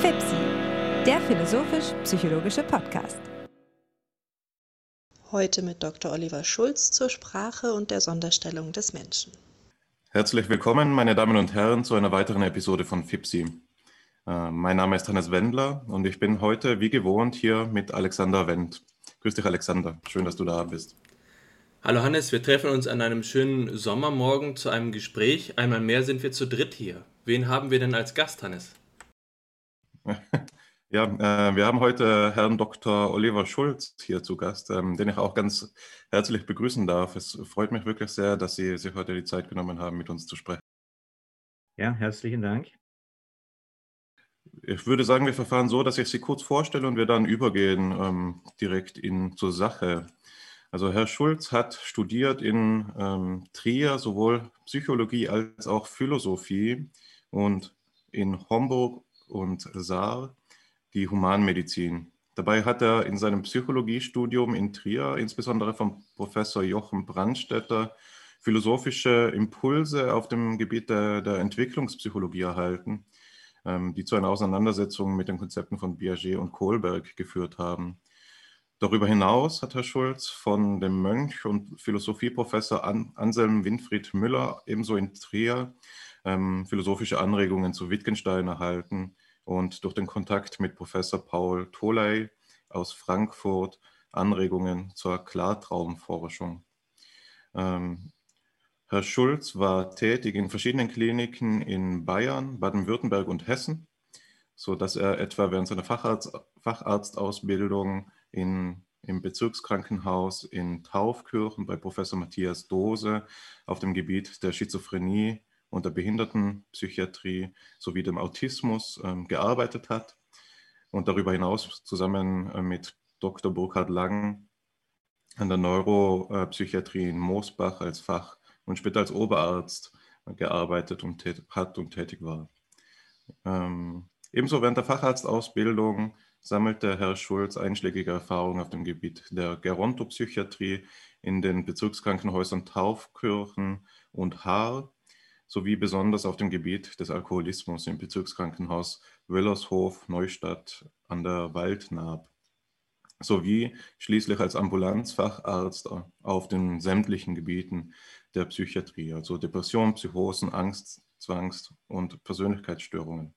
FIPSI, der philosophisch-psychologische Podcast. Heute mit Dr. Oliver Schulz zur Sprache und der Sonderstellung des Menschen. Herzlich willkommen, meine Damen und Herren, zu einer weiteren Episode von FIPSI. Äh, mein Name ist Hannes Wendler und ich bin heute wie gewohnt hier mit Alexander Wendt. Grüß dich, Alexander. Schön, dass du da bist. Hallo Hannes, wir treffen uns an einem schönen Sommermorgen zu einem Gespräch. Einmal mehr sind wir zu dritt hier. Wen haben wir denn als Gast, Hannes? Ja, äh, wir haben heute Herrn Dr. Oliver Schulz hier zu Gast, ähm, den ich auch ganz herzlich begrüßen darf. Es freut mich wirklich sehr, dass Sie sich heute die Zeit genommen haben, mit uns zu sprechen. Ja, herzlichen Dank. Ich würde sagen, wir verfahren so, dass ich Sie kurz vorstelle und wir dann übergehen ähm, direkt in, zur Sache. Also Herr Schulz hat studiert in ähm, Trier sowohl Psychologie als auch Philosophie und in Homburg und Saar die Humanmedizin. Dabei hat er in seinem Psychologiestudium in Trier, insbesondere vom Professor Jochen Brandstetter, philosophische Impulse auf dem Gebiet der, der Entwicklungspsychologie erhalten, ähm, die zu einer Auseinandersetzung mit den Konzepten von Piaget und Kohlberg geführt haben. Darüber hinaus hat Herr Schulz von dem Mönch und Philosophieprofessor Anselm Winfried Müller ebenso in Trier ähm, philosophische Anregungen zu Wittgenstein erhalten und durch den Kontakt mit Professor Paul Toley aus Frankfurt Anregungen zur Klartraumforschung. Ähm, Herr Schulz war tätig in verschiedenen Kliniken in Bayern, Baden-Württemberg und Hessen, sodass er etwa während seiner Facharzt, Facharztausbildung in, im Bezirkskrankenhaus in Taufkirchen bei Professor Matthias Dose auf dem Gebiet der Schizophrenie und der Behindertenpsychiatrie sowie dem Autismus ähm, gearbeitet hat und darüber hinaus zusammen äh, mit Dr. Burkhard Lang an der Neuropsychiatrie in Moosbach als Fach- und später als Oberarzt äh, gearbeitet und hat und tätig war. Ähm, ebenso während der Facharztausbildung sammelte Herr Schulz einschlägige Erfahrungen auf dem Gebiet der Gerontopsychiatrie in den Bezirkskrankenhäusern Taufkirchen und Haar sowie besonders auf dem Gebiet des Alkoholismus im Bezirkskrankenhaus Wöllershof Neustadt an der Waldnaab sowie schließlich als Ambulanzfacharzt auf den sämtlichen Gebieten der Psychiatrie, also Depression, Psychosen, Angst, Zwangs- und Persönlichkeitsstörungen.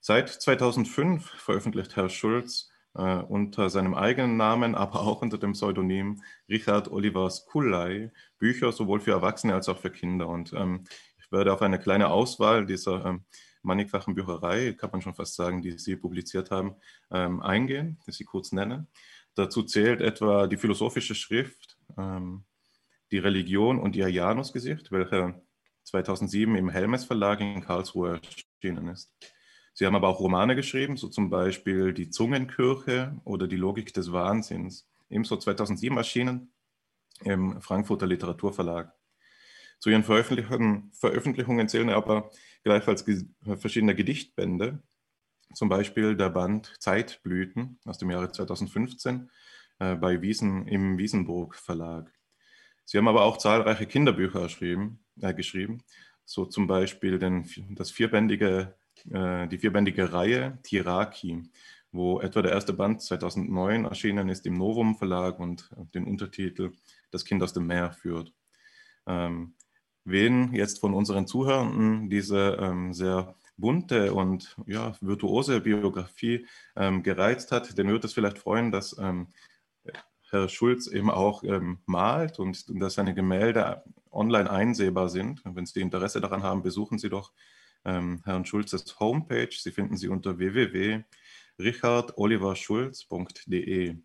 Seit 2005 veröffentlicht Herr Schulz äh, unter seinem eigenen Namen, aber auch unter dem Pseudonym Richard Olivers Kullei Bücher sowohl für Erwachsene als auch für Kinder. Und ähm, ich werde auf eine kleine Auswahl dieser ähm, mannigfachen Bücherei, kann man schon fast sagen, die Sie publiziert haben, ähm, eingehen, die Sie kurz nennen. Dazu zählt etwa die philosophische Schrift, ähm, die Religion und ihr Janusgesicht, welche 2007 im Helmes Verlag in Karlsruhe erschienen ist. Sie haben aber auch Romane geschrieben, so zum Beispiel Die Zungenkirche oder Die Logik des Wahnsinns, ebenso 2007 erschienen im Frankfurter Literaturverlag. Zu ihren Veröffentlichungen, Veröffentlichungen zählen aber gleichfalls verschiedene Gedichtbände, zum Beispiel der Band Zeitblüten aus dem Jahre 2015 äh, bei Wiesen, im Wiesenburg Verlag. Sie haben aber auch zahlreiche Kinderbücher geschrieben, äh, geschrieben so zum Beispiel den, das vierbändige, äh, die vierbändige Reihe Tiraki, wo etwa der erste Band 2009 erschienen ist im Novum Verlag und den Untertitel Das Kind aus dem Meer führt. Ähm, wen jetzt von unseren Zuhörenden diese ähm, sehr bunte und ja, virtuose Biografie ähm, gereizt hat, den wird es vielleicht freuen, dass ähm, Herr Schulz eben auch ähm, malt und, dass seine Gemälde online einsehbar sind. Wenn Sie Interesse daran haben, besuchen Sie doch ähm, Herrn Schulzes Homepage. Sie finden sie unter www.richardoliverschulz.de.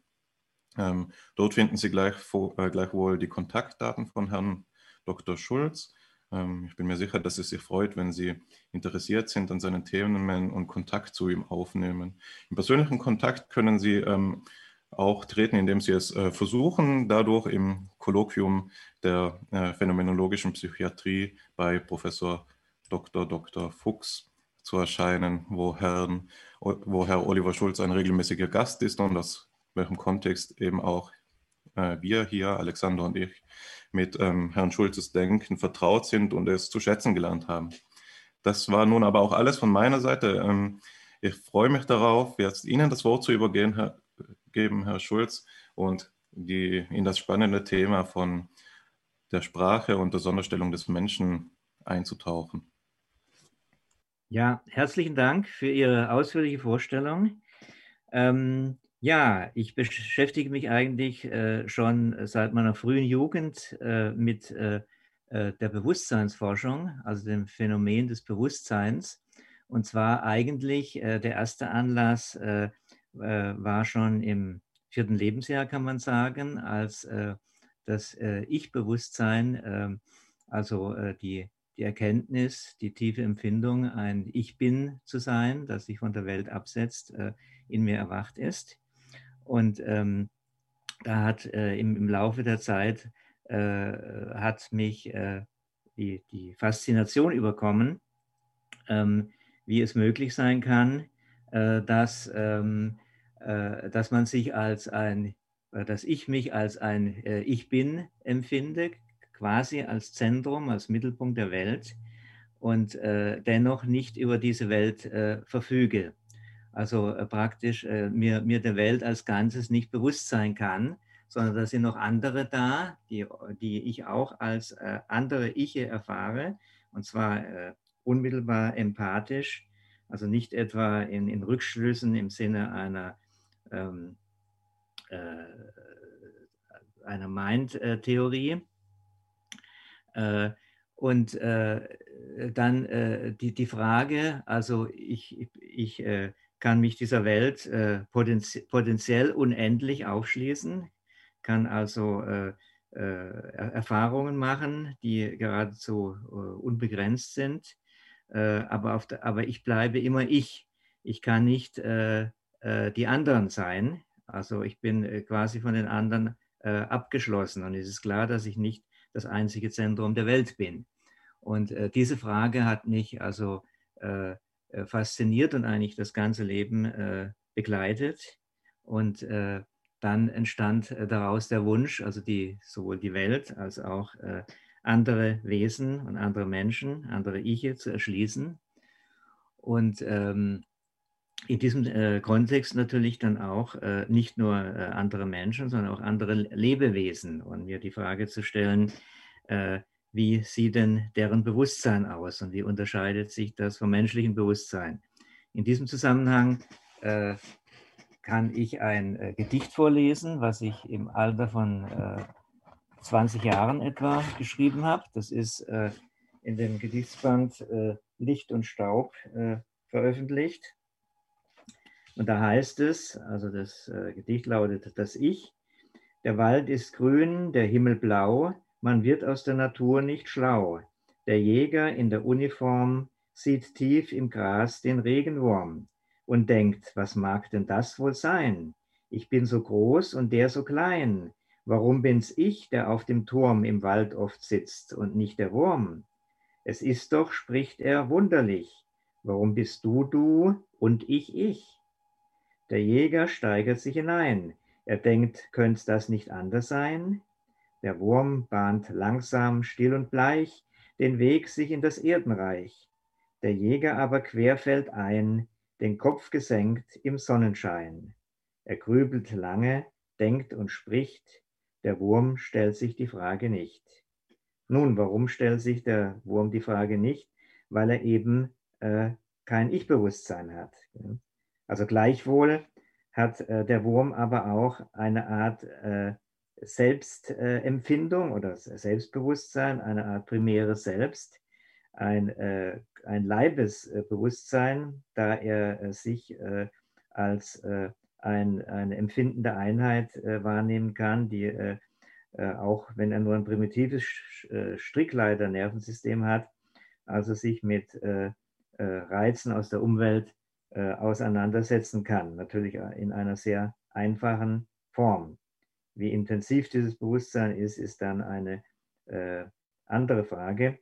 Ähm, dort finden Sie gleich, äh, gleichwohl die Kontaktdaten von Herrn Dr. Schulz. Ähm, ich bin mir sicher, dass es sich freut, wenn Sie interessiert sind an seinen Themen und Kontakt zu ihm aufnehmen. Im persönlichen Kontakt können Sie ähm, auch treten, indem Sie es äh, versuchen, dadurch im Kolloquium der äh, phänomenologischen Psychiatrie bei Professor Dr. Dr. Fuchs zu erscheinen, wo, Herrn, wo Herr Oliver Schulz ein regelmäßiger Gast ist und aus welchem Kontext eben auch äh, wir hier, Alexander und ich, mit ähm, Herrn Schulzes Denken vertraut sind und es zu schätzen gelernt haben. Das war nun aber auch alles von meiner Seite. Ähm, ich freue mich darauf, jetzt Ihnen das Wort zu übergeben, Herr, geben, Herr Schulz, und die, in das spannende Thema von der Sprache und der Sonderstellung des Menschen einzutauchen. Ja, herzlichen Dank für Ihre ausführliche Vorstellung. Ähm, ja, ich beschäftige mich eigentlich äh, schon seit meiner frühen Jugend äh, mit äh, äh, der Bewusstseinsforschung, also dem Phänomen des Bewusstseins. Und zwar eigentlich äh, der erste Anlass äh, war schon im vierten Lebensjahr, kann man sagen, als das Ich-Bewusstsein, ähm, also die, die Erkenntnis, die tiefe Empfindung, ein Ich bin zu sein, das sich von der Welt absetzt, in mir erwacht ist. Und ähm, da hat äh, im, im, Laufe der Zeit äh, hat mich äh, die, die, Faszination überkommen, ähm, wie es möglich sein kann, äh, dass, ähm, äh, dass man sich als ein, äh, dass ich mich als ein Ich bin empfinde, quasi als Zentrum, als Mittelpunkt der Welt und dennoch nicht über diese Welt verfüge also äh, praktisch äh, mir, mir der Welt als Ganzes nicht bewusst sein kann, sondern da sind noch andere da, die, die ich auch als äh, andere Iche erfahre, und zwar äh, unmittelbar empathisch, also nicht etwa in, in Rückschlüssen im Sinne einer, ähm, äh, einer Mind-Theorie. Äh, und dann die, die Frage, also ich, ich, kann mich dieser Welt äh, potenzie potenziell unendlich aufschließen, kann also äh, äh, Erfahrungen machen, die geradezu äh, unbegrenzt sind. Äh, aber, der, aber, ich bleibe immer ich. Ich kann nicht äh, die anderen sein. Also ich bin quasi von den anderen abgeschlossen. Und es ist klar, dass ich nicht das einzige Zentrum der Welt bin. Und diese Frage hat mich also äh, fasziniert und eigentlich das ganze Leben äh, begleitet. Und äh, dann entstand daraus der Wunsch, also die, sowohl die Welt als auch andere Wesen und andere Menschen, andere Iche zu erschließen. Und ähm, in diesem äh, Kontext natürlich dann auch äh, nicht nur äh, andere Menschen, sondern auch andere Lebewesen und mir die Frage zu stellen, wie sieht denn deren Bewusstsein aus und wie unterscheidet sich das vom menschlichen Bewusstsein. In diesem Zusammenhang äh, kann ich ein äh, Gedicht vorlesen, was ich im Alter von äh, 20 Jahren etwa geschrieben habe. Das ist äh, in dem Gedichtsband äh, Licht und Staub äh, veröffentlicht. Und da heißt es, also das Gedicht lautet, das Ich, der Wald ist grün, der Himmel blau, man wird aus der Natur nicht schlau. Der Jäger in der Uniform sieht tief im Gras den Regenwurm und denkt, was mag denn das wohl sein? Ich bin so groß und der so klein. Warum bin's ich, der auf dem Turm im Wald oft sitzt und nicht der Wurm? Es ist doch, spricht er, wunderlich. Warum bist du du und ich ich? Der Jäger steigert sich hinein. Er denkt, könnte das nicht anders sein? Der Wurm bahnt langsam, still und bleich den Weg sich in das Erdenreich. Der Jäger aber querfällt ein, den Kopf gesenkt im Sonnenschein. Er grübelt lange, denkt und spricht, der Wurm stellt sich die Frage nicht. Nun, warum stellt sich der Wurm die Frage nicht? Weil er eben äh, kein Ich-Bewusstsein hat. Also gleichwohl hat äh, der Wurm aber auch eine Art äh, Selbstempfindung oder Selbstbewusstsein, eine Art primäres Selbst, ein, äh, ein Leibesbewusstsein, da er äh, sich äh, als ein, eine empfindende Einheit wahrnehmen kann, die auch wenn er nur ein primitives Strickleiter-Nervensystem hat, also sich mit Reizen aus der Umwelt auseinandersetzen kann. Natürlich in einer sehr einfachen Form. Wie intensiv dieses Bewusstsein ist, ist dann eine äh, andere Frage.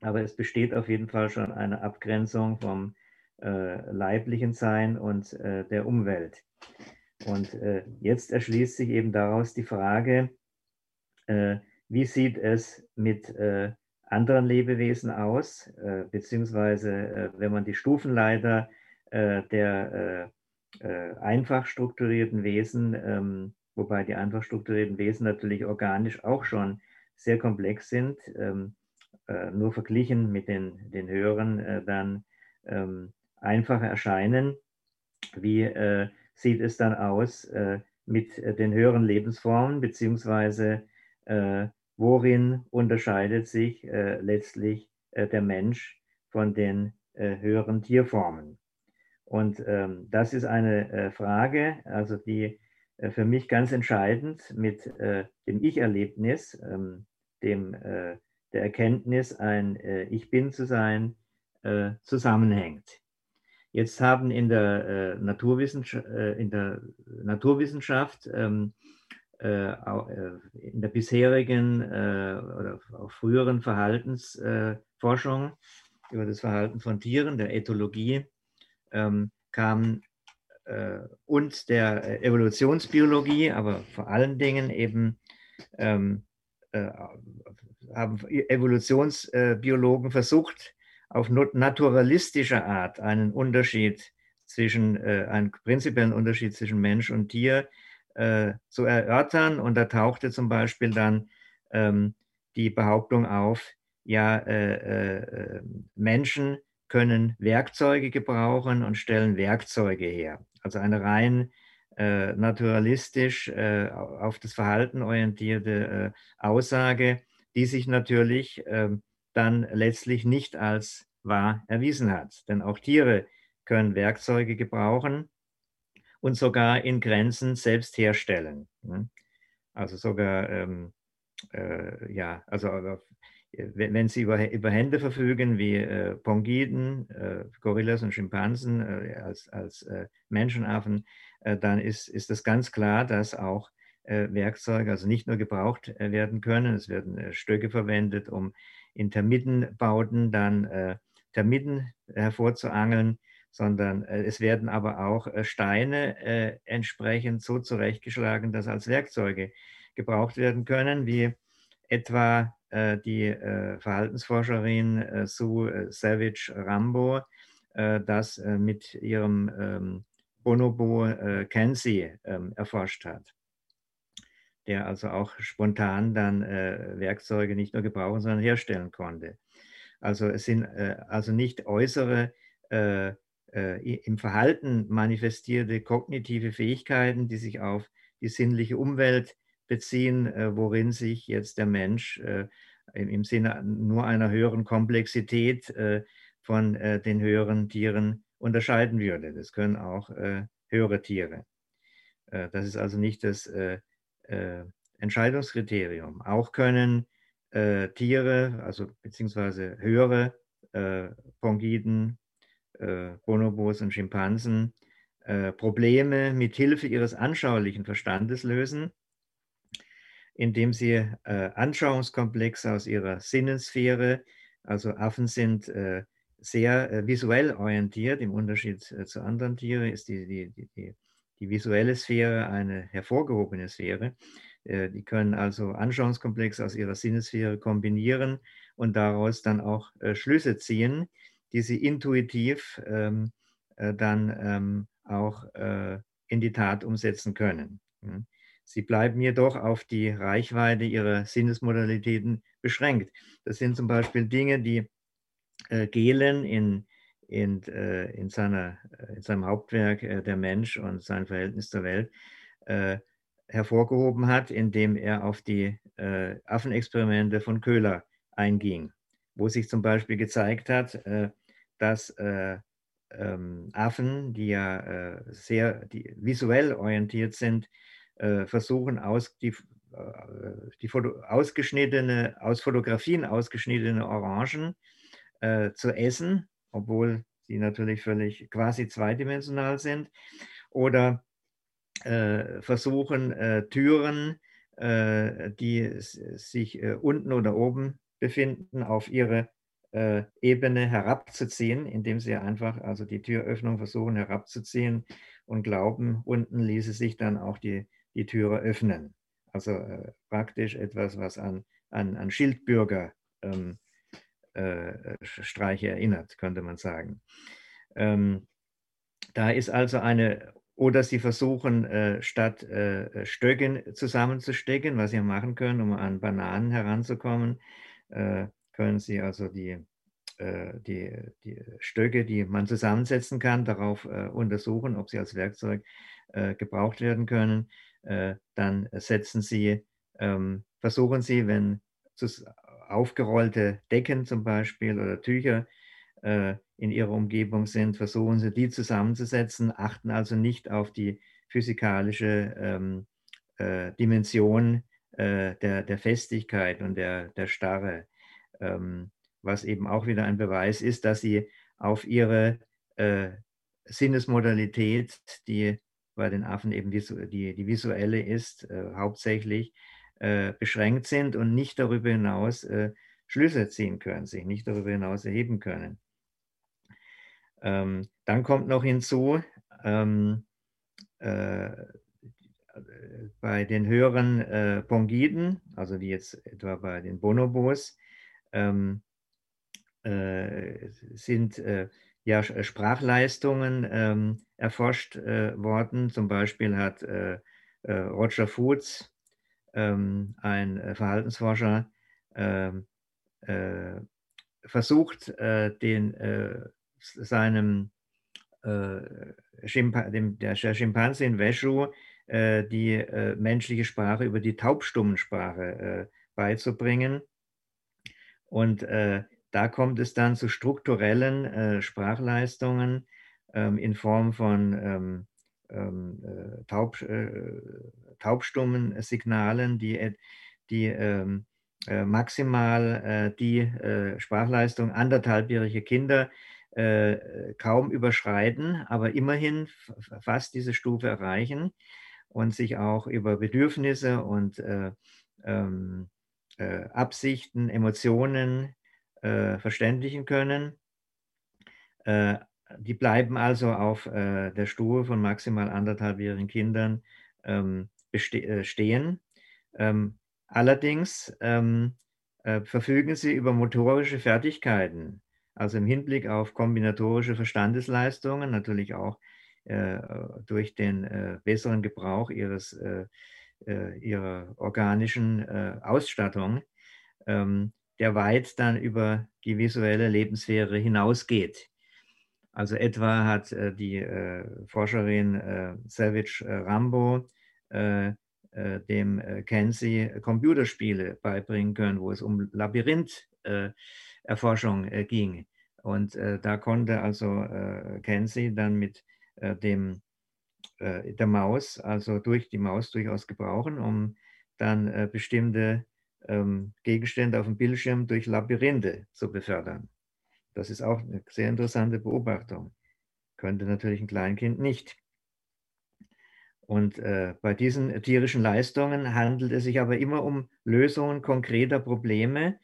Aber es besteht auf jeden Fall schon eine Abgrenzung vom äh, leiblichen Sein und äh, der Umwelt. Und äh, jetzt erschließt sich eben daraus die Frage, äh, wie sieht es mit äh, anderen Lebewesen aus, äh, beziehungsweise äh, wenn man die Stufenleiter äh, der einfach strukturierten Wesen, ähm, wobei die einfach strukturierten Wesen natürlich organisch auch schon sehr komplex sind, ähm, nur verglichen mit den, den höheren dann ähm, einfacher erscheinen. Wie sieht es dann aus mit den höheren Lebensformen, beziehungsweise worin unterscheidet sich äh, letztlich äh, der Mensch von den äh, höheren Tierformen? Und ähm, das ist eine äh, Frage, also die äh, für mich ganz entscheidend mit äh, dem Ich-Erlebnis, ähm, dem der Erkenntnis, ein Ich bin zu sein, zusammenhängt. Jetzt haben in der, Naturwissenschaft, in der Naturwissenschaft ähm, äh, äh, in der bisherigen äh, oder auch früheren Verhaltensforschung über das Verhalten von Tieren, der Ethologie, ähm, kam und der Evolutionsbiologie, aber vor allen Dingen eben ähm, haben Evolutionsbiologen versucht, auf naturalistischer Art einen Unterschied zwischen, einen prinzipiellen Unterschied zwischen Mensch und Tier äh, zu erörtern. Und da tauchte zum Beispiel dann ähm, die Behauptung auf, ja, äh, äh, Menschen können Werkzeuge gebrauchen und stellen Werkzeuge her. Also eine rein äh, naturalistisch äh, auf das Verhalten orientierte äh, Aussage, die sich natürlich ähm, dann letztlich nicht als wahr erwiesen hat. Denn auch Tiere können Werkzeuge gebrauchen und sogar in Grenzen selbst herstellen. Ne? Also sogar, ähm, äh, ja, also äh, wenn sie über, über Hände verfügen wie äh, Pongiden, äh, Gorillas und Schimpansen äh, als, als äh, Menschenaffen, dann ist, ist das ganz klar, dass auch Werkzeuge also nicht nur gebraucht werden können, es werden Stöcke verwendet, um in Termitenbauten dann Termiten hervorzuangeln, sondern äh, es werden aber auch äh, Steine äh, entsprechend so zurechtgeschlagen, dass als Werkzeuge gebraucht werden können, wie etwa die Verhaltensforscherin Sue Savage Rambo das mit ihrem ähm, Bonobo Kenzie ähm, erforscht hat der also auch spontan dann äh, Werkzeuge nicht nur gebrauchen, sondern herstellen konnte. Also es sind äh, also nicht äußere äh, äh, im Verhalten manifestierte kognitive Fähigkeiten, die sich auf die sinnliche Umwelt beziehen, äh, worin sich jetzt der Mensch äh, im Sinne nur einer höheren Komplexität äh, von den höheren Tieren unterscheiden würde. Das können auch höhere Tiere. das ist also nicht das Entscheidungskriterium. Auch können Tiere, also beziehungsweise höhere Pongiden, Bonobos und Schimpansen Probleme mit Hilfe ihres anschaulichen Verstandes lösen, indem sie äh, Anschauungskomplexe aus ihrer Sinnensphäre, also Affen sind äh, sehr äh, visuell orientiert, im Unterschied äh, zu anderen Tieren ist die, die, die, die, visuelle Sphäre eine hervorgehobene Sphäre. Die können also Anschauungskomplexe aus ihrer Sinnessphäre kombinieren und daraus dann auch Schlüsse ziehen, die sie intuitiv ähm, äh, dann ähm, auch äh, in die Tat umsetzen können. Hm. Sie bleiben jedoch auf die Reichweite ihrer Sinnesmodalitäten beschränkt. Das sind zum Beispiel Dinge, die äh, Gehlen in, in, äh, in, seiner, äh, in seinem Hauptwerk äh, Der Mensch und sein Verhältnis zur Welt hervorgehoben hat, indem er auf die Affenexperimente von Köhler einging, wo sich zum Beispiel gezeigt hat, dass äh, ähm, Affen, die ja äh, sehr die visuell orientiert sind, äh, versuchen aus die, äh, die Foto, ausgeschnittene, aus Fotografien ausgeschnittene Orangen äh, zu essen, obwohl sie natürlich völlig quasi zweidimensional sind, oder äh, versuchen Türen, die sich unten oder oben befinden, auf ihre Ebene herabzuziehen, indem sie einfach also die Türöffnung versuchen herabzuziehen und glauben, unten ließe sich dann auch die, die Türe öffnen. Also äh, praktisch etwas, was an, an, an Schildbürger ähm, äh, erinnert, könnte man sagen. Ähm, da ist also eine, oder sie versuchen äh, statt äh, Stöcken zusammenzustecken, was sie machen können, um an Bananen heranzukommen, äh, können sie also die, äh, die, die Stöcke, die man zusammensetzen kann, darauf äh, untersuchen, ob sie als Werkzeug gebraucht werden können. Dann setzen sie, ähm, versuchen sie, wenn aufgerollte Decken zum Beispiel oder Tücher äh, in ihrer Umgebung sind, versuchen sie die zusammenzusetzen, achten also nicht auf die physikalische ähm, äh, Dimension äh, der, der Festigkeit und der, der Starre, ähm, was eben auch wieder ein Beweis ist, dass sie auf ihre äh, Sinnesmodalität, die bei den Affen eben die, die visuelle ist, äh, hauptsächlich äh, beschränkt sind und nicht darüber hinaus äh, Schlüsse ziehen können, sich nicht darüber hinaus erheben können. Ähm, dann kommt noch hinzu, ähm, äh, bei den höheren äh, Pongiden, also wie jetzt etwa bei den Bonobos, ähm, äh, sind äh, ja Sprachleistungen ähm, erforscht äh, worden. Zum Beispiel hat äh, Roger Foods ähm, ein äh, Verhaltensforscher, ähm, äh, versucht, äh, den, seinem Schimpa dem, der Schimpanse in Weshu die menschliche Sprache über die Taubstummensprache beizubringen. Und da kommt es dann zu strukturellen Sprachleistungen in Form von ähm, äh, taub, äh, taubstummen Signalen, die, die ähm, äh, maximal äh, die äh, Sprachleistung anderthalbjährige Kinder äh, kaum überschreiten, aber immerhin fast diese Stufe erreichen und sich auch über Bedürfnisse und ähm, Absichten, Emotionen verständigen können die bleiben also auf äh, der Stufe von maximal anderthalbjährigen Kindern ähm, äh, stehen. Ähm, allerdings ähm, äh, verfügen sie über motorische Fertigkeiten, also im Hinblick auf kombinatorische Verstandesleistungen, natürlich auch äh, durch den äh, besseren Gebrauch ihres, äh, ihrer organischen Ausstattung, ähm, der weit dann über die visuelle Lebenssphäre hinausgeht. Also etwa hat äh, die äh, Forscherin äh, Savage äh, Rambo äh, äh, dem Kenzie Computerspiele beibringen können, wo es um Labyrintherforschung ging. Und da konnte also Kenzie dann mit dem, der Maus, also durch die Maus durchaus gebrauchen, um dann bestimmte ähm, Gegenstände auf dem Bildschirm durch Labyrinthe zu befördern. Das ist auch eine sehr interessante Beobachtung. Könnte natürlich ein Kleinkind nicht. Und äh, bei diesen tierischen Leistungen handelt es sich aber immer um Lösungen konkreter Probleme,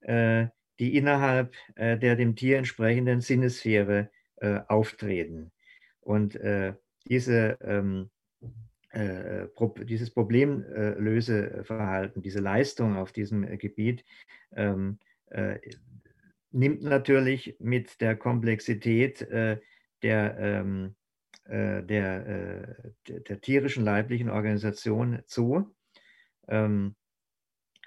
äh, die innerhalb äh, der dem Tier entsprechenden Sinnessphäre äh, auftreten. Und äh, diese, ähm, äh, Pro dieses Problemlöseverhalten, diese Leistung auf diesem Gebiet ähm, nimmt natürlich mit der Komplexität äh, der, ähm, äh, der, äh, der, tierischen leiblichen Organisation zu. Ähm,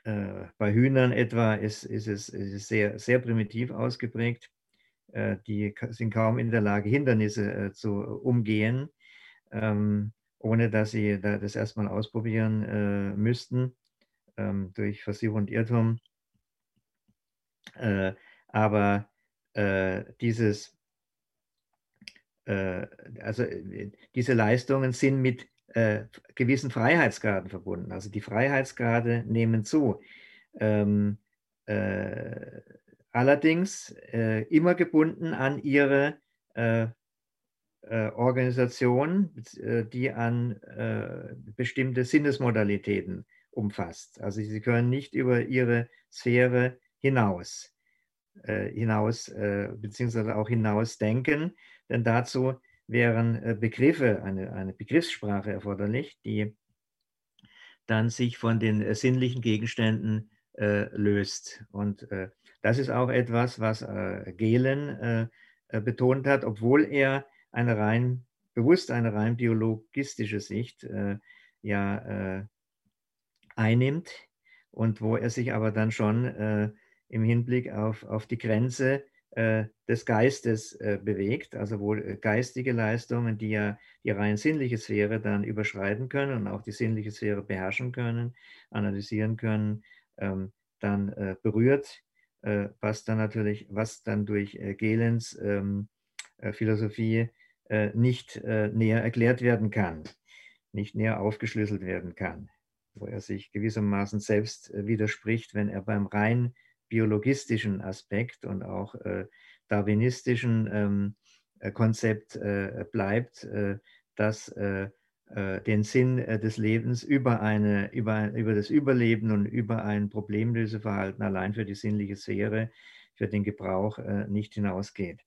äh, bei Hühnern etwa ist, ist, es, ist sehr, sehr primitiv ausgeprägt. Äh, die sind kaum in der Lage, Hindernisse äh, zu umgehen, ähm, ohne dass sie das erstmal ausprobieren müssten ähm, durch Versuch und Irrtum. Aber äh, dieses, äh, also äh, diese Leistungen sind mit äh, gewissen Freiheitsgraden verbunden. Also die Freiheitsgrade nehmen zu. Ähm, äh, allerdings äh, immer gebunden an ihre Organisation, die an bestimmte Sinnesmodalitäten umfasst. Also sie können nicht über ihre Sphäre hinaus. Hinaus, beziehungsweise auch hinaus denken. Denn dazu wären Begriffe, eine, eine Begriffssprache erforderlich, die dann sich von den sinnlichen Gegenständen löst. Und das ist auch etwas, was Gehlen betont hat, obwohl er eine rein bewusst eine rein biologistische Sicht äh, ja äh, einnimmt und wo er sich aber dann schon äh, im Hinblick auf, auf die Grenze äh, des Geistes äh, bewegt, also wo äh, geistige Leistungen, die ja die rein sinnliche Sphäre dann überschreiten können und auch die sinnliche Sphäre beherrschen können, analysieren können, ähm, dann berührt, was dann natürlich, was dann durch Gelens ähm, Philosophie äh, nicht äh, näher erklärt werden kann, nicht näher aufgeschlüsselt werden kann, wo er sich gewissermaßen selbst äh, widerspricht, wenn er beim rein biologistischen Aspekt und auch darwinistischen ähm, Konzept bleibt, dass den Sinn des Lebens über, eine, über, über das Überleben und über ein Problemlöseverhalten allein für die sinnliche Sphäre, für den Gebrauch nicht hinausgeht.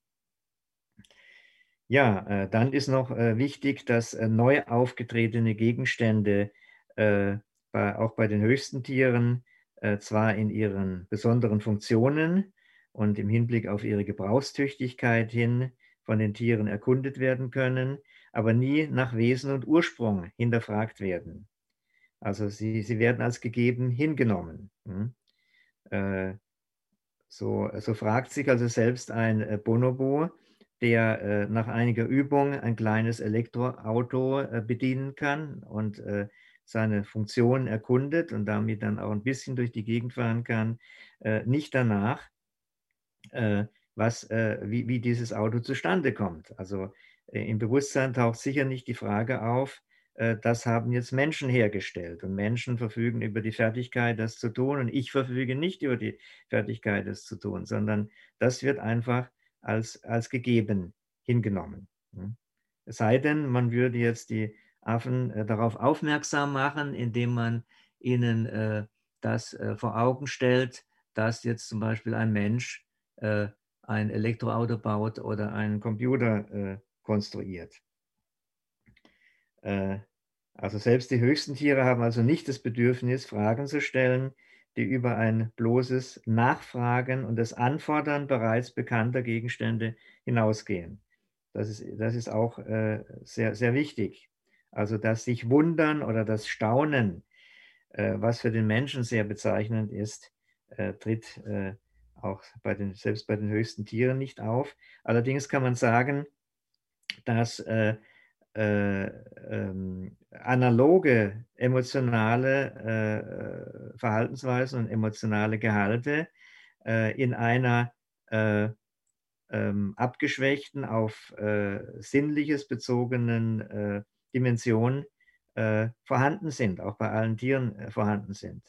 Ja, äh, dann ist noch äh, wichtig, dass äh, neu aufgetretene Gegenstände äh, bei, auch bei den höchsten Tieren äh, zwar in ihren besonderen Funktionen und im Hinblick auf ihre Gebrauchstüchtigkeit hin von den Tieren erkundet werden können, aber nie nach Wesen und Ursprung hinterfragt werden. Also sie, sie werden als gegeben hingenommen. Hm? Äh, so, so fragt sich also selbst ein Bonobo, der äh, nach einiger Übung ein kleines Elektroauto äh, bedienen kann und äh, seine Funktion erkundet und damit dann auch ein bisschen durch die Gegend fahren kann, äh, nicht danach, äh, was, äh, wie, wie dieses Auto zustande kommt. Also im Bewusstsein taucht sicher nicht die Frage auf, das haben jetzt Menschen hergestellt und Menschen verfügen über die Fertigkeit, das zu tun und ich verfüge nicht über die Fertigkeit, das zu tun, sondern das wird einfach als, als gegeben hingenommen. Es sei denn, man würde jetzt die Affen äh, darauf aufmerksam machen, indem man ihnen äh, das äh, vor Augen stellt, dass jetzt zum Beispiel ein Mensch ein Elektroauto baut oder einen Computer konstruiert. Also selbst die höchsten Tiere haben also nicht das Bedürfnis, Fragen zu stellen, die über ein bloßes Nachfragen und das Anfordern bereits bekannter Gegenstände hinausgehen. Das ist, das ist auch äh, sehr, sehr wichtig. Also das sich wundern oder das Staunen, äh, was für den Menschen sehr bezeichnend ist, äh, tritt äh, auch bei den, selbst bei den höchsten Tieren nicht auf. Allerdings kann man sagen, dass äh, äh, ähm, analoge emotionale äh, Verhaltensweisen und emotionale Gehalte in einer äh, ähm, abgeschwächten, auf sinnliches bezogenen äh, Dimension vorhanden sind, auch bei allen Tieren vorhanden sind.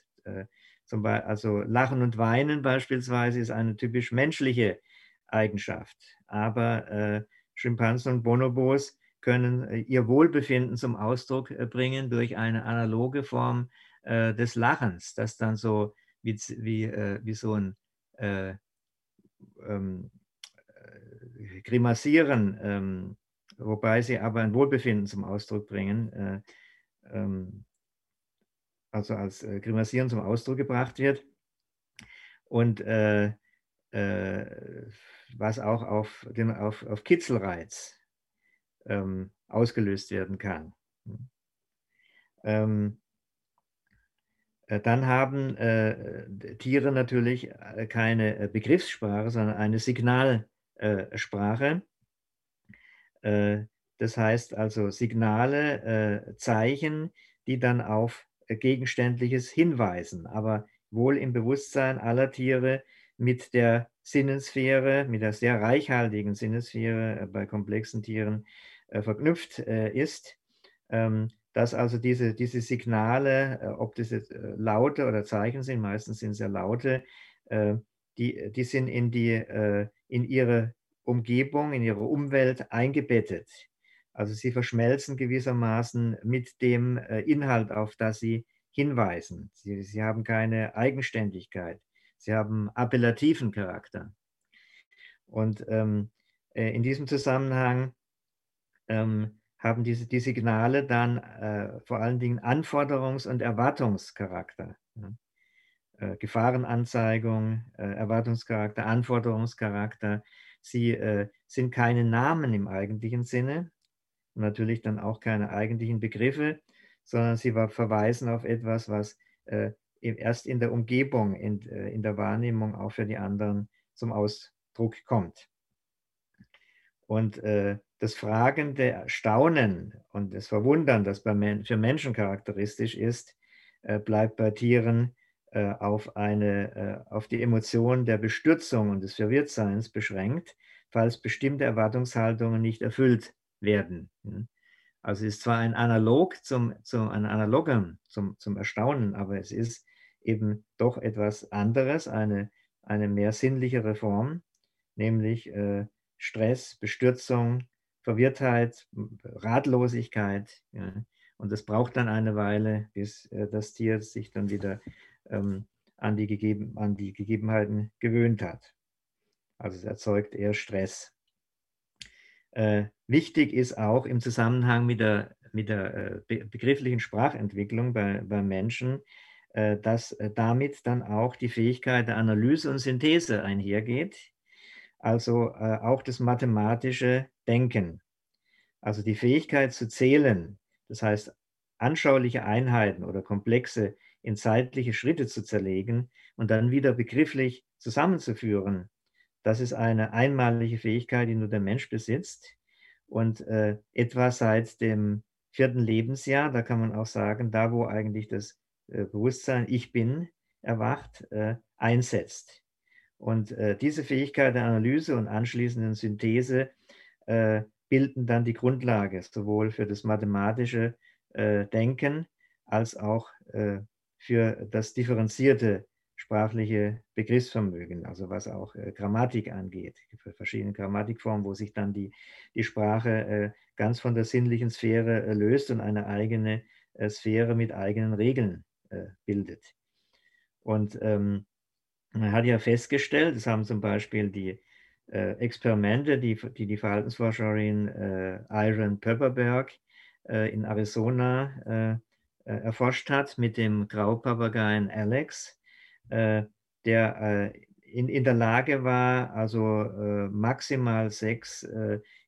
zum Beispiel, also Lachen und Weinen beispielsweise ist eine typisch menschliche Eigenschaft, aber Schimpansen und Bonobos können äh, ihr Wohlbefinden zum Ausdruck äh, bringen durch eine analoge Form äh, des Lachens, das dann so wie, wie, äh, wie so ein äh, ähm, äh, Grimassieren, ähm, wobei sie aber ein Wohlbefinden zum Ausdruck bringen, ähm, also als Grimassieren zum Ausdruck gebracht wird. Und was auch auf, den, auf, auf Kitzelreiz ähm, ausgelöst werden kann. Ähm, äh, dann haben äh, Tiere natürlich äh, keine äh, Begriffssprache, sondern eine Signalsprache. Äh, das heißt also Signale, äh, Zeichen, die dann auf Gegenständliches hinweisen, aber wohl im Bewusstsein aller Tiere mit der Sinnensphäre, mit der sehr reichhaltigen Sinnensphäre bei komplexen Tieren äh, verknüpft äh, ist, ähm, dass also diese, diese Signale, äh, ob das jetzt Laute oder Zeichen sind, meistens sind es ja Laute, die, die sind in, die, in ihre Umgebung, in ihre Umwelt eingebettet. Also sie verschmelzen gewissermaßen mit dem Inhalt, auf das sie hinweisen. Sie, sie haben keine Eigenständigkeit. Sie haben appellativen Charakter. Und ähm, äh, in diesem Zusammenhang ähm, haben diese, die Signale dann äh, vor allen Dingen Anforderungs- und Erwartungscharakter. Äh, Gefahrenanzeigung, äh, Erwartungscharakter, Anforderungscharakter. Sie äh, sind keine Namen im eigentlichen Sinne, natürlich dann auch keine eigentlichen Begriffe, sondern sie verweisen auf etwas, was äh, erst in der Umgebung, in, äh, in der Wahrnehmung auch für die anderen zum Ausdruck kommt. Und äh, das fragende Staunen und das Verwundern, das bei, für Menschen charakteristisch ist, äh, bleibt bei Tieren auf, eine, äh, auf die Emotion der Bestürzung und des Verwirrtseins beschränkt, falls bestimmte Erwartungshaltungen nicht erfüllt werden. Hm. Also es ist zwar ein Analog zum, zum, ein Analogem zum, zum Erstaunen, aber es ist eben doch etwas anderes, eine, eine mehr sinnlichere Form, nämlich äh, Stress, Bestürzung, Verwirrtheit, Ratlosigkeit. Ja. Und es braucht dann eine Weile, bis äh, das Tier sich dann wieder ähm, an, die gegeben, an die Gegebenheiten gewöhnt hat. Also es erzeugt eher Stress. Äh, wichtig ist auch im Zusammenhang mit der, mit der äh, be begrifflichen Sprachentwicklung bei, bei Menschen, äh, dass äh, damit dann auch die Fähigkeit der Analyse und Synthese einhergeht, also äh, auch das mathematische Denken. Also die Fähigkeit zu zählen, das heißt anschauliche Einheiten oder komplexe in zeitliche Schritte zu zerlegen und dann wieder begrifflich zusammenzuführen, das ist eine einmalige Fähigkeit, die nur der Mensch besitzt. Und äh, etwa seit dem vierten Lebensjahr, da kann man auch sagen, da wo eigentlich das äh, Bewusstsein Ich bin erwacht, äh, einsetzt. Und äh, diese Fähigkeit der Analyse und anschließenden Synthese äh, bilden dann die Grundlage sowohl für das mathematische äh, Denken als auch für das differenzierte sprachliche Begriffsvermögen, also was auch äh, Grammatik angeht, für verschiedene Grammatikformen, wo sich dann die, die Sprache äh, ganz von der sinnlichen Sphäre äh, löst und eine eigene äh, Sphäre mit eigenen Regeln äh, bildet. Und ähm, man hat ja festgestellt, das haben zum Beispiel die äh, Experimente, die, die die Verhaltensforscherin Iron Pepperberg in Arizona erforscht hat mit dem Graupapageien Alex, äh, der äh, in, in der Lage war, also äh, maximal sechs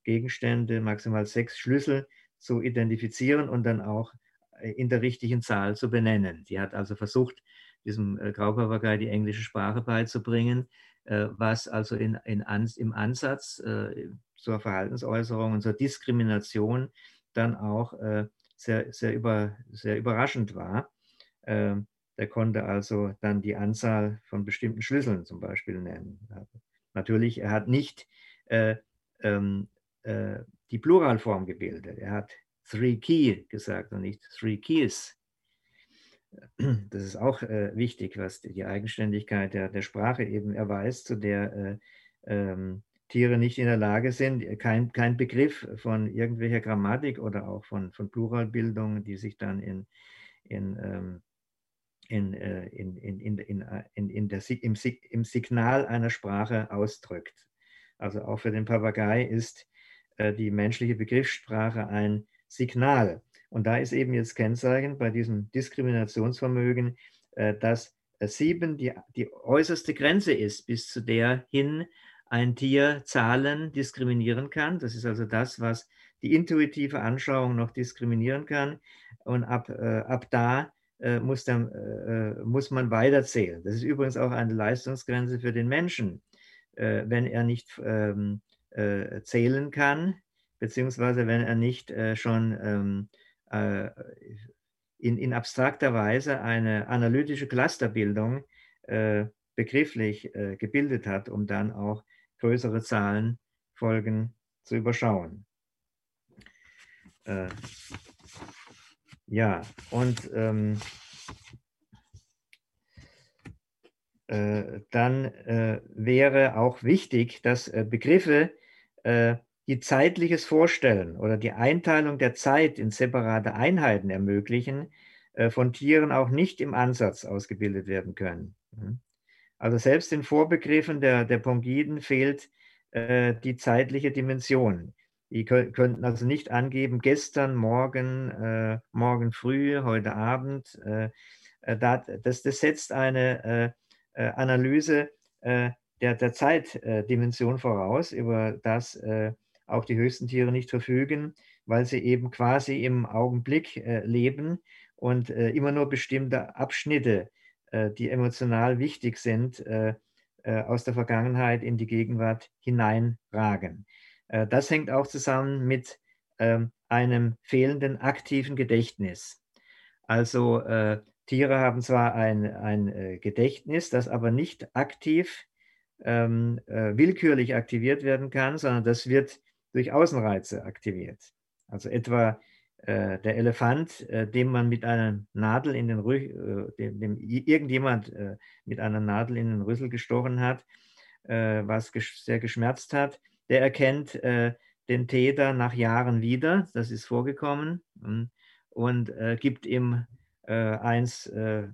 Gegenstände, maximal sechs Schlüssel zu identifizieren und dann auch in der richtigen Zahl zu benennen. Die hat also versucht, diesem Graupapagei die englische Sprache beizubringen, was also in, in, im Ansatz zur Verhaltensäußerung und zur Diskrimination dann auch sehr, sehr, über, sehr überraschend war. Ähm, der konnte also dann die Anzahl von bestimmten Schlüsseln zum Beispiel nennen. Natürlich, er hat nicht äh, ähm, äh, die Pluralform gebildet. Er hat three key gesagt und nicht three keys. Das ist auch äh, wichtig, was die, Eigenständigkeit der, der, Sprache eben erweist, zu der äh, ähm, Tiere nicht in der Lage sind, kein, kein Begriff von irgendwelcher Grammatik oder auch von, von Pluralbildung, die sich dann in, in ähm, äh, in, in, in, in, äh, in, in der, im, im Signal einer Sprache ausdrückt. Also auch für den Papagei ist äh, die menschliche Begriffssprache ein Signal. Und da ist eben jetzt Kennzeichen bei diesem Diskriminationsvermögen, dass sieben die, die äußerste Grenze ist, bis zu der hin ein Tier Zahlen diskriminieren kann. Das ist also das, was die intuitive Anschauung noch diskriminieren kann. Und ab, äh, ab da äh, muss, dann, äh, äh, muss man weiterzählen. Das ist übrigens auch eine Leistungsgrenze für den Menschen. Äh, wenn er nicht ähm, äh, zählen kann, beziehungsweise wenn er nicht schon ähm, in, in, abstrakter Weise eine analytische Clusterbildung begrifflich gebildet hat, um dann auch größere Zahlenfolgen zu überschauen. Ja, und ähm, äh, dann äh, wäre auch wichtig, dass äh, Begriffe, äh, die zeitliches Vorstellen oder die Einteilung der Zeit in separate Einheiten ermöglichen, äh, von Tieren auch nicht im Ansatz ausgebildet werden können. Mhm. Also selbst in Vorbegriffen der, der Pongiden fehlt die zeitliche Dimension. Die könnten also nicht angeben, gestern, morgen, morgen früh, heute Abend. das, das setzt eine Analyse der, der Zeitdimension voraus, über das auch die höchsten Tiere nicht verfügen, weil sie eben quasi im Augenblick leben und immer nur bestimmte Abschnitte äh, die emotional wichtig sind, äh, äh, aus der Vergangenheit in die Gegenwart hineinragen. das hängt auch zusammen mit ähm, einem fehlenden aktiven Gedächtnis. Also Tiere haben zwar ein, ein Gedächtnis, das aber nicht aktiv ähm, willkürlich aktiviert werden kann, sondern das wird durch Außenreize aktiviert. Also etwa äh, der Elefant, äh, dem man mit einer Nadel in den Rüssel, äh, dem, dem, irgendjemand äh, mit einer Nadel in den Rüssel gestochen hat, was ges sehr geschmerzt hat, der erkennt den Täter nach Jahren wieder, das ist vorgekommen, hm, und gibt ihm eins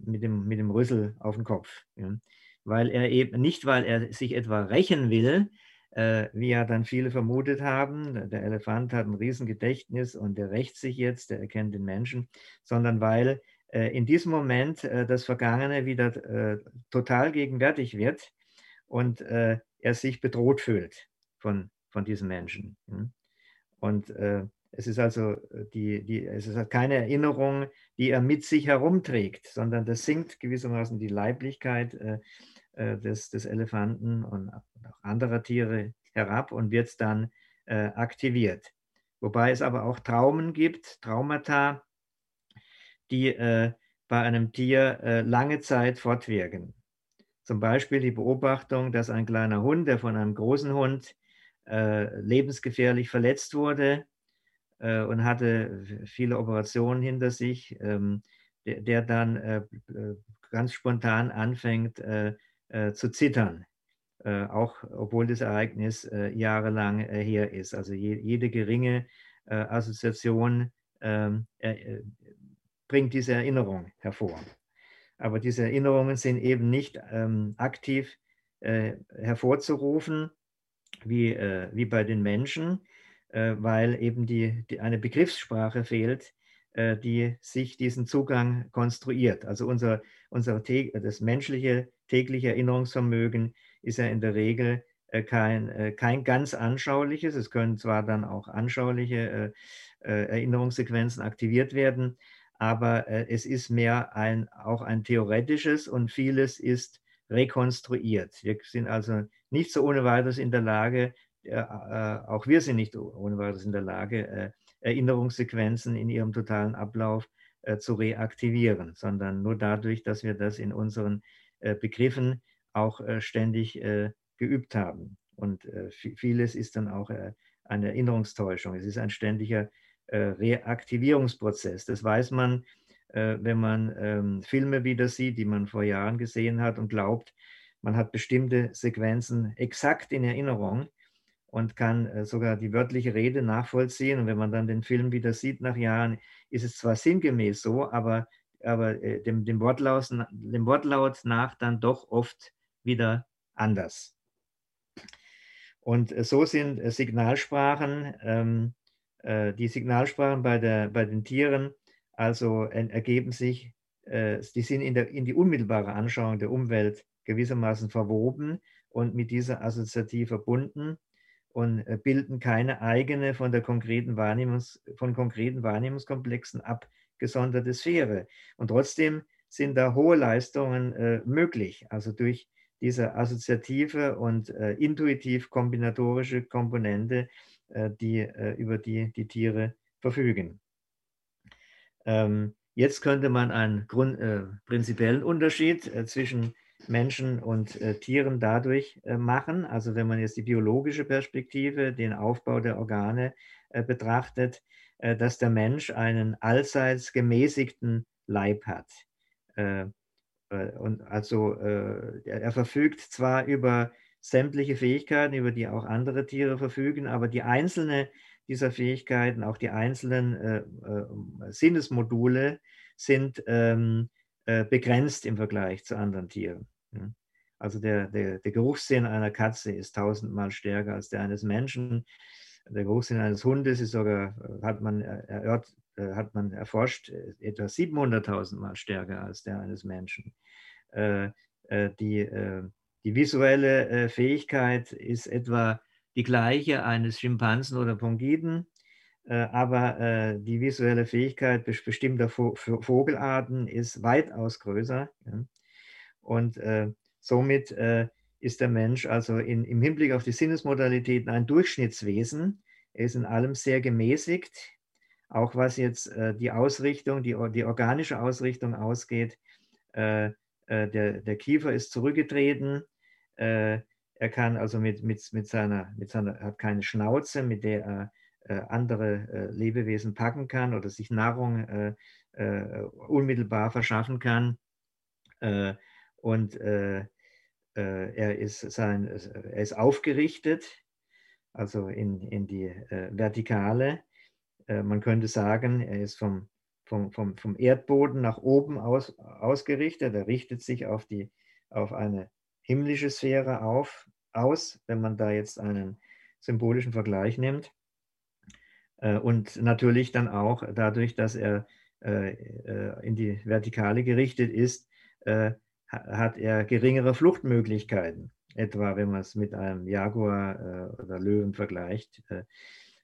mit, dem, mit dem Rüssel auf den Kopf. Ja. Weil er eben, nicht weil er sich etwa rächen will, wie ja dann viele vermutet haben, der Elefant hat ein Riesengedächtnis und der rächt sich jetzt, der erkennt den Menschen, sondern weil äh, in diesem Moment äh, das Vergangene wieder äh, total gegenwärtig wird und äh, er sich bedroht fühlt von, von diesem Menschen. Und äh, es ist also die, die, es ist keine Erinnerung, die er mit sich herumträgt, sondern das sinkt gewissermaßen die Leiblichkeit äh, des, des Elefanten und auch anderer Tiere herab und wird dann äh, aktiviert. Wobei es aber auch Traumen gibt, Traumata, die äh, bei einem Tier äh, lange Zeit fortwirken. Zum Beispiel die Beobachtung, dass ein kleiner Hund, der von einem großen Hund äh, lebensgefährlich verletzt wurde und hatte viele Operationen hinter sich, ähm, der, dann ganz spontan anfängt, äh, zu zittern, äh, auch obwohl das Ereignis äh, jahrelang her ist. Also je, jede geringe Assoziation ähm, bringt diese Erinnerung hervor. Aber diese Erinnerungen sind eben nicht ähm, aktiv hervorzurufen, wie, wie bei den Menschen, weil eben die, die, eine Begriffssprache fehlt, die sich diesen Zugang konstruiert. Also unser, unser das menschliche tägliche Erinnerungsvermögen ist ja in der Regel äh, kein, äh, kein ganz anschauliches. Es können zwar dann auch anschauliche äh, Erinnerungssequenzen aktiviert werden, aber es ist mehr ein, auch ein theoretisches und vieles ist rekonstruiert. Wir sind also nicht so ohne weiteres in der Lage, auch wir sind nicht ohne weiteres in der Lage, Erinnerungssequenzen in ihrem totalen Ablauf zu reaktivieren, sondern nur dadurch, dass wir das in unseren äh, Begriffen auch äh, ständig äh, geübt haben. Und vieles ist dann auch eine Erinnerungstäuschung. Es ist ein ständiger Reaktivierungsprozess. Das weiß man, wenn man ähm, Filme wieder sieht, die man vor Jahren gesehen hat und glaubt, man hat bestimmte Sequenzen exakt in Erinnerung und kann sogar die wörtliche Rede nachvollziehen. Und wenn man dann den Film wieder sieht nach Jahren, ist es zwar sinngemäß so, aber aber äh, dem, dem, Wortlaut, dem Wortlaut nach dann doch oft wieder anders. Und äh, so sind äh, Signalsprachen, ähm, äh, die Signalsprachen bei, der, bei den Tieren, also ergeben sich, äh, die sind in, der, in die unmittelbare Anschauung der Umwelt gewissermaßen verwoben und mit dieser Assoziativ verbunden und äh, bilden keine eigene von der konkreten Wahrnehmungs, von konkreten Wahrnehmungskomplexen ab gesonderte Sphäre. Und trotzdem sind da hohe Leistungen äh, möglich, also durch diese assoziative und äh, intuitiv kombinatorische Komponente, äh, die, äh, über die die Tiere verfügen. Ähm, jetzt könnte man einen Grund, äh, prinzipiellen Unterschied zwischen Menschen und Tieren dadurch machen, also wenn man jetzt die biologische Perspektive, den Aufbau der Organe betrachtet, äh, dass der Mensch einen allseits gemäßigten Leib hat. Äh, äh, und also er verfügt zwar über sämtliche Fähigkeiten, über die auch andere Tiere verfügen, aber die einzelne dieser Fähigkeiten, auch die einzelnen Sinnesmodule sind ähm, begrenzt im Vergleich zu anderen Tieren. Also der, der, der Geruchssinn einer Katze ist tausendmal stärker als der eines Menschen. Der Geruchssinn eines Hundes ist sogar, hat man, erört, hat man erforscht, etwa 700.000 Mal stärker als der eines Menschen. Die, die visuelle Fähigkeit ist etwa die gleiche eines Schimpansen oder Pongiden, aber die visuelle Fähigkeit bestimmter Vogelarten ist weitaus größer. Und Somit äh, ist der Mensch also in, im Hinblick auf die Sinnesmodalitäten ein Durchschnittswesen. Er ist in allem sehr gemäßigt, auch was jetzt äh, die Ausrichtung, die, die organische Ausrichtung ausgeht. Äh, äh der, der Kiefer ist zurückgetreten. Äh, er kann also mit, mit, mit, seiner, mit seiner, hat keine Schnauze, mit der er äh, andere Lebewesen packen kann oder sich Nahrung unmittelbar verschaffen kann und äh, äh, er, ist sein, er ist aufgerichtet, also in, in die äh, Vertikale. Äh, man könnte sagen, er ist vom, vom, vom, vom Erdboden nach oben aus, ausgerichtet. Er richtet sich auf, die, auf eine himmlische Sphäre auf, aus, wenn man da jetzt einen symbolischen Vergleich nimmt. Und natürlich dann auch dadurch, dass er in die Vertikale gerichtet ist, hat er geringere Fluchtmöglichkeiten, etwa wenn man es mit einem Jaguar äh, oder Löwen vergleicht. Äh,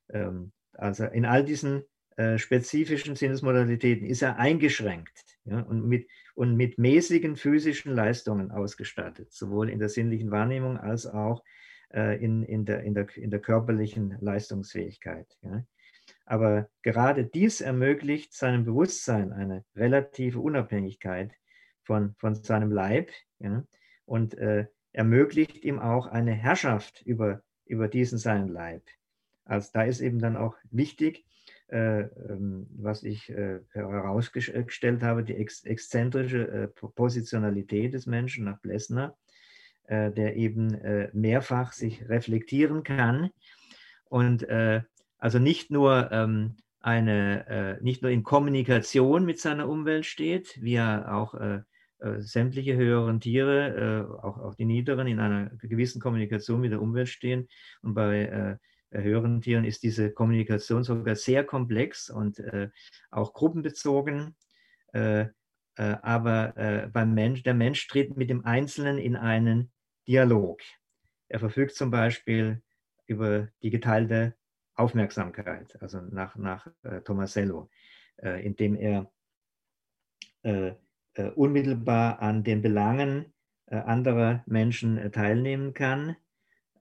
ähm, also in all diesen äh, spezifischen Sinnesmodalitäten ist er eingeschränkt ja, und, mit, und mit mäßigen physischen Leistungen ausgestattet, sowohl in der sinnlichen Wahrnehmung als auch äh, in, in, der, in, der, in der körperlichen Leistungsfähigkeit. Ja. Aber gerade dies ermöglicht seinem Bewusstsein eine relative Unabhängigkeit von, von seinem Leib ja, und äh, ermöglicht ihm auch eine Herrschaft über, über diesen seinen Leib. Also da ist eben dann auch wichtig, äh, ähm, was ich äh, herausgestellt habe, die ex exzentrische äh, Positionalität des Menschen nach Blessner, äh, der eben äh, mehrfach sich reflektieren kann und also nicht nur ähm, eine, nicht nur in Kommunikation mit seiner Umwelt steht, wie er auch äh, sämtliche höheren Tiere, äh, auch, auch die niederen, in einer gewissen Kommunikation mit der Umwelt stehen. Und bei äh, höheren Tieren ist diese Kommunikation sogar sehr komplex und auch gruppenbezogen. aber beim Mensch, der Mensch tritt mit dem Einzelnen in einen Dialog. Er verfügt zum Beispiel über die geteilte Aufmerksamkeit, also nach, nach Tomasello, indem er äh, unmittelbar an den Belangen äh, anderer Menschen äh, teilnehmen kann.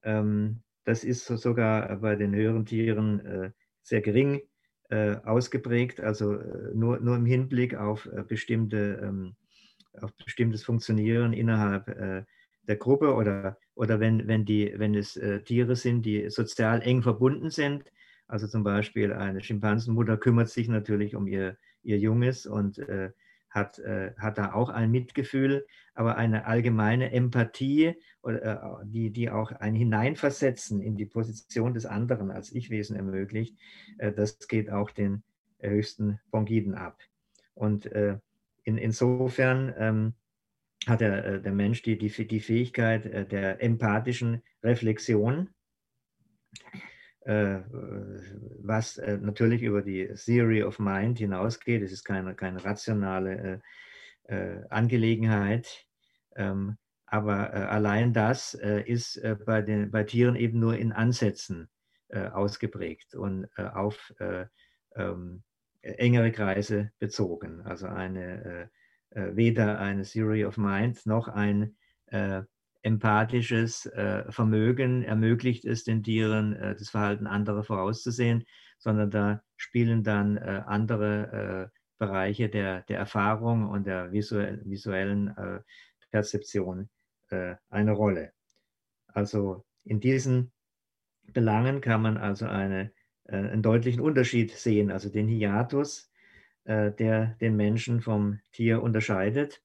Ähm, das ist sogar bei den höheren Tieren sehr gering ausgeprägt, also nur, nur im Hinblick auf, bestimmte, ähm, auf bestimmtes Funktionieren innerhalb der Gruppe oder, oder wenn, wenn, die, wenn es Tiere sind, die sozial eng verbunden sind. Also zum Beispiel eine Schimpansenmutter kümmert sich natürlich um ihr, ihr Junges und äh, hat, äh, hat da auch ein Mitgefühl, aber eine allgemeine Empathie, äh, die, die auch ein Hineinversetzen in die Position des anderen als Ich-Wesen ermöglicht, äh, das geht auch den höchsten Bongiden ab. Und äh, in, insofern ähm, hat der, äh, der Mensch die, die, die Fähigkeit äh, der empathischen Reflexion äh, was äh, natürlich über die Theory of Mind hinausgeht. Es ist keine, keine rationale äh, Angelegenheit. Ähm, aber allein das ist bei, den, bei Tieren eben nur in Ansätzen ausgeprägt und auf ähm, engere Kreise bezogen. Also eine, weder eine Theory of Mind noch ein empathisches äh, Vermögen ermöglicht es den Tieren, äh, das Verhalten anderer vorauszusehen, sondern da spielen dann äh, andere äh, Bereiche der, der Erfahrung und der visuell, visuellen äh, Perzeption äh, eine Rolle. Also in diesen Belangen kann man also eine, einen deutlichen Unterschied sehen, also den Hiatus, der den Menschen vom Tier unterscheidet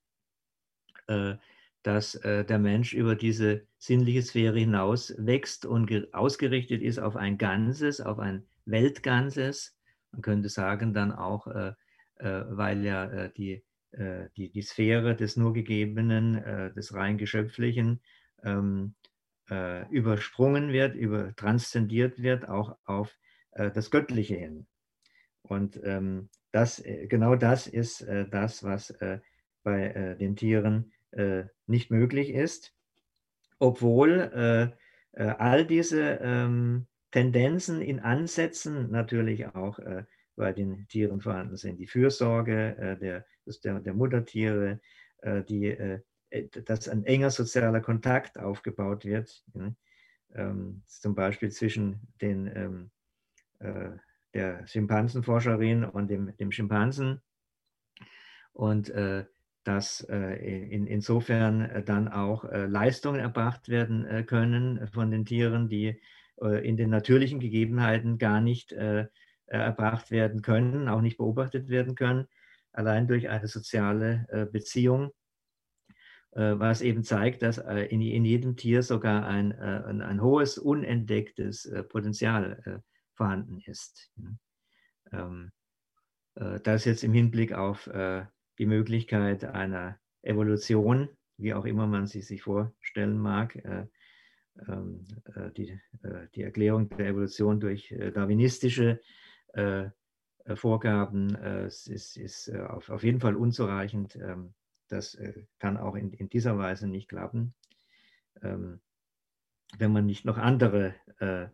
dass äh, der Mensch über diese sinnliche Sphäre hinaus wächst und ausgerichtet ist auf ein Ganzes, auf ein Weltganzes. Man könnte sagen dann auch, äh, äh, weil ja äh, die, äh, die, die Sphäre des nur Gegebenen, äh, des rein Geschöpflichen ähm, äh, übersprungen wird, über, transzendiert wird, auch auf das Göttliche hin. Und ähm, das, genau das ist das, was bei den Tieren nicht möglich ist, obwohl all diese ähm, Tendenzen in Ansätzen natürlich auch bei den Tieren vorhanden sind. Die Fürsorge der, der, der Muttertiere, die äh, dass ein enger sozialer Kontakt aufgebaut wird, ähm, zum Beispiel zwischen den, ähm, äh, der Schimpansenforscherin und dem, dem Schimpansen. Und äh, dass äh, in, insofern äh, dann auch äh, Leistungen erbracht werden können von den Tieren, die in den natürlichen Gegebenheiten gar nicht erbracht werden können, auch nicht beobachtet werden können, allein durch eine soziale Beziehung was eben zeigt, dass in, in jedem Tier sogar ein, ein, ein hohes, unentdecktes Potenzial vorhanden ist. Ähm, das jetzt im Hinblick auf die Möglichkeit einer Evolution, wie auch immer man sie sich vorstellen mag, ähm, die, die Erklärung der Evolution durch darwinistische Vorgaben ist, ist auf, auf jeden Fall unzureichend. Ähm, das äh, kann auch in, in, dieser Weise nicht klappen, ähm, wenn man nicht noch andere äh,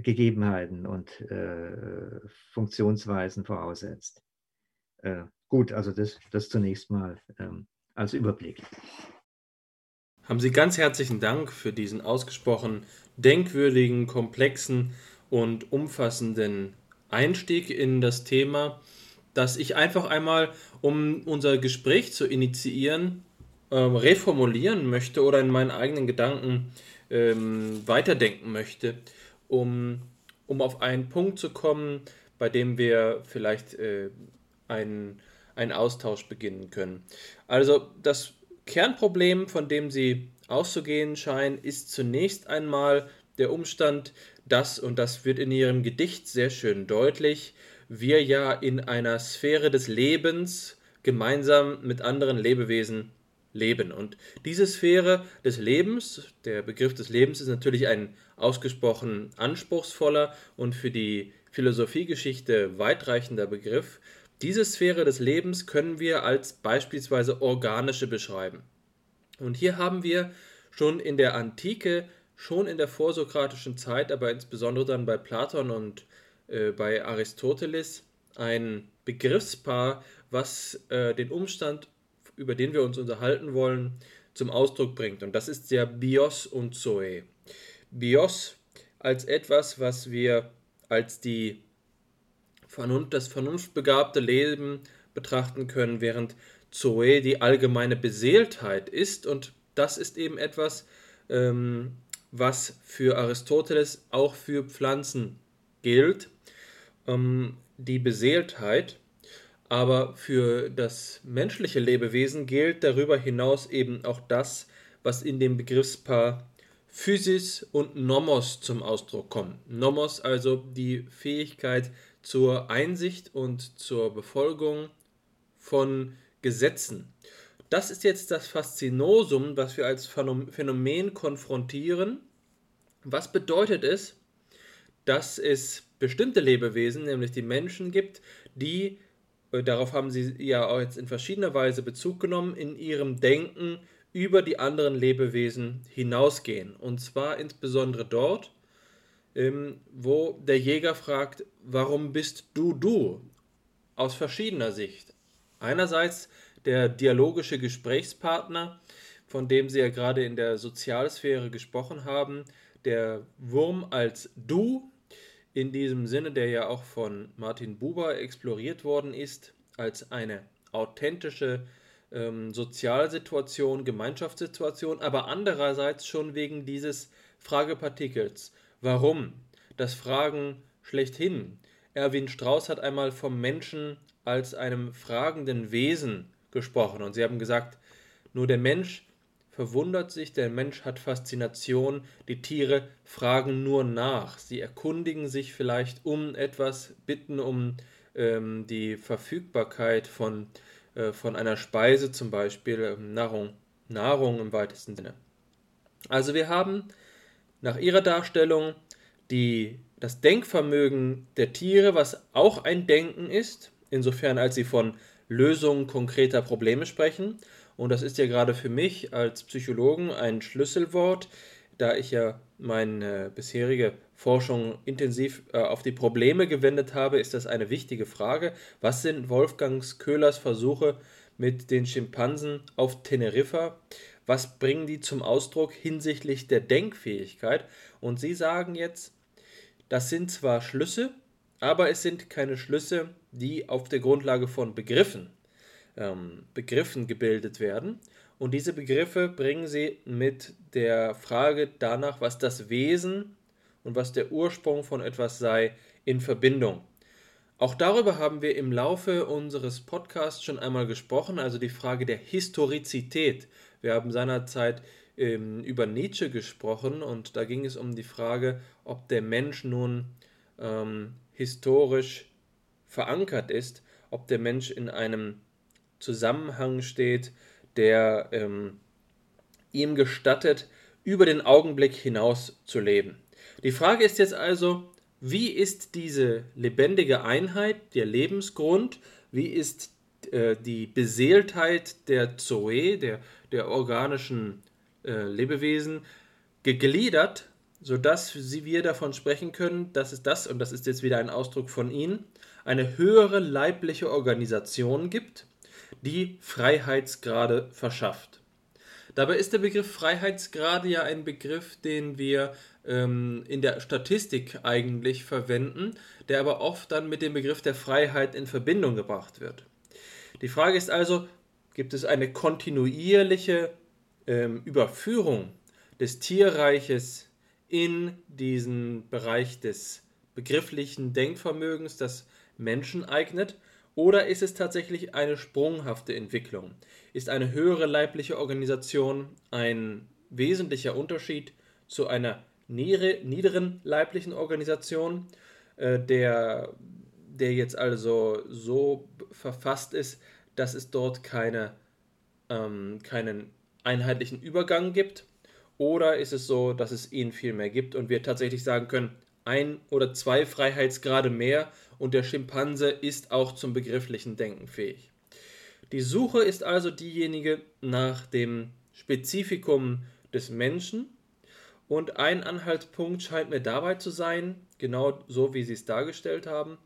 Gegebenheiten und äh, Funktionsweisen voraussetzt. Gut, also das, das zunächst mal ähm, als Überblick. Haben Sie ganz herzlichen Dank für diesen ausgesprochen denkwürdigen, komplexen und umfassenden Einstieg in das Thema dass ich einfach einmal, um unser Gespräch zu initiieren, ähm, reformulieren möchte oder in meinen eigenen Gedanken ähm, weiterdenken möchte, um, um auf einen Punkt zu kommen, bei dem wir vielleicht äh, einen, einen Austausch beginnen können. Also das Kernproblem, von dem Sie auszugehen scheinen, ist zunächst einmal der Umstand, dass, und das wird in Ihrem Gedicht sehr schön deutlich, wir ja in einer Sphäre des Lebens gemeinsam mit anderen Lebewesen leben. Und diese Sphäre des Lebens, der Begriff des Lebens ist natürlich ein ausgesprochen anspruchsvoller und für die Philosophiegeschichte weitreichender Begriff. Diese Sphäre des Lebens können wir als beispielsweise organische beschreiben. Und hier haben wir schon in der Antike, schon in der vorsokratischen Zeit, aber insbesondere dann bei Platon und äh, bei Aristoteles ein Begriffspaar, was äh, den Umstand, über den wir uns unterhalten wollen, zum Ausdruck bringt. Und das ist der Bios und Zoe. Bios als etwas, was wir als die Das vernunftbegabte Leben betrachten können, während Zoe die allgemeine Beseeltheit ist. Und das ist eben etwas, ähm, was für Aristoteles auch für Pflanzen gilt ähm, die Beseeltheit, aber für das menschliche Lebewesen gilt darüber hinaus eben auch das, was in dem Begriffspaar Physis und Nomos zum Ausdruck kommt. Nomos also die Fähigkeit zur Einsicht und zur Befolgung von Gesetzen. Das ist jetzt das Faszinosum, was wir als Phänomen konfrontieren. Was bedeutet es, dass es bestimmte Lebewesen, nämlich die Menschen gibt, die, äh, darauf haben sie ja auch jetzt in verschiedener Weise Bezug genommen, in ihrem Denken über die anderen Lebewesen hinausgehen. Und zwar insbesondere dort, ähm, wo der Jäger fragt, warum bist du du? Aus verschiedener Sicht. Einerseits der dialogische Gesprächspartner, von dem Sie ja gerade in der Sozialsphäre gesprochen haben, der Wurm als du in diesem Sinne, der ja auch von Martin Buber exploriert worden ist, als eine authentische ähm, Sozialsituation, Gemeinschaftssituation, aber andererseits schon wegen dieses Fragepartikels. Warum? Das Fragen schlechthin. Erwin Strauß hat einmal vom Menschen als einem fragenden Wesen gesprochen und sie haben gesagt, nur der Mensch verwundert sich, der Mensch hat Faszination, die Tiere fragen nur nach, sie erkundigen sich vielleicht um etwas, bitten um ähm, die Verfügbarkeit von äh, von einer Speise zum Beispiel ähm, Nahrung, Nahrung im weitesten Sinne. Also wir haben nach ihrer Darstellung die, das Denkvermögen der Tiere, was auch ein Denken ist, insofern als sie von Lösungen konkreter Probleme sprechen. Und das ist ja gerade für mich als Psychologen ein Schlüsselwort, da ich ja meine bisherige Forschung intensiv äh, auf die Probleme gewendet habe, ist das eine wichtige Frage. Was sind Wolfgangs Köhlers Versuche mit den Schimpansen auf Teneriffa? Was bringen die zum Ausdruck hinsichtlich der Denkfähigkeit? Und Sie sagen jetzt, das sind zwar Schlüsse, aber es sind keine Schlüsse, die auf der Grundlage von Begriffen, ähm, Begriffen gebildet werden. Und diese Begriffe bringen Sie mit der Frage danach, was das Wesen und was der Ursprung von etwas sei, in Verbindung. Auch darüber haben wir im Laufe unseres Podcasts schon einmal gesprochen, also die Frage der Historizität. Wir haben seinerzeit ähm, über Nietzsche gesprochen und da ging es um die Frage, ob der Mensch nun ähm, historisch verankert ist, ob der Mensch in einem Zusammenhang steht, der ähm, ihm gestattet, über den Augenblick hinaus zu leben. Die Frage ist jetzt also, wie ist diese lebendige Einheit, der Lebensgrund, wie ist äh, die Beseeltheit der Zoe, der, der organischen äh, Lebewesen, gegliedert, sodass wir davon sprechen können, dass es das, und das ist jetzt wieder ein Ausdruck von Ihnen, eine höhere leibliche Organisation gibt, die Freiheitsgrade verschafft. Dabei ist der Begriff Freiheitsgrade ja ein Begriff, den wir ähm, in der Statistik eigentlich verwenden, der aber oft dann mit dem Begriff der Freiheit in Verbindung gebracht wird. Die Frage ist also, gibt es eine kontinuierliche ähm, Überführung des Tierreiches in diesen Bereich des begrifflichen Denkvermögens, das Menschen eignet, oder ist es tatsächlich eine sprunghafte Entwicklung? Ist eine höhere leibliche Organisation ein wesentlicher Unterschied zu einer niederen leiblichen Organisation, äh, der, der jetzt also so verfasst ist, dass es dort keine, ähm, keinen einheitlichen Übergang gibt? Oder ist es so, dass es ihn viel mehr gibt und wir tatsächlich sagen können, ein oder zwei Freiheitsgrade mehr und der Schimpanse ist auch zum begrifflichen Denken fähig. Die Suche ist also diejenige nach dem Spezifikum des Menschen und ein Anhaltspunkt scheint mir dabei zu sein, genau so wie Sie es dargestellt haben,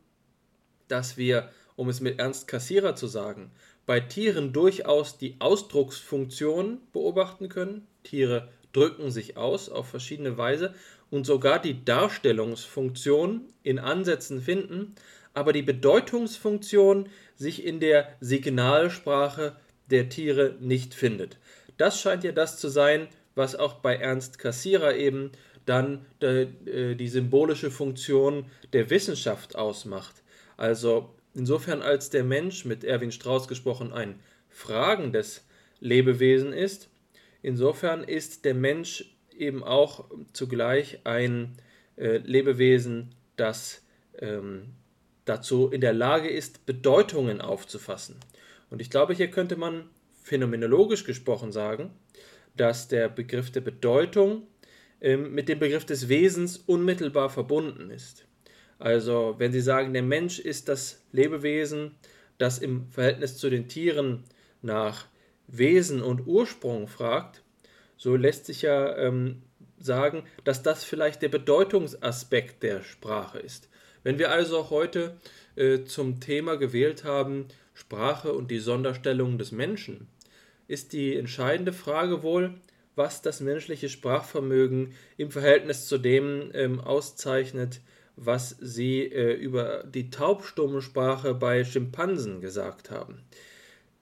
dass wir, um es mit Ernst Kassierer zu sagen, bei Tieren durchaus die Ausdrucksfunktion beobachten können. Tiere drücken sich aus auf verschiedene Weise und sogar die Darstellungsfunktion in Ansätzen finden, aber die Bedeutungsfunktion sich in der Signalsprache der Tiere nicht findet. Das scheint ja das zu sein, was auch bei Ernst Kassierer eben dann de, äh, die symbolische Funktion der Wissenschaft ausmacht. Also insofern als der Mensch, mit Erwin Strauss gesprochen, ein fragendes Lebewesen ist, insofern ist der Mensch eben auch zugleich ein äh, Lebewesen, das ähm, dazu in der Lage ist, Bedeutungen aufzufassen. Und ich glaube, hier könnte man phänomenologisch gesprochen sagen, dass der Begriff der Bedeutung ähm, mit dem Begriff des Wesens unmittelbar verbunden ist. Also wenn Sie sagen, der Mensch ist das Lebewesen, das im Verhältnis zu den Tieren nach Wesen und Ursprung fragt, so lässt sich ja ähm, sagen, dass das vielleicht der Bedeutungsaspekt der Sprache ist. Wenn wir also heute äh, zum Thema gewählt haben, Sprache und die Sonderstellung des Menschen, ist die entscheidende Frage wohl, was das menschliche Sprachvermögen im Verhältnis zu dem ähm, auszeichnet, was Sie äh, über die taubstumme Sprache bei Schimpansen gesagt haben.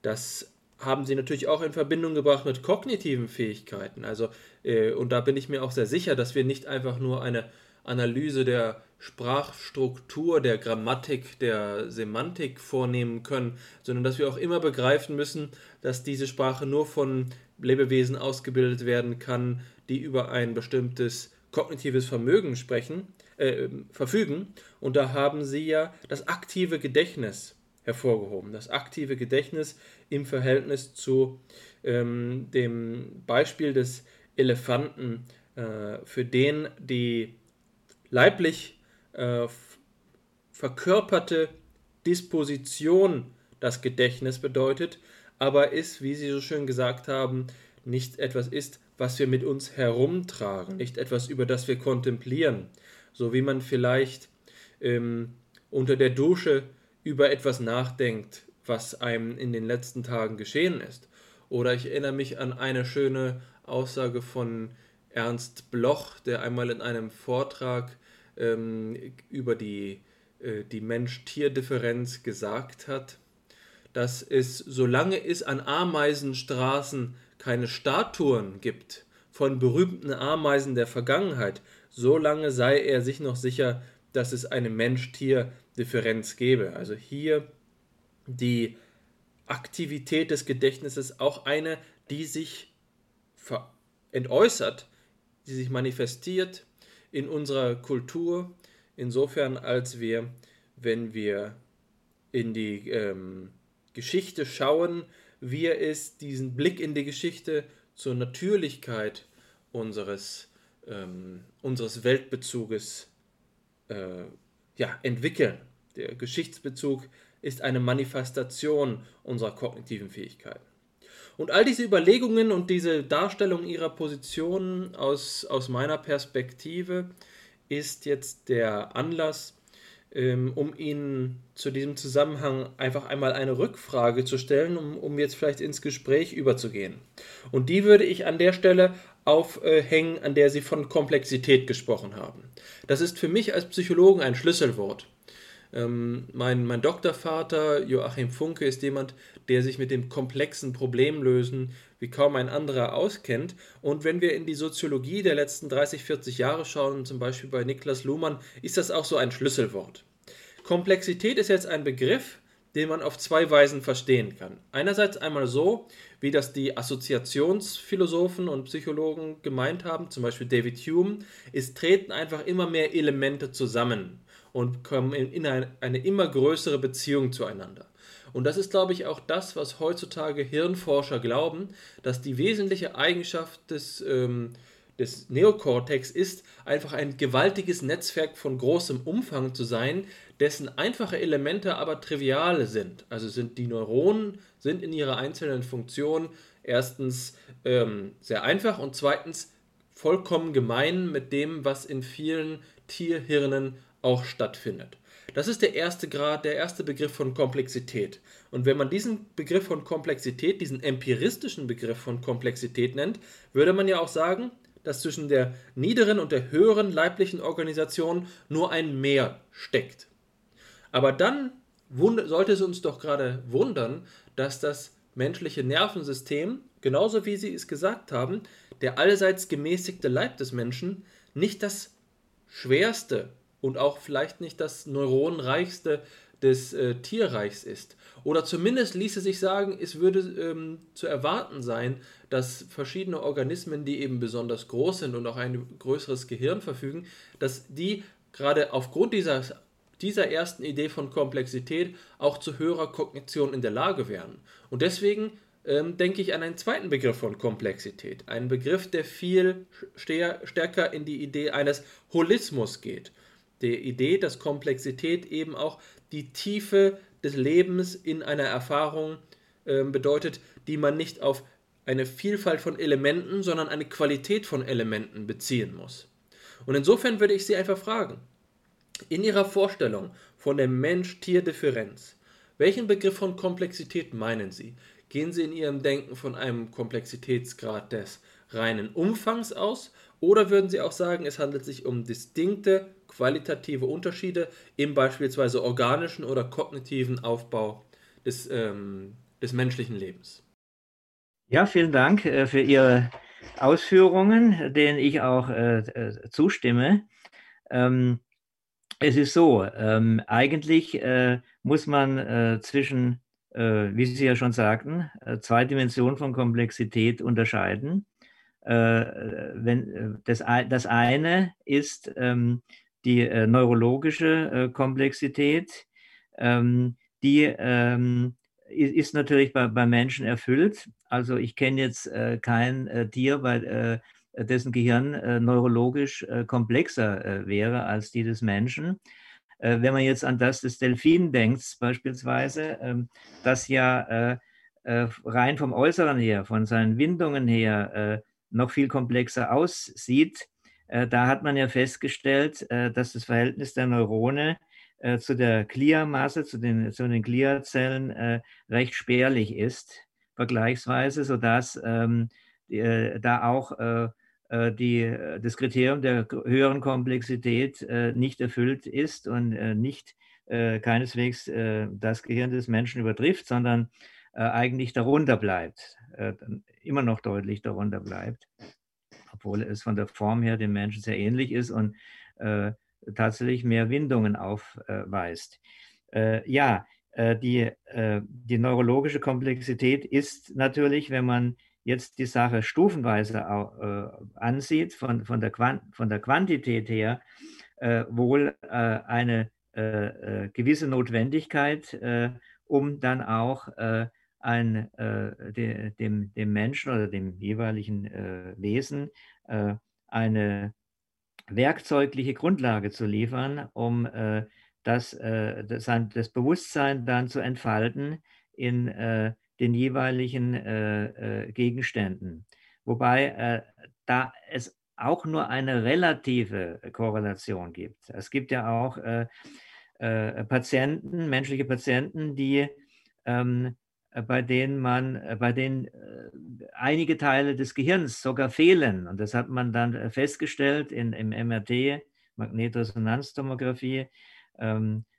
Das haben Sie natürlich auch in Verbindung gebracht mit kognitiven Fähigkeiten. Also, äh, und da bin ich mir auch sehr sicher, dass wir nicht einfach nur eine Analyse der Sprachstruktur, der Grammatik, der Semantik vornehmen können, sondern dass wir auch immer begreifen müssen, dass diese Sprache nur von Lebewesen ausgebildet werden kann, die über ein bestimmtes kognitives Vermögen sprechen, äh, verfügen. Und da haben sie ja das aktive Gedächtnis hervorgehoben. Das aktive Gedächtnis im Verhältnis zu ähm, dem Beispiel des Elefanten, äh, für den die leiblich äh, verkörperte Disposition das Gedächtnis bedeutet, aber ist, wie Sie so schön gesagt haben, nicht etwas ist, was wir mit uns herumtragen, nicht etwas, über das wir kontemplieren, so wie man vielleicht ähm, unter der Dusche über etwas nachdenkt, was einem in den letzten Tagen geschehen ist. Oder ich erinnere mich an eine schöne Aussage von Ernst Bloch, der einmal in einem Vortrag ähm, über die, äh, die Mensch-Tier-Differenz gesagt hat, dass es, solange es an Ameisenstraßen keine Statuen gibt von berühmten Ameisen der Vergangenheit, solange sei er sich noch sicher, dass es eine Mensch-Tier-Differenz gäbe. Also hier die Aktivität des Gedächtnisses auch eine, die sich entäußert, die sich manifestiert in unserer Kultur, insofern als wir, wenn wir in die ähm, Geschichte schauen, wir es diesen Blick in die Geschichte zur Natürlichkeit unseres, ähm, unseres Weltbezuges äh, ja, entwickeln. Der Geschichtsbezug ist eine Manifestation unserer kognitiven Fähigkeiten. Und all diese Überlegungen und diese Darstellung ihrer Positionen aus, aus meiner Perspektive ist jetzt der Anlass, ähm, um Ihnen zu diesem Zusammenhang einfach einmal eine Rückfrage zu stellen, um, um jetzt vielleicht ins Gespräch überzugehen. Und die würde ich an der Stelle aufhängen, an der Sie von Komplexität gesprochen haben. Das ist für mich als Psychologen ein Schlüsselwort. Ähm, mein, mein Doktorvater Joachim Funke ist jemand, der sich mit dem komplexen Problemlösen wie kaum ein anderer auskennt. Und wenn wir in die Soziologie der letzten 30, 40 Jahre schauen, zum Beispiel bei Niklas Luhmann, ist das auch so ein Schlüsselwort. Komplexität ist jetzt ein Begriff, den man auf zwei Weisen verstehen kann. Einerseits einmal so, wie das die Assoziationsphilosophen und Psychologen gemeint haben, zum Beispiel David Hume, es treten einfach immer mehr Elemente zusammen und kommen in eine, eine immer größere Beziehung zueinander. Und das ist, glaube ich, auch das, was heutzutage Hirnforscher glauben, dass die wesentliche Eigenschaft des, ähm, des Neokortex ist, einfach ein gewaltiges Netzwerk von großem Umfang zu sein, dessen einfache Elemente aber triviale sind. Also sind die Neuronen sind in ihrer einzelnen Funktion erstens ähm, sehr einfach und zweitens vollkommen gemein mit dem, was in vielen Tierhirnen auch stattfindet. Das ist der erste Grad, der erste Begriff von Komplexität. Und wenn man diesen Begriff von Komplexität, diesen empiristischen Begriff von Komplexität nennt, würde man ja auch sagen, dass zwischen der niederen und der höheren leiblichen Organisation nur ein Mehr steckt. Aber dann sollte es uns doch gerade wundern, dass das menschliche Nervensystem, genauso wie Sie es gesagt haben, der allseits gemäßigte Leib des Menschen, nicht das schwerste und auch vielleicht nicht das neuronreichste des äh, Tierreichs ist. Oder zumindest ließe sich sagen, es würde ähm, zu erwarten sein, dass verschiedene Organismen, die eben besonders groß sind und auch ein größeres Gehirn verfügen, dass die gerade aufgrund dieser, dieser ersten Idee von Komplexität auch zu höherer Kognition in der Lage wären. Und deswegen ähm, denke ich an einen zweiten Begriff von Komplexität. Einen Begriff, der viel stärker in die Idee eines Holismus geht der Idee, dass Komplexität eben auch die Tiefe des Lebens in einer Erfahrung äh, bedeutet, die man nicht auf eine Vielfalt von Elementen, sondern eine Qualität von Elementen beziehen muss. Und insofern würde ich Sie einfach fragen, in Ihrer Vorstellung von der Mensch-Tier-Differenz, welchen Begriff von Komplexität meinen Sie? Gehen Sie in Ihrem Denken von einem Komplexitätsgrad des reinen Umfangs aus oder würden Sie auch sagen, es handelt sich um distinkte qualitative Unterschiede im beispielsweise organischen oder kognitiven Aufbau des, ähm, des menschlichen Lebens? Ja, vielen Dank äh, für Ihre Ausführungen, denen ich auch äh, äh, zustimme. Ähm, es ist so, ähm, eigentlich äh, muss man äh, zwischen, äh, wie Sie ja schon sagten, zwei Dimensionen von Komplexität unterscheiden. Äh, wenn, äh, das, das eine ist ähm, die äh, neurologische Komplexität, ähm, die ähm, ist natürlich bei, bei Menschen erfüllt. Also ich kenne jetzt äh, kein äh, Tier, bei, äh, dessen Gehirn äh, neurologisch äh, komplexer äh, wäre als die des Menschen. wenn man jetzt an das des Delfinen denkt, beispielsweise, ähm, das ja rein vom Äußeren her, von seinen Windungen her, noch viel komplexer aussieht, da hat man ja festgestellt, dass das Verhältnis der Neurone zu der Gliamasse, zu den, zu den Gliazellen recht spärlich ist, vergleichsweise, sodass ähm, da auch die, äh, das Kriterium der höheren Komplexität äh, nicht erfüllt ist und nicht keineswegs das Gehirn des Menschen übertrifft, sondern eigentlich darunter bleibt, immer noch deutlich darunter bleibt, obwohl es von der Form her dem Menschen sehr ähnlich ist und tatsächlich mehr Windungen aufweist. Ja, die, die neurologische Komplexität ist natürlich, wenn man jetzt die Sache stufenweise äh, ansieht, von, von, der von der Quantität her, äh, wohl äh, eine äh, äh, gewisse Notwendigkeit, äh, um dann auch ein, de, dem, dem Menschen oder dem jeweiligen Wesen eine werkzeugliche Grundlage zu liefern, um das, das, das Bewusstsein dann zu entfalten in den jeweiligen äh, äh, Gegenständen. Wobei äh, da es auch nur eine relative Korrelation gibt. Es gibt ja auch äh, äh, Patienten, menschliche Patienten, die ähm, bei denen man, bei denen einige Teile des Gehirns sogar fehlen. Und das hat man dann festgestellt in, im MRT, Magnetresonanztomographie, ähm, äh,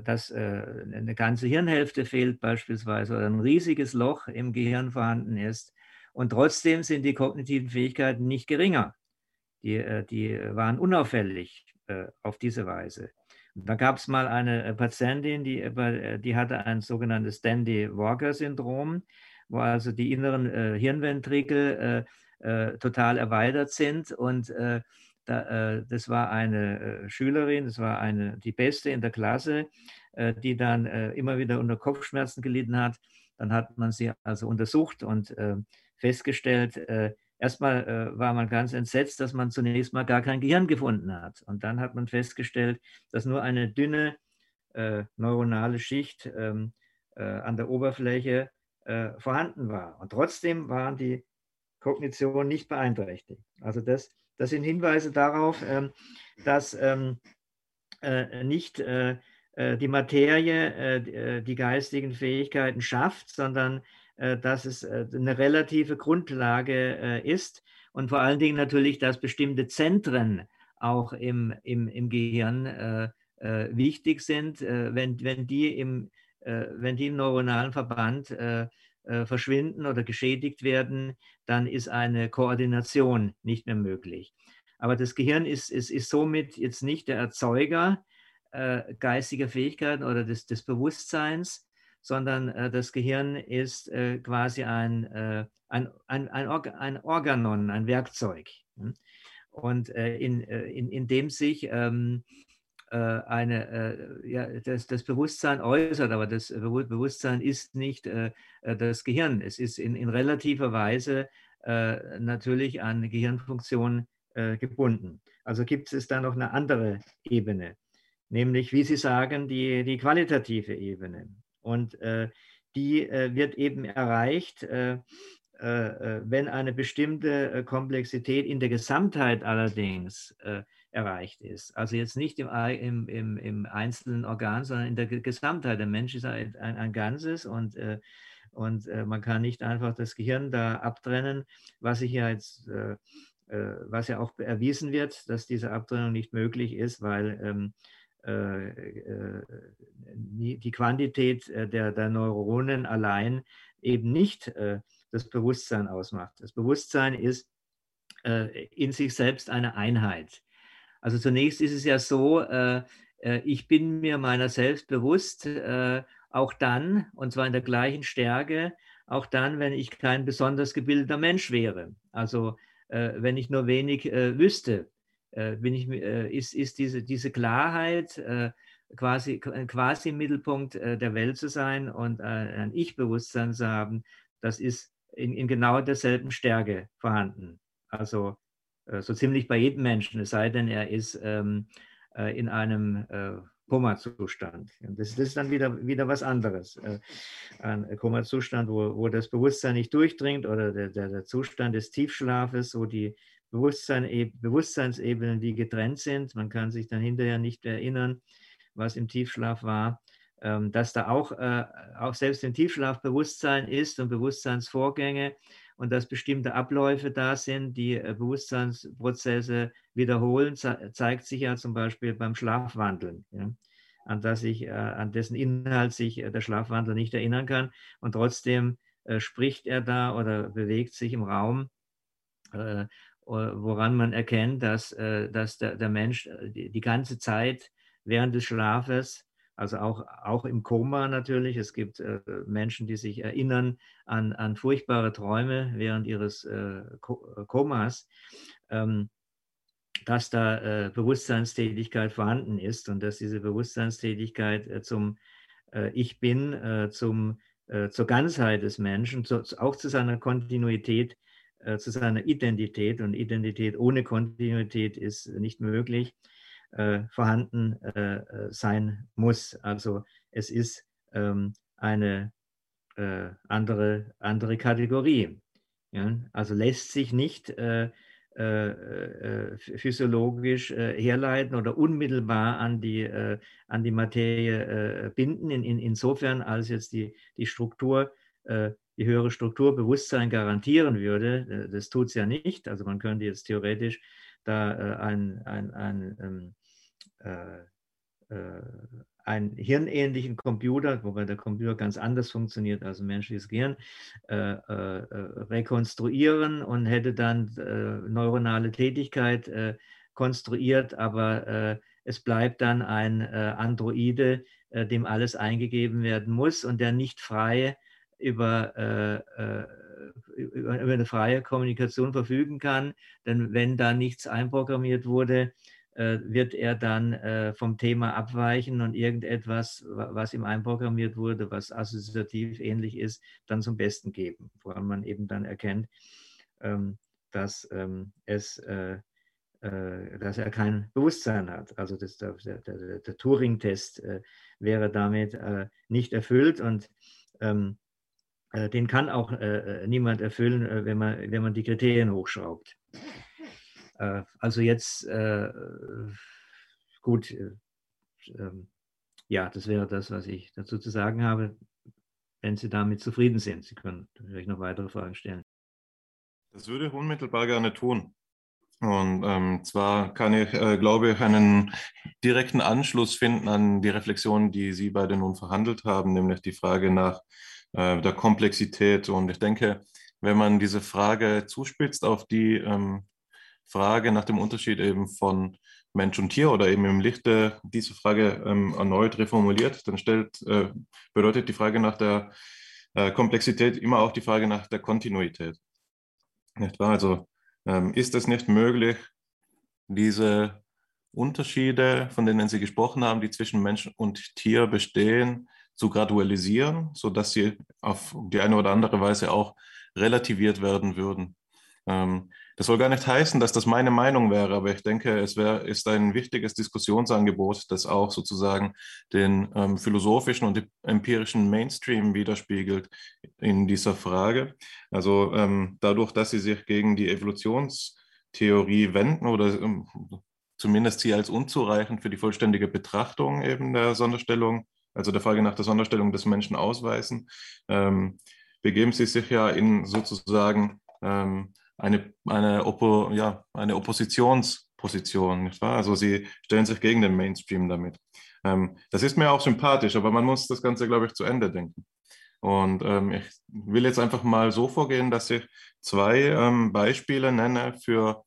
dass äh, eine ganze Hirnhälfte fehlt beispielsweise oder ein riesiges Loch im Gehirn vorhanden ist. Und trotzdem sind die kognitiven Fähigkeiten nicht geringer. Die, äh, die waren unauffällig auf diese Weise. Da gab es mal eine Patientin, die, die hatte ein sogenanntes Dandy-Walker-Syndrom, wo also die inneren Hirnventrikel total erweitert sind und da, äh, das war eine äh, Schülerin, das war eine, die Beste in der Klasse, äh, die dann äh, immer wieder unter Kopfschmerzen gelitten hat. Dann hat man sie also untersucht und äh, festgestellt, äh, erstmal war man ganz entsetzt, dass man zunächst mal gar kein Gehirn gefunden hat. Und dann hat man festgestellt, dass nur eine dünne neuronale Schicht ähm, an der Oberfläche vorhanden war. Und trotzdem waren die Kognitionen nicht beeinträchtigt. Also das das sind Hinweise darauf, ähm, dass ähm, äh, nicht äh, äh, die Materie die geistigen Fähigkeiten schafft, sondern dass es eine relative Grundlage ist und vor allen Dingen natürlich, dass bestimmte Zentren auch im, im, im Gehirn wichtig sind, wenn, wenn, die im, wenn die im neuronalen Verband verschwinden oder geschädigt werden, dann ist eine Koordination nicht mehr möglich. Aber das Gehirn ist, ist, ist somit jetzt nicht der Erzeuger äh, geistiger Fähigkeiten oder des, des Bewusstseins, sondern äh, das Gehirn ist äh, quasi ein, äh, ein, ein, ein, Organ, ein, Organon, ein Werkzeug. Hm? Und äh, in, in, in dem sich ähm, äh, eine, äh, ja, das, das Bewusstsein äußert, aber das Bewusstsein ist nicht äh, das Gehirn. Es ist in, in relativer Weise natürlich an Gehirnfunktion gebunden. Also gibt es da noch eine andere Ebene, nämlich, wie Sie sagen, die, die qualitative Ebene. Und äh, die äh, wird eben erreicht, äh, wenn eine bestimmte Komplexität in der Gesamtheit allerdings erreicht ist. Also jetzt nicht im, im, im, im einzelnen Organ, sondern in der Gesamtheit. Der Mensch ist ein, ein Ganzes und, äh, und äh, man kann nicht einfach das Gehirn da abtrennen, was ich ja jetzt, äh, äh was ja auch erwiesen wird, dass diese Abtrennung nicht möglich ist, weil ähm, äh, äh, die Quantität der, der Neuronen allein eben nicht das Bewusstsein ausmacht. Das Bewusstsein ist in sich selbst eine Einheit. Also zunächst ist es ja so, äh, äh, ich bin mir meiner selbst bewusst, äh, auch dann, und zwar in der gleichen Stärke, auch dann, wenn ich kein besonders gebildeter Mensch wäre. Also wenn ich nur wenig wüsste, bin ich, ist, ist diese, diese Klarheit quasi, quasi Mittelpunkt äh, der Welt zu sein und ein Ich-Bewusstsein zu haben, das ist in, in, genau derselben Stärke vorhanden. Also so ziemlich bei jedem Menschen, es sei denn, er ist ähm, äh, in einem äh, Koma-Zustand. Das, das, ist dann wieder, wieder was anderes. Äh, ein Koma-Zustand, wo, wo das Bewusstsein nicht durchdringt oder der, der, der Zustand des Tiefschlafes, wo die Bewusstsein, Bewusstseinsebenen wie getrennt sind. Man kann sich dann hinterher nicht erinnern, was im Tiefschlaf war. Ähm, dass da auch, äh, auch selbst im Tiefschlaf Bewusstsein ist und Bewusstseinsvorgänge und dass bestimmte Abläufe da sind, die äh, Bewusstseinsprozesse wiederholen, zeigt sich ja zum Beispiel beim Schlafwandeln. Ja an, das ich, äh, an dessen Inhalt sich der Schlafwandler nicht erinnern kann. Und trotzdem spricht er da oder bewegt sich im Raum woran man erkennt, dass, äh, dass der, Mensch äh, die, ganze Zeit während des Schlafes, also auch, auch im Koma natürlich, es gibt äh, Menschen, die sich erinnern an, an furchtbare Träume während ihres Komas, ähm, dass da Bewusstseinstätigkeit vorhanden ist und dass diese Bewusstseinstätigkeit zum Ich bin, zum, zur Ganzheit des Menschen, zu, auch zu seiner Kontinuität äh, zu seiner Identität. Und Identität ohne Kontinuität ist nicht möglich, äh, vorhanden äh, äh sein muss. Also es ist ähm, eine äh, andere, andere Kategorie. Ja? Also lässt sich nicht äh, physiologisch herleiten oder unmittelbar an die, an die Materie binden, in, in, insofern als jetzt die, die Struktur die höhere Struktur Bewusstsein garantieren würde. Äh, das tut es ja nicht. Also man könnte jetzt theoretisch da äh, ein, ein, ein, ähm, äh, äh, einen hirnähnlichen Computer, wobei der Computer ganz anders funktioniert als ein menschliches Gehirn, äh, äh, rekonstruieren und hätte dann neuronale Tätigkeit konstruiert, aber es bleibt dann ein Androide, dem alles eingegeben werden muss und der nicht frei über, äh, äh über, eine freie Kommunikation verfügen kann. Denn wenn da nichts einprogrammiert wurde, äh, wird er dann äh, vom Thema abweichen und irgendetwas, was ihm einprogrammiert wurde, was assoziativ ähnlich ist, dann zum Besten geben, woran man eben dann erkennt, ähm, dass ähm, es äh, äh, dass er kein Bewusstsein hat. Also das, der, der, der Turing-Test äh, wäre damit äh, nicht erfüllt und ähm, äh, den kann auch äh, äh, niemand erfüllen, wenn, man, wenn man die Kriterien hochschraubt. Also jetzt, gut, ähm, ja, das wäre das, was ich dazu zu sagen habe. Wenn Sie damit zufrieden sind, Sie können vielleicht noch weitere Fragen stellen. Das würde ich unmittelbar gerne tun. Und ähm, zwar kann ich, äh, glaube ich, einen direkten Anschluss finden an die Reflexion, die Sie beide nun verhandelt haben, nämlich die Frage nach äh, der Komplexität. Und ich denke, wenn man diese Frage zuspitzt auf die ähm, Frage nach dem Unterschied eben von Mensch und Tier oder eben im Lichte diese Frage ähm, erneut reformuliert, dann stellt, äh, bedeutet die Frage nach der äh, Komplexität immer auch die Frage nach der Kontinuität. Nicht wahr? Also ähm, ist es nicht möglich, diese Unterschiede, von denen Sie gesprochen haben, die zwischen Mensch und Tier bestehen, zu gradualisieren, sodass sie auf die eine oder andere Weise auch relativiert werden würden. Ähm, das soll gar nicht heißen, dass das meine Meinung wäre, aber ich denke, es wär, ist ein wichtiges Diskussionsangebot, das auch sozusagen den ähm, philosophischen und empirischen Mainstream widerspiegelt in dieser Frage. Also ähm, dadurch, dass sie sich gegen die Evolutionstheorie wenden oder ähm, zumindest sie als unzureichend für die vollständige Betrachtung eben der Sonderstellung also der Frage nach der Sonderstellung des Menschen ausweisen, ähm, begeben sie sich ja in sozusagen ähm, eine, eine, Oppo, ja, eine Oppositionsposition. Nicht wahr? Also sie stellen sich gegen den Mainstream damit. Ähm, das ist mir auch sympathisch, aber man muss das Ganze, glaube ich, zu Ende denken. Und ähm, ich will jetzt einfach mal so vorgehen, dass ich zwei ähm, Beispiele nenne für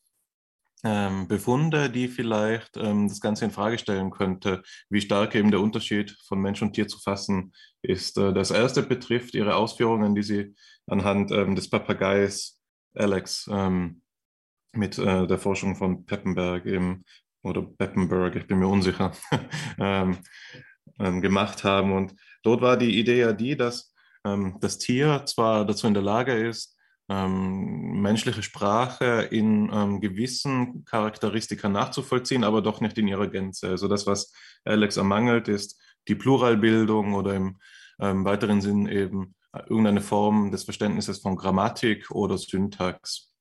ähm, Befunde, die vielleicht ähm, das Ganze in Frage stellen könnte, wie stark eben der Unterschied von Mensch und Tier zu fassen ist. Äh, das erste betrifft Ihre Ausführungen, die Sie anhand ähm, des Papageis Alex ähm, mit äh, der Forschung von Peppenberg eben oder Beppenberg, ich bin mir unsicher, ähm, ähm, gemacht haben. Und dort war die Idee ja die, dass ähm, das Tier zwar dazu in der Lage ist, ähm, menschliche Sprache in ähm, gewissen Charakteristika nachzuvollziehen, aber doch nicht in ihrer Gänze. Also das, was Alex ermangelt, ist die Pluralbildung oder im weiteren Sinn eben irgendeine Form des Verständnisses von Grammatik oder Syntax.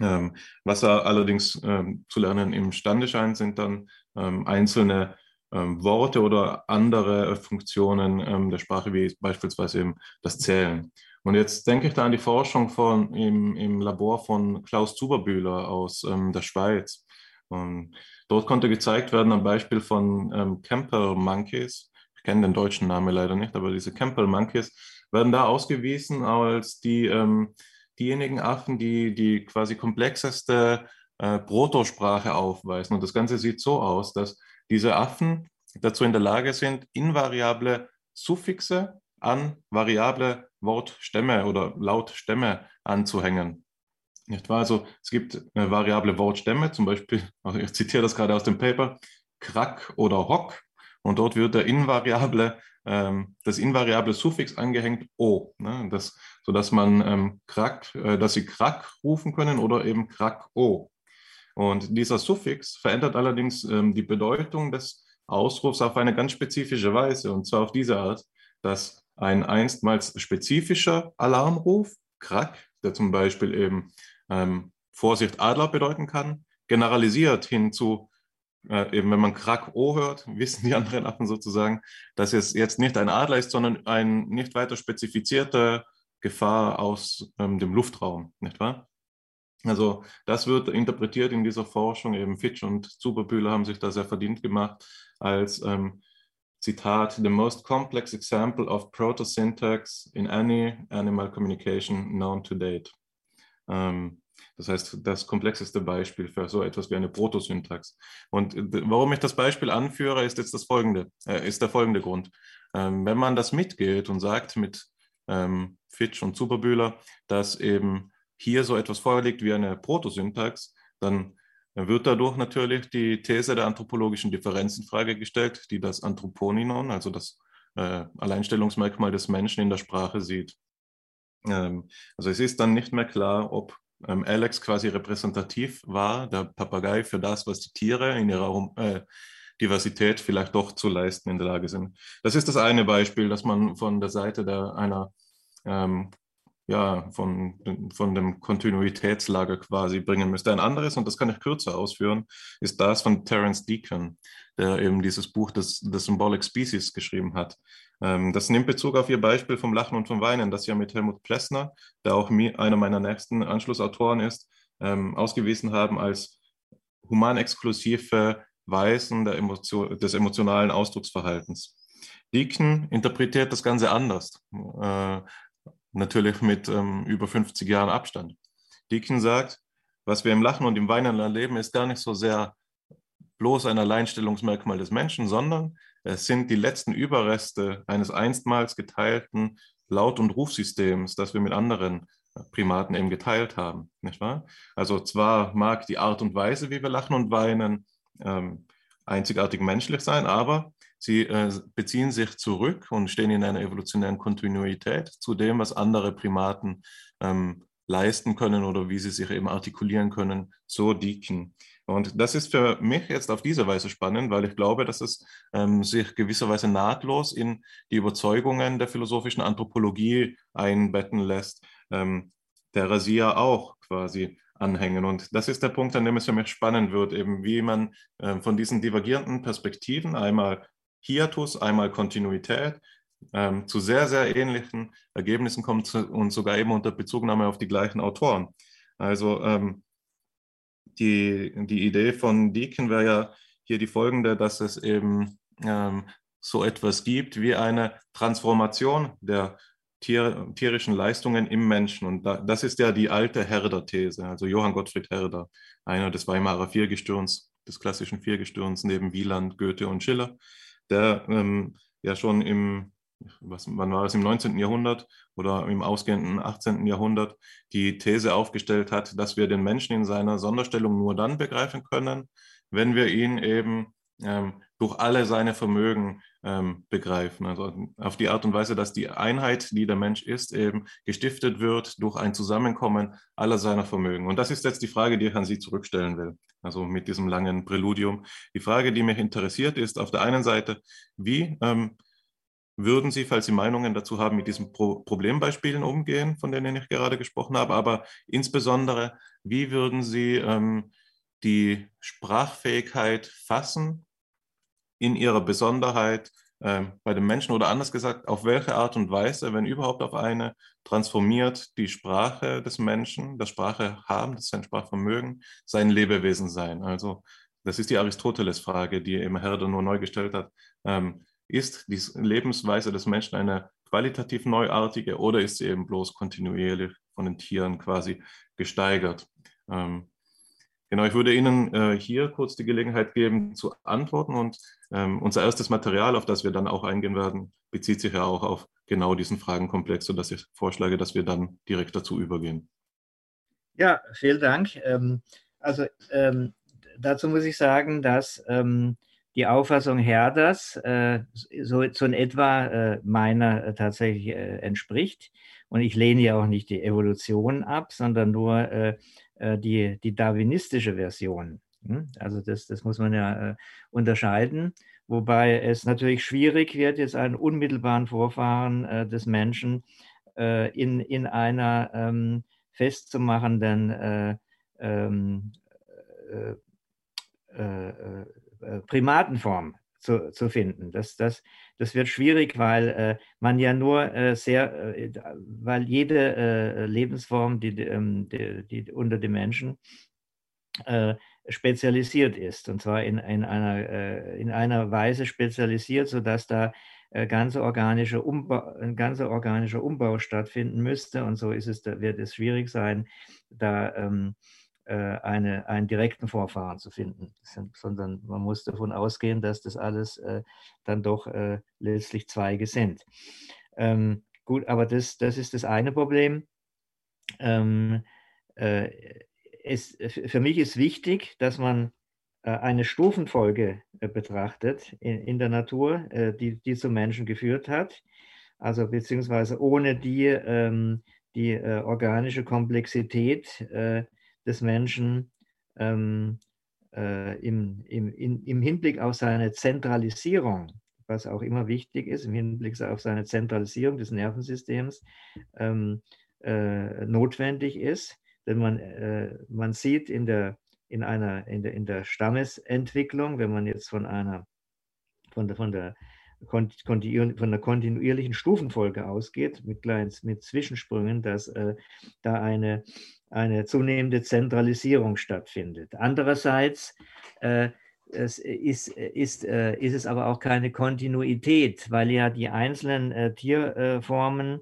Ähm, was er allerdings ähm, zu lernen imstande scheint, sind dann ähm, einzelne ähm, Worte oder andere Funktionen ähm, der Sprache, wie beispielsweise eben das Zählen. Und jetzt denke ich da an die Forschung von, im, im Labor von Klaus Zuberbühler aus ähm, der Schweiz. Und dort konnte gezeigt werden am Beispiel von Campbell Monkeys, ich kenne den deutschen Namen leider nicht, aber diese Campbell Monkeys werden da ausgewiesen als die, ähm, diejenigen Affen, die die quasi komplexeste äh, Protosprache aufweisen. Und das Ganze sieht so aus, dass diese Affen dazu in der Lage sind, invariable Suffixe an variable Wortstämme oder Lautstämme anzuhängen. Nicht wahr? Also es gibt eine variable Wortstämme, zum Beispiel, also ich zitiere das gerade aus dem Paper, Krack oder Hock. Und dort wird der invariable, ähm, das invariable Suffix angehängt O, ne? das, sodass man ähm, Krack, äh, dass sie Krack rufen können oder eben Krack O. Und dieser Suffix verändert allerdings ähm, die Bedeutung des Ausrufs auf eine ganz spezifische Weise, und zwar auf diese Art, dass ein einstmals spezifischer Alarmruf, Krack, der zum Beispiel eben ähm, Vorsicht Adler bedeuten kann, generalisiert hin zu, äh, eben wenn man Krack O hört, wissen die anderen Affen sozusagen, dass es jetzt nicht ein Adler ist, sondern eine nicht weiter spezifizierte Gefahr aus ähm, dem Luftraum, nicht wahr? Also das wird interpretiert in dieser Forschung, eben Fitch und Zuberbühler haben sich da sehr verdient gemacht, als ähm, Zitat, the most complex example of proto-syntax in any animal communication known to date. Ähm, das heißt, das komplexeste Beispiel für so etwas wie eine Protosyntax. Und warum ich das Beispiel anführe, ist jetzt das folgende, äh, ist der folgende Grund. Ähm, wenn man das mitgeht und sagt mit ähm, Fitch und Superbühler, dass eben hier so etwas vorliegt wie eine Protosyntax, dann wird dadurch natürlich die These der anthropologischen Differenz in Frage gestellt, die das Anthroponinon, also das äh, Alleinstellungsmerkmal des Menschen in der Sprache sieht. Ähm, also es ist dann nicht mehr klar, ob ähm, Alex quasi repräsentativ war, der Papagei, für das, was die Tiere in ihrer äh, Diversität vielleicht doch zu leisten in der Lage sind. Das ist das eine Beispiel, das man von der Seite der, einer ähm, ja, von, von dem Kontinuitätslager quasi bringen müsste. Ein anderes, und das kann ich kürzer ausführen, ist das von Terence Deacon, der eben dieses Buch des, The Symbolic Species geschrieben hat. Ähm, das nimmt Bezug auf Ihr Beispiel vom Lachen und vom Weinen, das ja mit Helmut Plessner, der auch mir, einer meiner nächsten Anschlussautoren ist, ähm, ausgewiesen haben als humanexklusive Weisen der Emotion, des emotionalen Ausdrucksverhaltens. Deacon interpretiert das Ganze anders. Äh, natürlich mit ähm, über 50 Jahren Abstand. Deakin sagt, was wir im Lachen und im Weinen erleben, ist gar nicht so sehr bloß ein Alleinstellungsmerkmal des Menschen, sondern es sind die letzten Überreste eines einstmals geteilten Laut- und Rufsystems, das wir mit anderen Primaten eben geteilt haben, nicht wahr? Also zwar mag die Art und Weise, wie wir lachen und weinen, ähm, einzigartig menschlich sein, aber Sie äh, beziehen sich zurück und stehen in einer evolutionären Kontinuität zu dem, was andere Primaten ähm, leisten können oder wie sie sich eben artikulieren können, so Deakin. Und das ist für mich jetzt auf diese Weise spannend, weil ich glaube, dass es ähm, sich gewisserweise nahtlos in die Überzeugungen der philosophischen Anthropologie einbetten lässt, ähm, der sie ja auch quasi anhängen. Und das ist der Punkt, an dem es für mich spannend wird, eben wie man äh, von diesen divergierenden Perspektiven einmal Hiatus, einmal Kontinuität, ähm, zu sehr, sehr ähnlichen Ergebnissen kommt und sogar eben unter Bezugnahme auf die gleichen Autoren. Also ähm, die, die Idee von Deakin wäre ja hier die folgende, dass es eben ähm, so etwas gibt wie eine Transformation der Tier, tierischen Leistungen im Menschen. Und da, das ist ja die alte Herder-These, also Johann Gottfried Herder, einer des Weimarer Viergestirns, des klassischen Viergestirns neben Wieland, Goethe und Schiller der ähm, ja schon im, was, wann war es, im 19. Jahrhundert oder im ausgehenden 18. Jahrhundert die These aufgestellt hat, dass wir den Menschen in seiner Sonderstellung nur dann begreifen können, wenn wir ihn eben ähm, durch alle seine Vermögen ähm, begreifen. Also auf die Art und Weise, dass die Einheit, die der Mensch ist, eben gestiftet wird durch ein Zusammenkommen aller seiner Vermögen. Und das ist jetzt die Frage, die ich an Sie zurückstellen will. Also mit diesem langen Präludium. Die Frage, die mich interessiert, ist auf der einen Seite, wie ähm, würden Sie, falls Sie Meinungen dazu haben, mit diesen Pro Problembeispielen umgehen, von denen ich gerade gesprochen habe, aber insbesondere, wie würden Sie ähm, die Sprachfähigkeit fassen in ihrer Besonderheit äh, bei den Menschen oder anders gesagt, auf welche Art und Weise, wenn überhaupt auf eine, transformiert die Sprache des Menschen, das Sprache haben, das sein Sprachvermögen, sein Lebewesen sein. Also das ist die Aristoteles-Frage, die eben Herder nur neu gestellt hat. Ähm, ist die Lebensweise des Menschen eine qualitativ neuartige oder ist sie eben bloß kontinuierlich von den Tieren quasi gesteigert? Ähm, Genau, ich würde Ihnen äh, hier kurz die Gelegenheit geben zu antworten und ähm, unser erstes Material, auf das wir dann auch eingehen werden, bezieht sich ja auch auf genau diesen Fragenkomplex, sodass ich vorschlage, dass wir dann direkt dazu übergehen. Ja, vielen Dank. Ähm, also ähm, dazu muss ich sagen, dass ähm, die Auffassung Herders äh, so, so, in etwa äh, meiner äh, tatsächlich äh, entspricht. Und ich lehne ja auch nicht die Evolution ab, sondern nur äh, die, die darwinistische Version. Hm? Also das, das muss man ja äh, unterscheiden, wobei es natürlich schwierig wird, jetzt einen unmittelbaren Vorfahren äh, des Menschen in, in einer ähm, festzumachenden ähm, Primatenform zu, zu finden. Das, das, das wird schwierig, weil äh, man ja nur äh, sehr, äh, weil jede äh, Lebensform, die, ähm, die, die, unter den Menschen äh, spezialisiert ist. Und zwar in, in, einer, äh, in einer Weise spezialisiert, sodass da ganze organische Umbau, ein ganzer organischer Umbau stattfinden müsste. Und so ist es, wird es schwierig sein, da ähm, äh, eine, einen direkten Vorfahren zu finden, sondern man muss davon ausgehen, dass das alles äh, dann doch äh, letztlich Zweige sind. Ähm, gut, aber das, das ist das eine Problem. Ähm, äh, es, für mich ist wichtig, dass man äh, eine Stufenfolge äh, betrachtet in, in, der Natur, die, die zum Menschen geführt hat, also beziehungsweise ohne die ähm, die organische Komplexität des Menschen ähm, äh, im, im, in, im Hinblick auf seine Zentralisierung, was auch immer wichtig ist, im Hinblick auf seine Zentralisierung des Nervensystems ähm, äh, notwendig ist. Denn man, äh, man sieht in der, in, einer, in, der, in der Stammesentwicklung, wenn man jetzt von einer von der, von der von der kontinuierlichen Stufenfolge ausgeht, mit, kleinen, mit Zwischensprüngen, dass äh, da eine, eine zunehmende Zentralisierung stattfindet. Andererseits äh, es ist, ist, äh, ist es aber auch keine Kontinuität, weil ja die einzelnen äh, Tierformen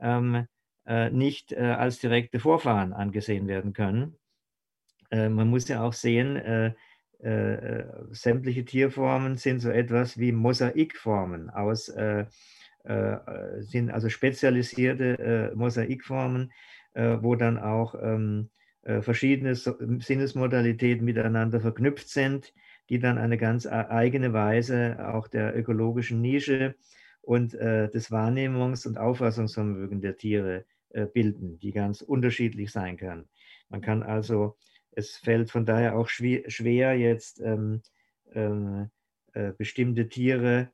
ähm, äh, nicht äh, als direkte Vorfahren angesehen werden können. man muss ja auch sehen, äh, äh, sämtliche Tierformen sind so etwas wie Mosaikformen aus, äh, äh sind also spezialisierte äh, Mosaikformen, wo dann auch ähm, verschiedene Sinnesmodalitäten miteinander verknüpft sind, die dann eine ganz eigene Weise auch der ökologischen Nische und des Wahrnehmungs- und Auffassungsvermögens der Tiere bilden, die ganz unterschiedlich sein kann. Man kann also es fällt von daher auch schwer, jetzt ähm, ähm, äh, bestimmte Tiere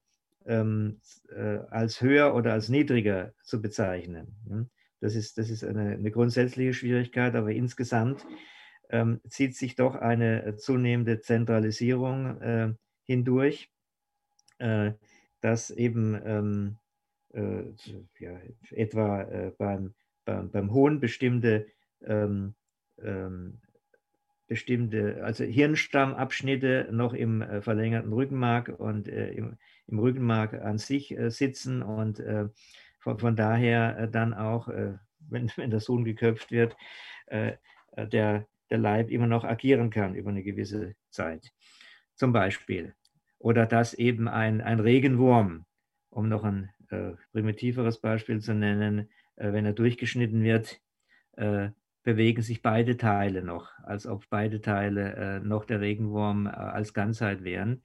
ähm, äh, als höher oder als niedriger zu bezeichnen. Ne? Das ist, das ist eine, eine grundsätzliche Schwierigkeit, aber insgesamt ähm, zieht sich doch eine zunehmende Zentralisierung äh, hindurch, äh, dass eben ähm, äh, ja, etwa äh, beim, beim, beim Hohn bestimmte ähm, ähm, bestimmte, also Hirnstammabschnitte noch im äh, verlängerten Rückenmark und äh, im, im, Rückenmark an sich äh, sitzen und äh, von, von, daher äh, dann auch, äh, wenn, wenn der Sohn geköpft wird, der, der Leib immer noch agieren kann über eine gewisse Zeit. Zum Beispiel. Oder dass eben ein, ein Regenwurm, um noch ein primitiveres Beispiel zu nennen, wenn er durchgeschnitten wird, bewegen sich beide Teile noch, als ob beide Teile äh, noch der Regenwurm äh, als Ganzheit wären.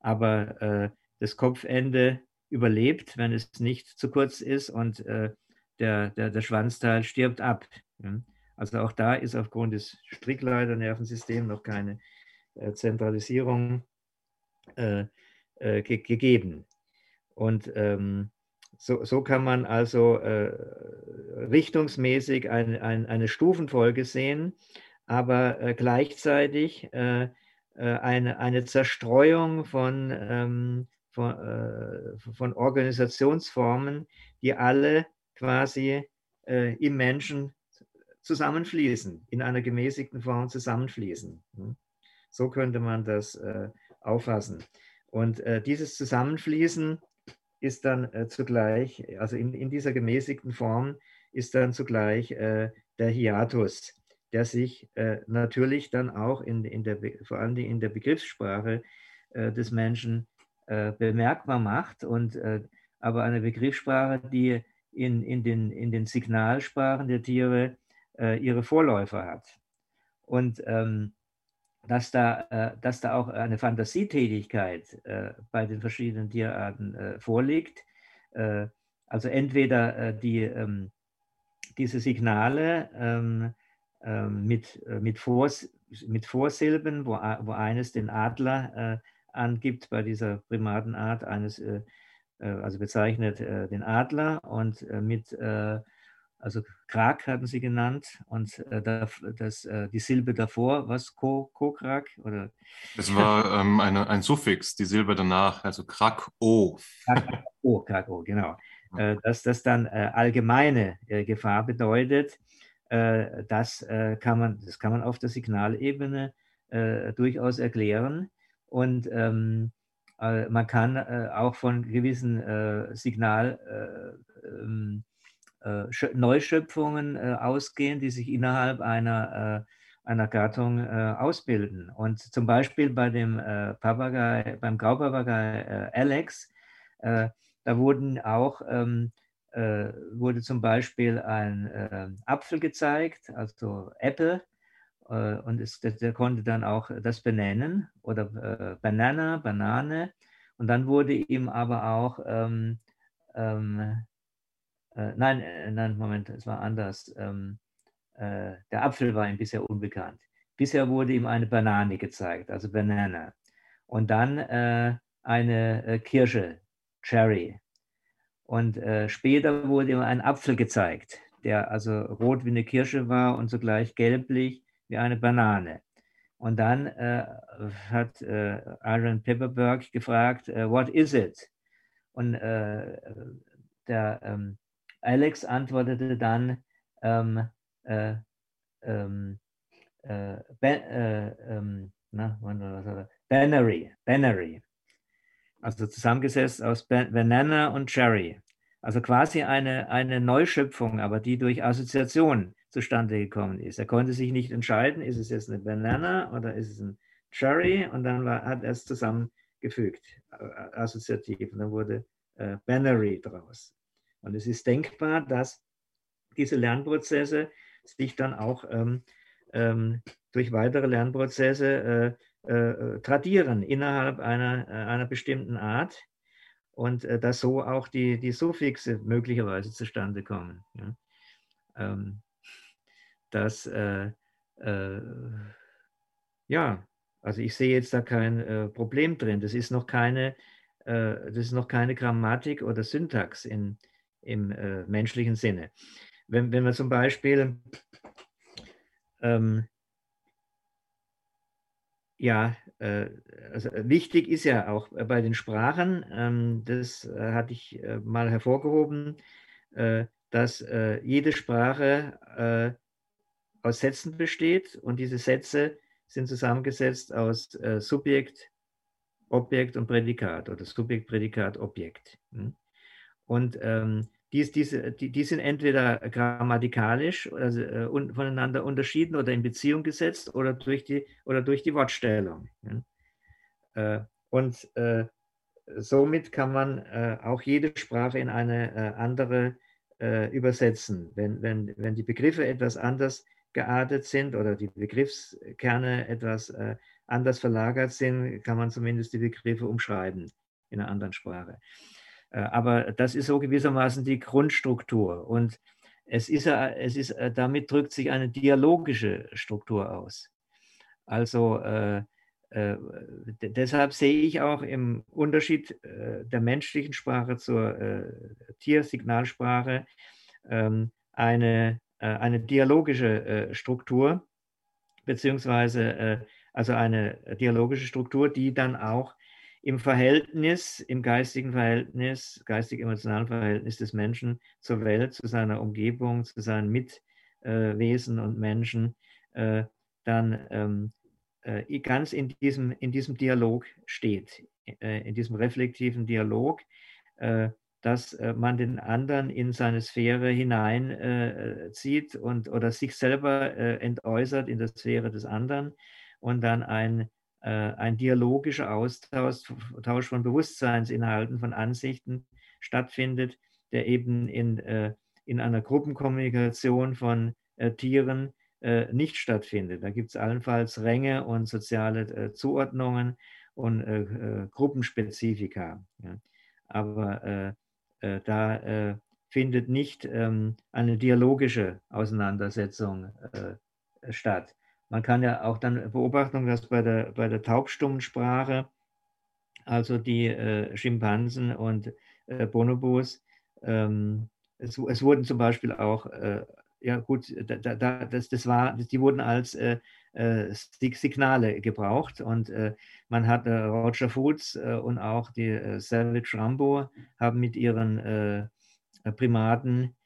Aber äh, das Kopfende überlebt, wenn es nicht zu kurz ist und äh, der, der, der Schwanzteil stirbt ab. Ja. Also auch da ist aufgrund des Strickleiternervensystems noch keine äh, Zentralisierung äh, ge gegeben. Und ähm, so, so kann man also äh, richtungsmäßig ein, ein, eine Stufenfolge sehen, aber äh, gleichzeitig äh, äh eine, eine Zerstreuung von, ähm, von, äh, von, Organisationsformen, die alle quasi äh, im Menschen zusammenfließen, in einer gemäßigten Form zusammenfließen. Hm? So könnte man das auffassen. Und dieses Zusammenfließen ist dann äh, zugleich, also in, in dieser gemäßigten Form, ist dann zugleich äh, der Hiatus, der sich äh, natürlich dann auch in, in der, vor allem in der Begriffssprache äh, des Menschen äh, bemerkbar macht. Und, äh, aber eine Begriffssprache, die in, in, den, in den Signalsprachen der Tiere ihre Vorläufer hat. Und ähm, dass da, äh, dass da auch eine Fantasietätigkeit äh, bei den verschiedenen Tierarten äh, vorliegt. also entweder die, ähm, diese Signale ähm, ähm, mit, mit, Vors, mit Vorsilben, wo, wo eines den Adler angibt bei dieser Primatenart, eines, also bezeichnet den Adler und mit also Krak hatten sie genannt und äh, das, äh, die Silbe davor, was Ko, Kokrak oder? Es war ähm, eine, ein Suffix, die Silbe danach, also Krak-O. Krak-O, Krak-O, genau. Äh, dass das dann äh, allgemeine äh, Gefahr bedeutet, äh, das, kann man, das kann man auf der Signalebene durchaus erklären und ähm, man kann auch von gewissen Signal ähm, äh, Neuschöpfungen äh, ausgehen, die sich innerhalb einer, äh, einer Gattung ausbilden. Und zum Beispiel bei dem Papagei, beim Graupapagei Alex, da wurden auch ähm, wurde zum Beispiel ein Apfel gezeigt, also Apple, und es, der, konnte dann auch das benennen oder Banana, Banane. Und dann wurde ihm aber auch ähm, ähm, äh, nein, äh, nein, Moment, es war anders. Ähm, äh, der Apfel war ihm bisher unbekannt. Bisher wurde ihm eine Banane gezeigt, also Banana. Und dann äh, eine äh, Kirsche, Cherry. Und äh, später wurde ihm ein Apfel gezeigt, der also rot wie eine Kirsche war und zugleich gelblich wie eine Banane. Und dann hat Aaron Pepperberg gefragt, what is it? Und der ähm, Alex antwortete dann, ähm, äh, ähm, äh, äh, ähm, na, Bannery, Bannery. Also zusammengesetzt aus Banana und Cherry. Also quasi eine, eine Neuschöpfung, aber die durch Assoziation zustande gekommen ist. Er konnte sich nicht entscheiden, ist es jetzt eine Banana oder ist es ein Cherry? Und dann war, hat er es zusammengefügt, äh, assoziativ. Und dann wurde äh, Bannery draus. Und es ist denkbar, dass diese Lernprozesse sich dann auch ähm, ähm, durch weitere Lernprozesse äh, äh, tradieren innerhalb einer, äh, einer bestimmten Art und äh, dass so auch die, die Suffixe möglicherweise zustande kommen. Ja. Ähm, dass, äh, äh, ja, also ich sehe jetzt da kein Problem drin. Das ist noch keine, das ist noch keine Grammatik oder Syntax in, im äh, menschlichen Sinne. Wenn, wenn wir zum Beispiel ähm, ja, äh, also wichtig ist ja auch bei den Sprachen, ähm, das äh, hatte ich äh, mal hervorgehoben, dass jede Sprache aus Sätzen besteht und diese Sätze sind zusammengesetzt aus Subjekt, Objekt und Prädikat oder Subjekt, Prädikat, Objekt. Hm? Und die, diese, die, die sind entweder grammatikalisch also, äh, un, voneinander unterschieden oder in Beziehung gesetzt oder durch die, oder durch die Wortstellung. Ja. Äh, und äh, somit kann man äh, auch jede Sprache in eine äh, andere äh, übersetzen. Wenn, wenn, wenn die Begriffe etwas anders geartet sind oder die Begriffskerne etwas anders verlagert sind, kann man zumindest die Begriffe umschreiben in einer anderen Sprache. Äh, aber das ist so gewissermaßen die Grundstruktur. Und es ist, es ist, äh, damit drückt sich eine dialogische Struktur aus. Also äh, äh, deshalb sehe ich auch im Unterschied äh, der menschlichen Sprache zur äh, Tiersignalsprache ähm, eine, eine dialogische Struktur, beziehungsweise also eine dialogische Struktur, die dann auch im Verhältnis, im geistigen Verhältnis, geistig-emotionalen Verhältnis des Menschen zur Welt, zu seiner Umgebung, zu seinen Mitwesen und Menschen, äh, dann ähm, äh, ganz in diesem, in diesem Dialog steht, äh, in diesem reflektiven Dialog, dass man den anderen in seine Sphäre hineinzieht und oder sich selber entäußert in der Sphäre des anderen und dann ein äh, ein dialogischer Austausch von Bewusstseinsinhalten, von Ansichten stattfindet, der eben in, äh, in einer Gruppenkommunikation von äh, Tieren nicht stattfindet. Da gibt es allenfalls Ränge und soziale Zuordnungen und Gruppenspezifika. Aber da findet nicht ähm, eine dialogische Auseinandersetzung statt. Man kann ja auch dann beobachten, dass bei der, bei der Taubstummensprache, also die äh, Schimpansen und äh, Bonobos, ähm, es, es, wurden zum Beispiel auch, äh, ja gut, da, da, das, das war, die wurden als äh, äh, Signale gebraucht und äh, man hat Roger Foods und auch die Savage Rambo haben mit ihren Primaten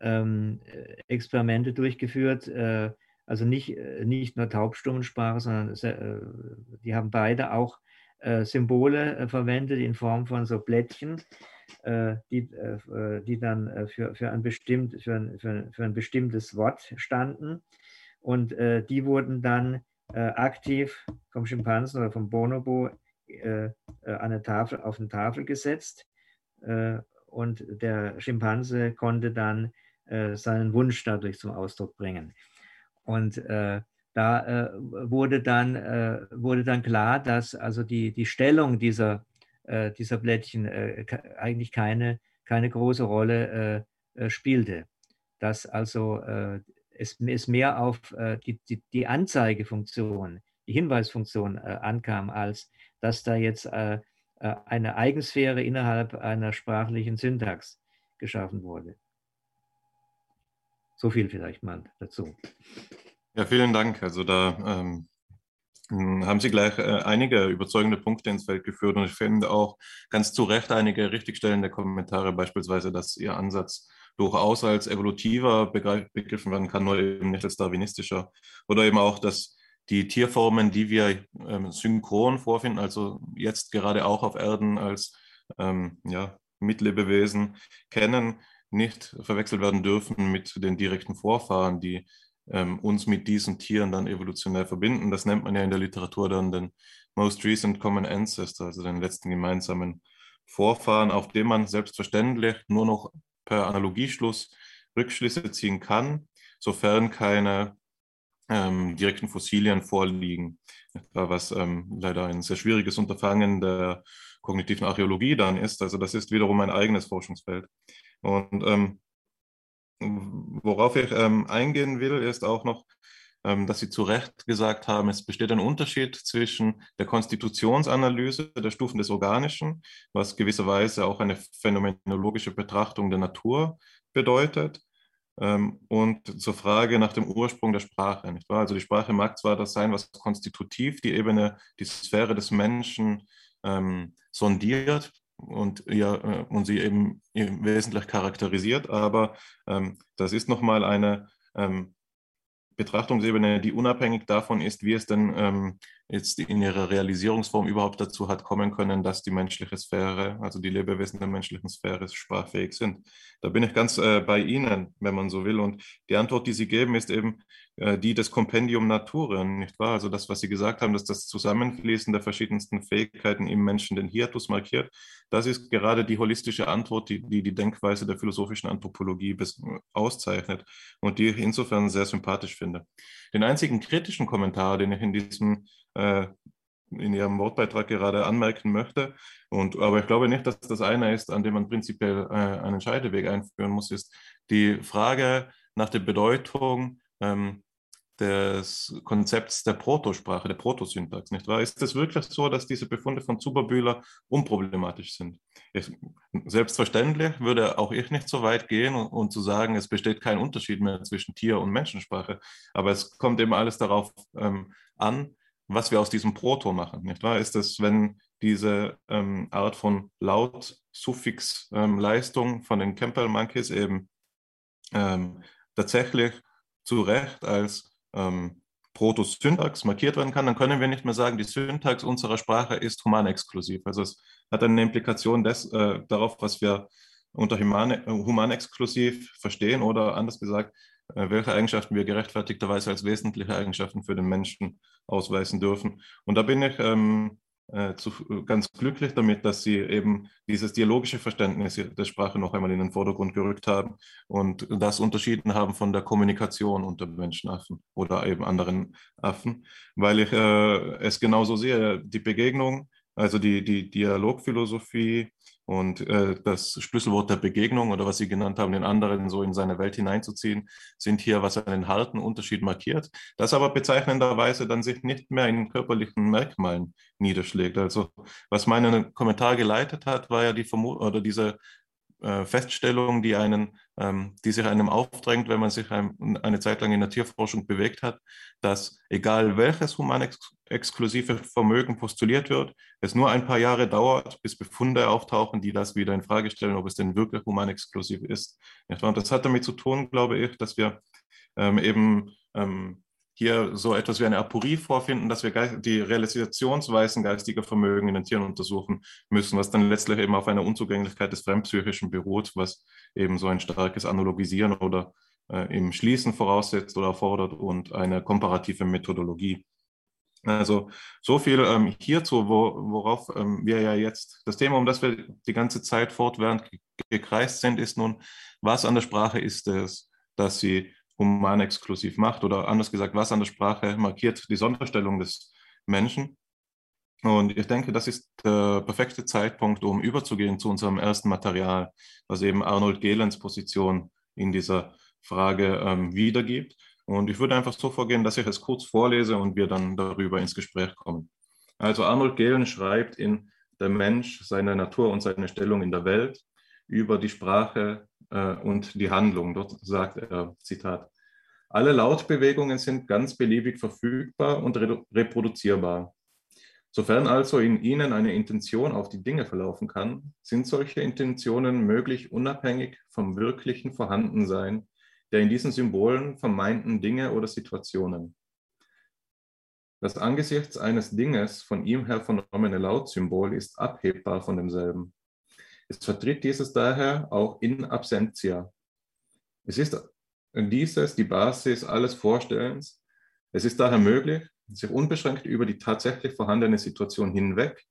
ähm, Experimente durchgeführt, also nicht, äh, nicht nur Taubstummensprache, sondern äh, die haben beide auch äh, Symbole verwendet in Form von so Blättchen, die, die dann für, für, ein bestimmt, für, ein, für, für ein bestimmtes Wort standen. Und die wurden dann aktiv vom Schimpansen oder vom Bonobo an eine Tafel, auf eine Tafel gesetzt. Und der Schimpanse konnte dann seinen Wunsch dadurch zum Ausdruck bringen. Und äh, da äh, wurde, dann, äh, wurde dann klar, dass also die, die Stellung dieser, äh, dieser Blättchen äh, eigentlich keine, keine große Rolle äh, spielte. Dass also es, es mehr auf die, die, die, Anzeigefunktion, die Hinweisfunktion ankam, als dass da jetzt eine Eigensphäre innerhalb einer sprachlichen Syntax geschaffen wurde. So viel vielleicht mal dazu. Ja, vielen Dank. Also da ähm, haben Sie gleich äh, einige überzeugende Punkte ins Feld geführt und ich finde auch ganz zu Recht einige richtigstellende Kommentare, beispielsweise, dass Ihr Ansatz durchaus als evolutiver begriffen werden kann, nur eben nicht als darwinistischer. Oder eben auch, dass die Tierformen, die wir ähm, synchron vorfinden, also jetzt gerade auch auf Erden als ähm, ja, Mitlebewesen kennen, nicht verwechselt werden dürfen mit den direkten Vorfahren, die ähm, uns mit diesen Tieren dann evolutionär verbinden. Das nennt man ja in der Literatur dann den Most Recent Common Ancestor, also den letzten gemeinsamen Vorfahren, auf den man selbstverständlich nur noch per Analogieschluss Rückschlüsse ziehen kann, sofern keine ähm, direkten Fossilien vorliegen, was ähm, leider ein sehr schwieriges Unterfangen der kognitiven Archäologie dann ist. Also das ist wiederum ein eigenes Forschungsfeld. Und ähm, worauf ich ähm, eingehen will, ist auch noch, ähm, dass Sie zu Recht gesagt haben, es besteht ein Unterschied zwischen der Konstitutionsanalyse der Stufen des Organischen, was gewisserweise auch eine phänomenologische Betrachtung der Natur bedeutet, ähm, und zur Frage nach dem Ursprung der Sprache. Nicht wahr? Also die Sprache mag zwar das sein, was konstitutiv die Ebene, die Sphäre des Menschen ähm, sondiert, und, ja, äh, und sie eben wesentlich charakterisiert. Aber ähm, das ist nochmal eine ähm, Betrachtungsebene, die unabhängig davon ist, wie es denn ähm, jetzt in ihrer Realisierungsform überhaupt dazu hat kommen können, dass die menschliche Sphäre, also die Lebewesen der menschlichen Sphäre sprachfähig sind. Da bin ich ganz äh, bei Ihnen, wenn man so will. Und die Antwort, die Sie geben, ist eben äh, die des Compendium Nature, nicht wahr? Also das, was Sie gesagt haben, dass das Zusammenfließen der verschiedensten Fähigkeiten im Menschen den Hiatus markiert, das ist gerade die holistische Antwort, die die, die Denkweise der philosophischen Anthropologie bis, auszeichnet und die ich insofern sehr sympathisch finde. Den einzigen kritischen Kommentar, den ich in diesem äh, in Ihrem Wortbeitrag gerade anmerken möchte. Und, aber ich glaube nicht, dass das einer ist, an dem man prinzipiell äh, einen Scheideweg einführen muss, ist die Frage nach der Bedeutung ähm, des Konzepts der Protosprache, der Protosyntax, nicht wahr? Ist es wirklich so, dass diese Befunde von Zuberbühler unproblematisch sind? Ich, selbstverständlich würde auch ich nicht so weit gehen und, und, zu sagen, es besteht kein Unterschied mehr zwischen Tier- und Menschensprache, aber es kommt eben alles darauf ähm, an, was wir aus diesem Proto machen, nicht wahr? Ist es, wenn diese ähm, Art von Laut-Suffix-Leistung ähm, von den Campbell Monkeys eben ähm, tatsächlich zu Recht als ähm, Proto-Syntax markiert werden kann, dann können wir nicht mehr sagen, die Syntax unserer Sprache ist humanexklusiv. Also es hat eine Implikation des, äh, darauf, was wir unter human, humanexklusiv verstehen oder anders gesagt, äh, welche Eigenschaften wir gerechtfertigterweise als wesentliche Eigenschaften für den Menschen ausweisen dürfen. Und da bin ich ähm, äh, zu, ganz glücklich damit, dass Sie eben dieses dialogische Verständnis der Sprache noch einmal in den Vordergrund gerückt haben und das unterschieden haben von der Kommunikation unter Menschenaffen oder eben anderen Affen, weil ich äh, es genauso sehe. Die Begegnung, also die, die Dialogphilosophie und äh, das Schlüsselwort der Begegnung oder was Sie genannt haben, den anderen so in seine Welt hineinzuziehen, sind hier, was einen harten Unterschied markiert, das aber bezeichnenderweise dann sich nicht mehr in körperlichen Merkmalen niederschlägt. Also was meinen Kommentar geleitet hat, war ja die Vermutung oder diese äh, Feststellung, die, einen, ähm, die sich einem aufdrängt, wenn man sich eine Zeit lang in der Tierforschung bewegt hat, dass egal welches humanexklusive Vermögen postuliert wird, es nur ein paar Jahre dauert, bis Befunde auftauchen, die das wieder in Frage stellen, ob es denn wirklich humanexklusiv ist. Und das hat damit zu tun, glaube ich, dass wir ähm, eben ähm, hier so etwas wie eine Aporie vorfinden, dass wir die Realisationsweisen geistiger Vermögen in den Tieren untersuchen müssen, was dann letztlich eben auf einer Unzugänglichkeit des Fremdpsychischen beruht, was eben so ein starkes Analogisieren oder äh, im Schließen voraussetzt oder erfordert und eine komparative Methodologie. Also so viel ähm, hierzu, wo, worauf ähm, wir ja jetzt, das Thema, um das wir die ganze Zeit fortwährend gekreist sind, ist nun, was an der Sprache ist es, dass sie humanexklusiv macht oder anders gesagt, was an der Sprache markiert die Sonderstellung des Menschen. Und ich denke, das ist der perfekte Zeitpunkt, um überzugehen zu unserem ersten Material, was eben Arnold Gehlens Position in dieser Frage ähm, wiedergibt. Und ich würde einfach so vorgehen, dass ich es kurz vorlese und wir dann darüber ins Gespräch kommen. Also Arnold Gehlen schreibt in Der Mensch, seine Natur und seine Stellung in der Welt über die Sprache äh, und die Handlung. Dort sagt er, Zitat, alle Lautbewegungen sind ganz beliebig verfügbar und re reproduzierbar. Sofern also in ihnen eine Intention auf die Dinge verlaufen kann, sind solche Intentionen möglich unabhängig vom wirklichen Vorhandensein der in diesen Symbolen vermeinten Dinge oder Situationen. Das angesichts eines Dinges von ihm her vernommene Lautsymbol ist abhebbar von demselben. Es vertritt dieses daher auch in absentia. Es ist dieses die Basis alles Vorstellens. Es ist daher möglich, sich unbeschränkt über die tatsächlich vorhandene Situation hinweg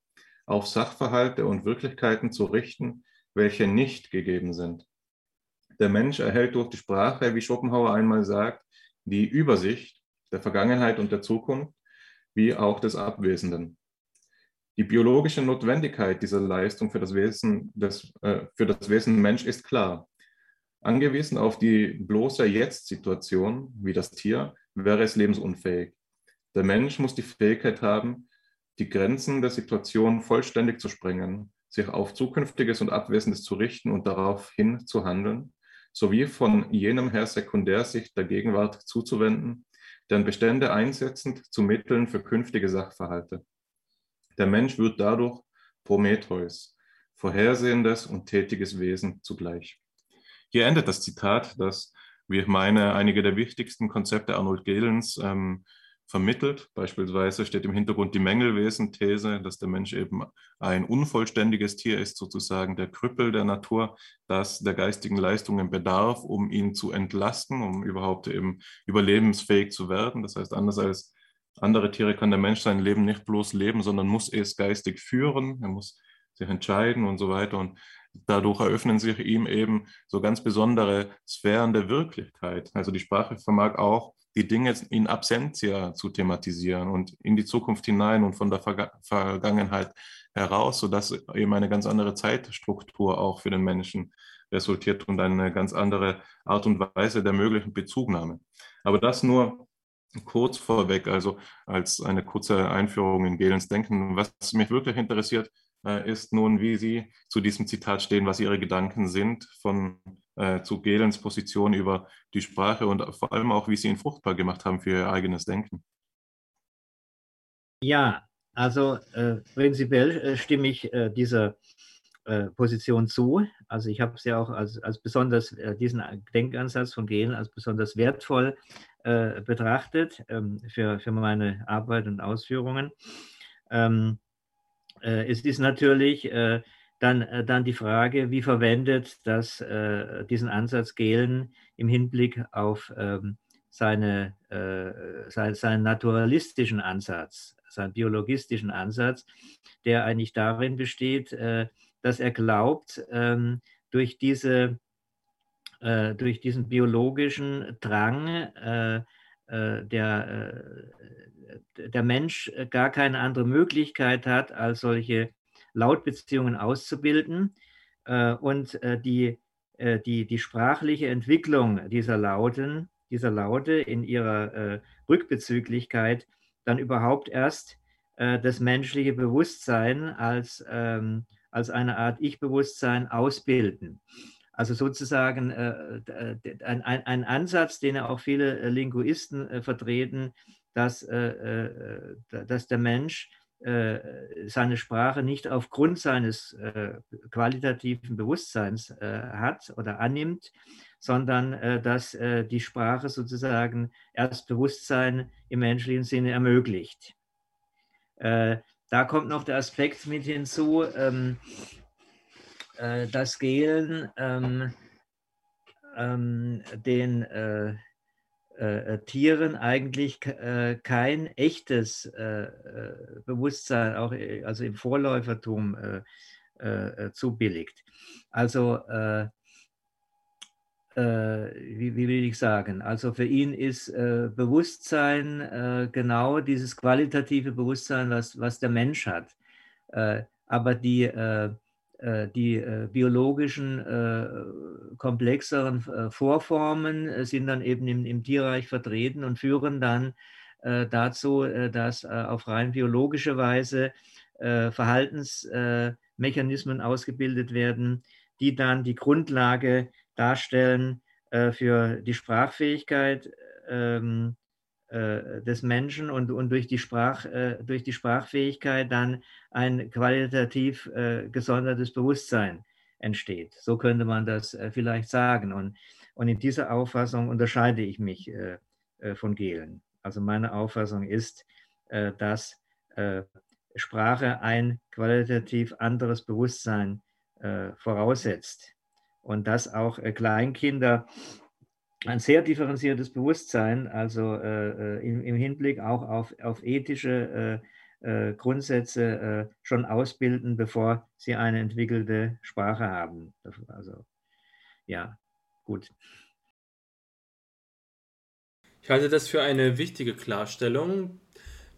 auf Sachverhalte und Wirklichkeiten zu richten, welche nicht gegeben sind. Der Mensch erhält durch die Sprache, wie Schopenhauer einmal sagt, die Übersicht der Vergangenheit und der Zukunft, wie auch des Abwesenden. Die biologische Notwendigkeit dieser Leistung für das Wesen, des, äh, für das Wesen Mensch ist klar. Angewiesen auf die bloße Jetzt-Situation, wie das Tier, wäre es lebensunfähig. Der Mensch muss die Fähigkeit haben, die Grenzen der Situation vollständig zu sprengen, sich auf Zukünftiges und Abwesendes zu richten und daraufhin zu handeln, sowie von jenem her sekundär sich der Gegenwart zuzuwenden, deren Bestände einsetzend zu Mitteln für künftige Sachverhalte. Der Mensch wird dadurch Prometheus, vorhersehendes und tätiges Wesen zugleich. Hier endet das Zitat, das, wie ich meine, einige der wichtigsten Konzepte Arnold Gehlens ähm, vermittelt. Beispielsweise steht im Hintergrund die Mängelwesen-These, dass der Mensch eben ein unvollständiges Tier ist, sozusagen der Krüppel der Natur, das der geistigen Leistungen bedarf, um ihn zu entlasten, um überhaupt eben überlebensfähig zu werden. Das heißt, anders als andere Tiere kann der Mensch sein Leben nicht bloß leben, sondern muss es geistig führen. Er muss sich entscheiden und so weiter. Und dadurch eröffnen sich ihm eben so ganz besondere Sphären der Wirklichkeit. Also die Sprache vermag auch die Dinge in Absentia zu thematisieren und in die Zukunft hinein und von der Verga Vergangenheit heraus, sodass eben eine ganz andere Zeitstruktur auch für den Menschen resultiert und eine ganz andere Art und Weise der möglichen Bezugnahme. Aber das nur kurz vorweg, also als eine kurze Einführung in Gelens Denken. Was mich wirklich interessiert, äh, ist nun, wie Sie zu diesem Zitat stehen, was Ihre Gedanken sind von äh, zu Gelens Position über die Sprache und vor allem auch, wie Sie ihn fruchtbar gemacht haben für Ihr eigenes Denken. Ja, also äh, prinzipiell äh, stimme ich äh, dieser äh, Position zu. Also ich habe es ja auch als, als besonders, diesen Denkansatz von Gehlen als besonders wertvoll betrachtet ähm, für, für meine Arbeit und Ausführungen. Ähm, es ist natürlich dann, äh, dann die Frage, wie verwendet das, äh, diesen Ansatz Gehlen im Hinblick auf ähm, seine, äh, sein, seinen naturalistischen Ansatz, seinen biologistischen Ansatz, der eigentlich darin besteht, äh, dass er glaubt, ähm, durch, diese, äh, durch diesen biologischen Drang, äh, der, der Mensch gar keine andere Möglichkeit hat, als solche Lautbeziehungen auszubilden äh, und äh, die, äh, die, die sprachliche Entwicklung dieser Lauten, dieser Laute in ihrer Rückbezüglichkeit dann überhaupt erst das menschliche Bewusstsein als, ähm, als eine Art Ich-Bewusstsein ausbilden. Also sozusagen äh, ein, ein, ein, Ansatz, den auch viele Linguisten äh, vertreten, dass, äh, dass der Mensch äh, seine Sprache nicht aufgrund seines äh, qualitativen Bewusstseins äh, hat oder annimmt, sondern äh, dass äh, die Sprache sozusagen erst Bewusstsein im menschlichen Sinne ermöglicht. Äh, da kommt noch der Aspekt mit hinzu, ähm, dass Gehlen ähm, ähm, den äh, äh, Tieren eigentlich äh, kein echtes äh, äh Bewusstsein, auch äh, also im Vorläufertum zubilligt. Also wie, wie, will ich sagen? Also für ihn ist Bewusstsein genau dieses qualitative Bewusstsein, was, was der Mensch hat. aber die äh, die äh, biologischen, äh, komplexeren Vorformen sind dann eben im, im, Tierreich vertreten und führen dann dazu, dass auf rein biologische Weise Verhaltensmechanismen ausgebildet werden, die dann die Grundlage darstellen für die Sprachfähigkeit ähm, äh, des Menschen und, und durch, die Sprach, äh, durch die Sprachfähigkeit dann ein qualitativ äh, gesondertes Bewusstsein entsteht. So könnte man das vielleicht sagen. Und, und in dieser Auffassung unterscheide ich mich von Gehlen. Also meine Auffassung ist, dass Sprache ein qualitativ anderes Bewusstsein voraussetzt und dass auch Kleinkinder ein sehr differenziertes Bewusstsein, also äh, äh, im, im, Hinblick auch auf, auf ethische äh, äh Grundsätze äh, schon ausbilden, bevor sie eine entwickelte Sprache haben. Also ja, gut. Ich halte das für eine wichtige Klarstellung.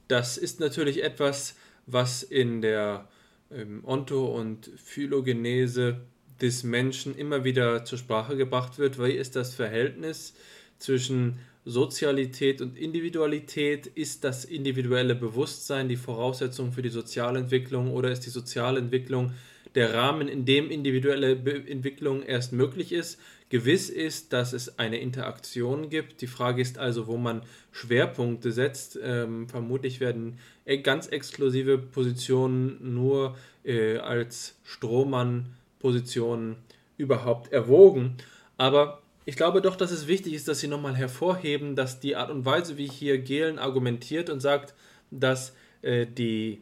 Das ist natürlich etwas, was in der ähm, Onto- und Phylogenese des Menschen immer wieder zur Sprache gebracht wird. Wie ist das Verhältnis zwischen Sozialität und Individualität? Ist das individuelle Bewusstsein die Voraussetzung für die Sozialentwicklung oder ist die Sozialentwicklung der Rahmen, in dem individuelle Entwicklung erst möglich ist? Gewiss ist, dass es eine Interaktion gibt. Die Frage ist also, wo man Schwerpunkte setzt. Ähm, vermutlich werden e-, ganz exklusive Positionen nur äh, als Strohmann Positionen überhaupt erwogen. Aber ich glaube doch, dass es wichtig ist, dass Sie nochmal hervorheben, dass die Art und Weise, wie hier Gehlen argumentiert und sagt, dass äh, die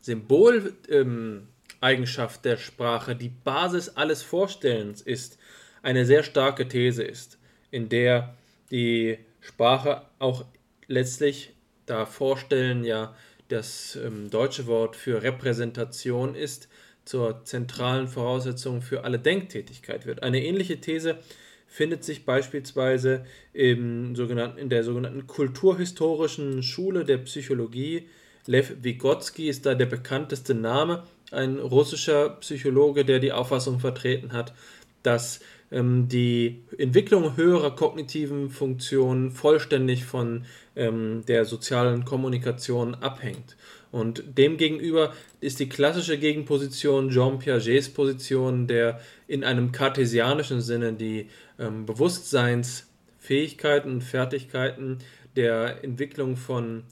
Symboleigenschaft ähm, der Sprache die Basis alles Vorstellens ist, eine sehr starke These ist, in der die Sprache auch letztlich, da Vorstellen ja das ähm, deutsche Wort für Repräsentation ist, zur zentralen Voraussetzung für alle Denktätigkeit wird. Eine ähnliche These findet sich beispielsweise im sogenannten, in der sogenannten kulturhistorischen Schule der Psychologie. Lev Vygotsky ist da der bekannteste Name, ein russischer Psychologe, der die Auffassung vertreten hat, dass ähm, die Entwicklung höherer kognitiven Funktionen vollständig von ähm, der sozialen Kommunikation abhängt. Und demgegenüber ist die klassische Gegenposition Jean Piagets Position, der in einem kartesianischen Sinne die ähm, Bewusstseinsfähigkeiten und Fertigkeiten der Entwicklung von,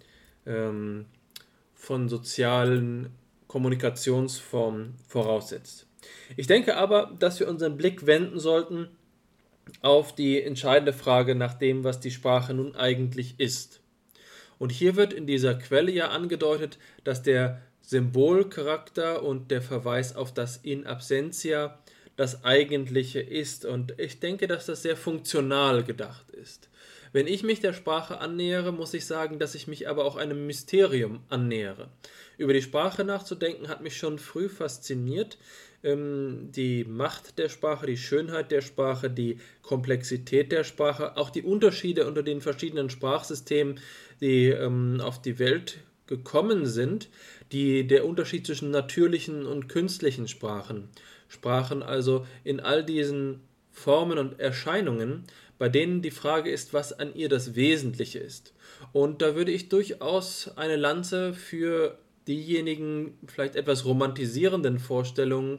ähm, von sozialen Kommunikationsformen voraussetzt. Ich denke aber, dass wir unseren Blick wenden sollten auf die entscheidende Frage nach dem, was die Sprache nun eigentlich ist. Und hier wird in dieser Quelle ja angedeutet, dass der Symbolcharakter und der Verweis auf das In Absentia das Eigentliche ist. Und ich denke, dass das sehr funktional gedacht ist. Wenn ich mich der Sprache annähere, muss ich sagen, dass ich mich aber auch einem Mysterium annähere. Über die Sprache nachzudenken hat mich schon früh fasziniert. Ähm, die Macht der Sprache, die Schönheit der Sprache, die Komplexität der Sprache, auch die Unterschiede unter den verschiedenen Sprachsystemen, die ähm, auf die Welt gekommen sind, die, der Unterschied zwischen natürlichen und künstlichen Sprachen. Sprachen also in all diesen Formen und Erscheinungen, bei denen die Frage ist, was an ihr das Wesentliche ist. Und da würde ich durchaus eine Lanze für diejenigen vielleicht etwas romantisierenden Vorstellungen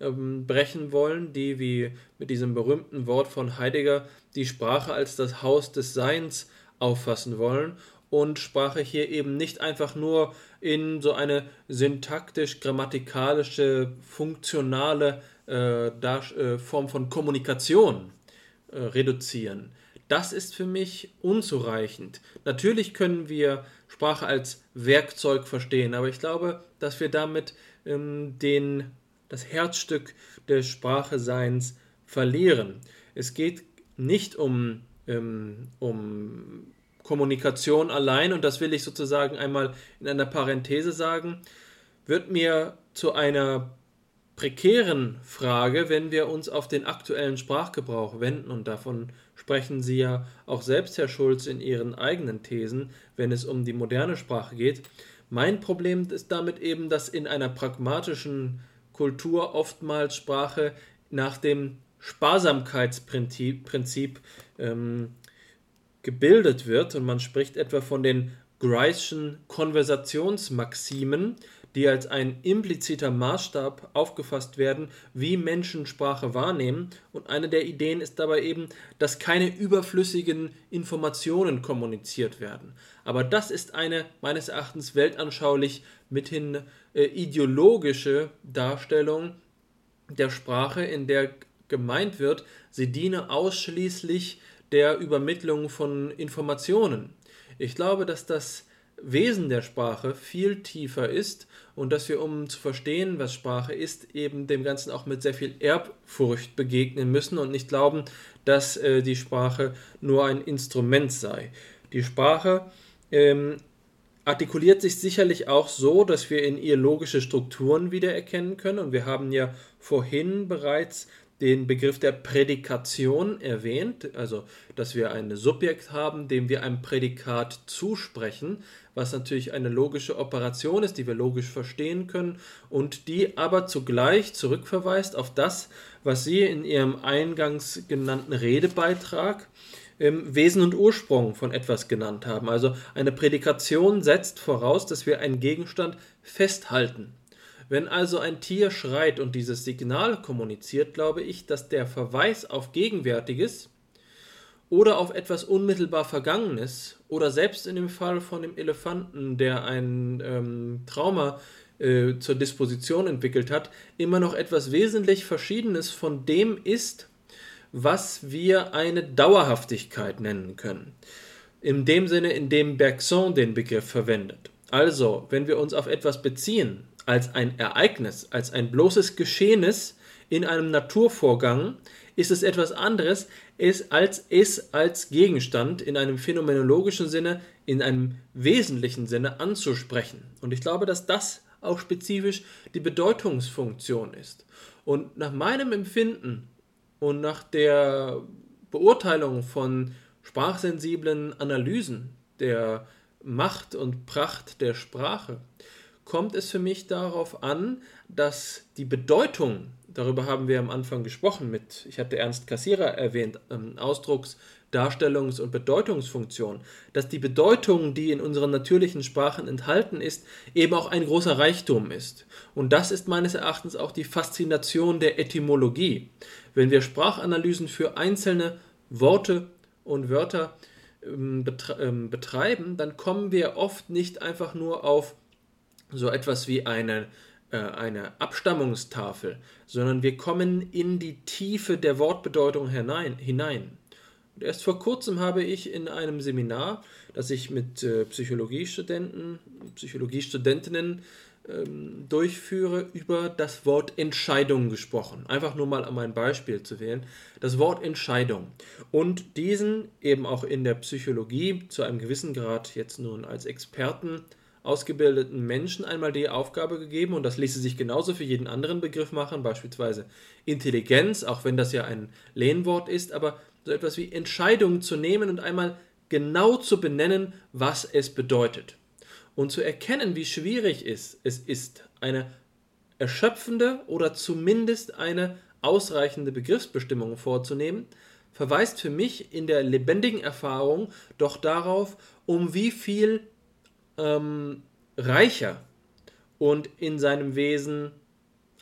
ähm, brechen wollen, die wie mit diesem berühmten Wort von Heidegger die Sprache als das Haus des Seins auffassen wollen und Sprache hier eben nicht einfach nur in so eine syntaktisch-grammatikalische, funktionale äh, äh, Form von Kommunikation äh, reduzieren. Das ist für mich unzureichend. Natürlich können wir Sprache als Werkzeug verstehen, aber ich glaube, dass wir damit ähm, den, das Herzstück des Spracheseins verlieren. Es geht nicht um, ähm, um Kommunikation allein, und das will ich sozusagen einmal in einer Parenthese sagen, wird mir zu einer prekären Frage, wenn wir uns auf den aktuellen Sprachgebrauch wenden, und davon sprechen Sie ja auch selbst, Herr Schulz, in Ihren eigenen Thesen, wenn es um die moderne Sprache geht. Mein Problem ist damit eben, dass in einer pragmatischen Kultur oftmals Sprache nach dem Sparsamkeitsprinzip Prinzip, ähm, gebildet wird und man spricht etwa von den Grice'schen Konversationsmaximen, die als ein impliziter Maßstab aufgefasst werden, wie Menschen Sprache wahrnehmen. Und eine der Ideen ist dabei eben, dass keine überflüssigen Informationen kommuniziert werden. Aber das ist eine meines Erachtens weltanschaulich mithin äh, ideologische Darstellung der Sprache, in der gemeint wird, sie diene ausschließlich der Übermittlung von Informationen. Ich glaube, dass das Wesen der Sprache viel tiefer ist und dass wir, um zu verstehen, was Sprache ist, eben dem Ganzen auch mit sehr viel Erbfurcht begegnen müssen und nicht glauben, dass äh, die Sprache nur ein Instrument sei. Die Sprache ähm, artikuliert sich sicherlich auch so, dass wir in ihr logische Strukturen wiedererkennen können und wir haben ja vorhin bereits den Begriff der Prädikation erwähnt, also dass wir ein Subjekt haben, dem wir ein Prädikat zusprechen, was natürlich eine logische Operation ist, die wir logisch verstehen können und die aber zugleich zurückverweist auf das, was Sie in Ihrem eingangs genannten Redebeitrag ähm, Wesen und Ursprung von etwas genannt haben. Also eine Prädikation setzt voraus, dass wir einen Gegenstand festhalten. Wenn also ein Tier schreit und dieses Signal kommuniziert, glaube ich, dass der Verweis auf Gegenwärtiges oder auf etwas unmittelbar Vergangenes oder selbst in dem Fall von dem Elefanten, der ein ähm, Trauma äh, zur Disposition entwickelt hat, immer noch etwas wesentlich Verschiedenes von dem ist, was wir eine Dauerhaftigkeit nennen können. In dem Sinne, in dem Bergson den Begriff verwendet. Also, wenn wir uns auf etwas beziehen, als ein Ereignis, als ein bloßes Geschehnis in einem Naturvorgang, ist es etwas anderes, als es als Gegenstand in einem phänomenologischen Sinne, in einem wesentlichen Sinne anzusprechen. Und ich glaube, dass das auch spezifisch die Bedeutungsfunktion ist. Und nach meinem Empfinden und nach der Beurteilung von sprachsensiblen Analysen der Macht und Pracht der Sprache kommt es für mich darauf an, dass die Bedeutung, darüber haben wir am Anfang gesprochen mit, ich hatte Ernst Kassierer erwähnt, ähm, Ausdrucks-, Darstellungs- und Bedeutungsfunktion, dass die Bedeutung, die in unseren natürlichen Sprachen enthalten ist, eben auch ein großer Reichtum ist. Und das ist meines Erachtens auch die Faszination der Etymologie. Wenn wir Sprachanalysen für einzelne Worte und Wörter ähm, ähm, betreiben, dann kommen wir oft nicht einfach nur auf so etwas wie eine, äh, eine Abstammungstafel, sondern wir kommen in die Tiefe der Wortbedeutung hinein. hinein. Und erst vor kurzem habe ich in einem Seminar, das ich mit äh, Psychologiestudenten, Psychologiestudentinnen ähm, durchführe, über das Wort Entscheidung gesprochen. Einfach nur mal um ein Beispiel zu wählen. Das Wort Entscheidung. Und diesen eben auch in der Psychologie zu einem gewissen Grad jetzt nun als Experten ausgebildeten Menschen einmal die Aufgabe gegeben, und das ließe sich genauso für jeden anderen Begriff machen, beispielsweise Intelligenz, auch wenn das ja ein Lehnwort ist, aber so etwas wie Entscheidungen zu nehmen und einmal genau zu benennen, was es bedeutet. Und zu erkennen, wie schwierig es ist, eine erschöpfende oder zumindest eine ausreichende Begriffsbestimmung vorzunehmen, verweist für mich in der lebendigen Erfahrung doch darauf, um wie viel ähm, reicher und in seinem Wesen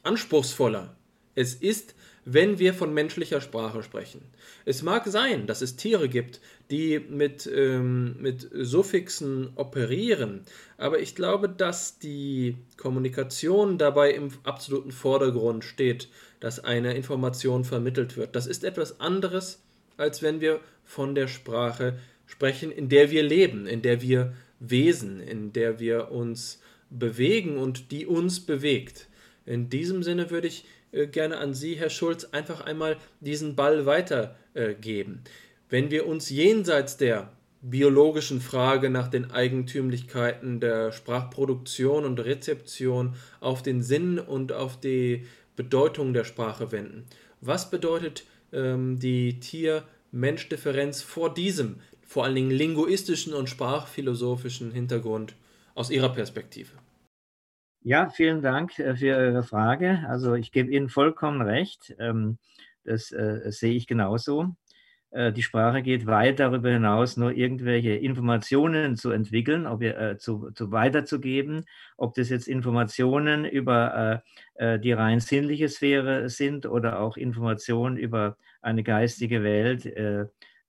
anspruchsvoller es ist, wenn wir von menschlicher Sprache sprechen. Es mag sein, dass es Tiere gibt, die mit, ähm, mit Suffixen operieren, aber ich glaube, dass die Kommunikation dabei im absoluten Vordergrund steht, dass eine Information vermittelt wird. Das ist etwas anderes, als wenn wir von der Sprache sprechen, in der wir leben, in der wir Wesen, in der wir uns bewegen und die uns bewegt. In diesem Sinne würde ich äh, gerne an Sie, Herr Schulz, einfach einmal diesen Ball weitergeben. Wenn wir uns jenseits der biologischen Frage nach den Eigentümlichkeiten der Sprachproduktion und Rezeption auf den Sinn und auf die Bedeutung der Sprache wenden. Was bedeutet ähm, die Tier-Mensch-Differenz vor diesem vor allen Dingen linguistischen und sprachphilosophischen Hintergrund aus Ihrer Perspektive? Ja, vielen Dank äh, für Ihre Frage. Also ich gebe Ihnen vollkommen recht. Ähm, das äh, sehe ich genauso. Äh, die Sprache geht weit darüber hinaus, nur irgendwelche Informationen zu entwickeln, ob ihr, zu, zu weiterzugeben, ob das jetzt Informationen über die rein sinnliche Sphäre sind oder auch Informationen über eine geistige Welt,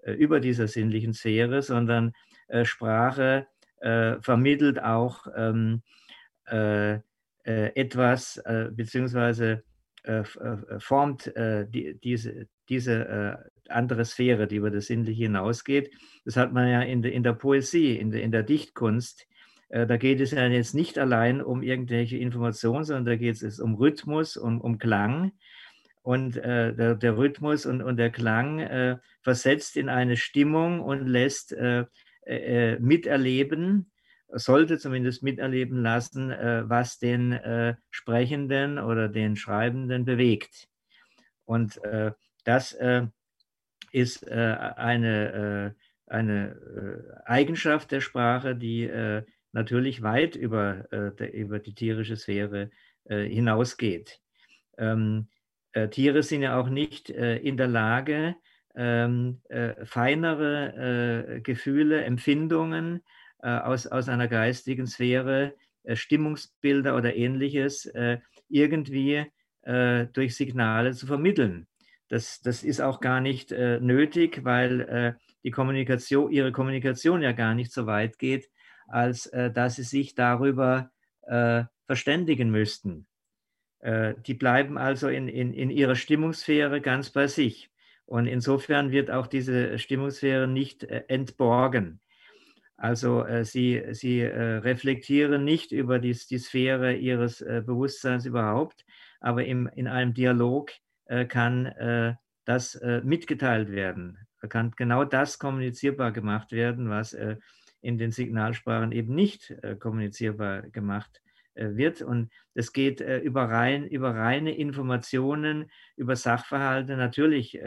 über dieser sinnlichen Sphäre, sondern äh, Sprache äh, vermittelt auch ähm, etwas, beziehungsweise formt die, diese, diese andere Sphäre, die über das Sinnliche hinausgeht. Das hat man ja in, de, in der Poesie, in, de, in der Dichtkunst. Da geht es ja jetzt nicht allein um irgendwelche Informationen, sondern da geht es um Rhythmus, um, um Klang. Und äh, der, der, Rhythmus und, und der Klang äh, versetzt in eine Stimmung und lässt äh, äh, äh miterleben, sollte zumindest miterleben lassen, äh, was den Sprechenden oder den Schreibenden bewegt. Und das ist eine, eine Eigenschaft der Sprache, die natürlich weit über, über die tierische Sphäre hinausgeht. Ähm, äh, Tiere sind ja auch nicht äh, in der Lage, ähm, äh, feinere Gefühle, Empfindungen aus, aus einer geistigen Sphäre, Stimmungsbilder oder ähnliches irgendwie durch Signale zu vermitteln. Das, das ist auch gar nicht nötig, weil die Kommunikation, ihre Kommunikation ja gar nicht so weit geht, als dass sie sich darüber verständigen müssten. Äh, die bleiben also in, in, in ihrer Stimmungssphäre ganz bei sich. Und insofern wird auch diese Stimmungssphäre nicht äh, entborgen. Also äh, sie, sie äh, reflektieren nicht über die, die Sphäre ihres äh, Bewusstseins überhaupt, aber im, in einem Dialog äh, kann das mitgeteilt werden. Kann genau das kommunizierbar gemacht werden, was in den Signalsprachen eben nicht kommunizierbar gemacht wird. Und es geht über, rein, über reine Informationen, über Sachverhalte natürlich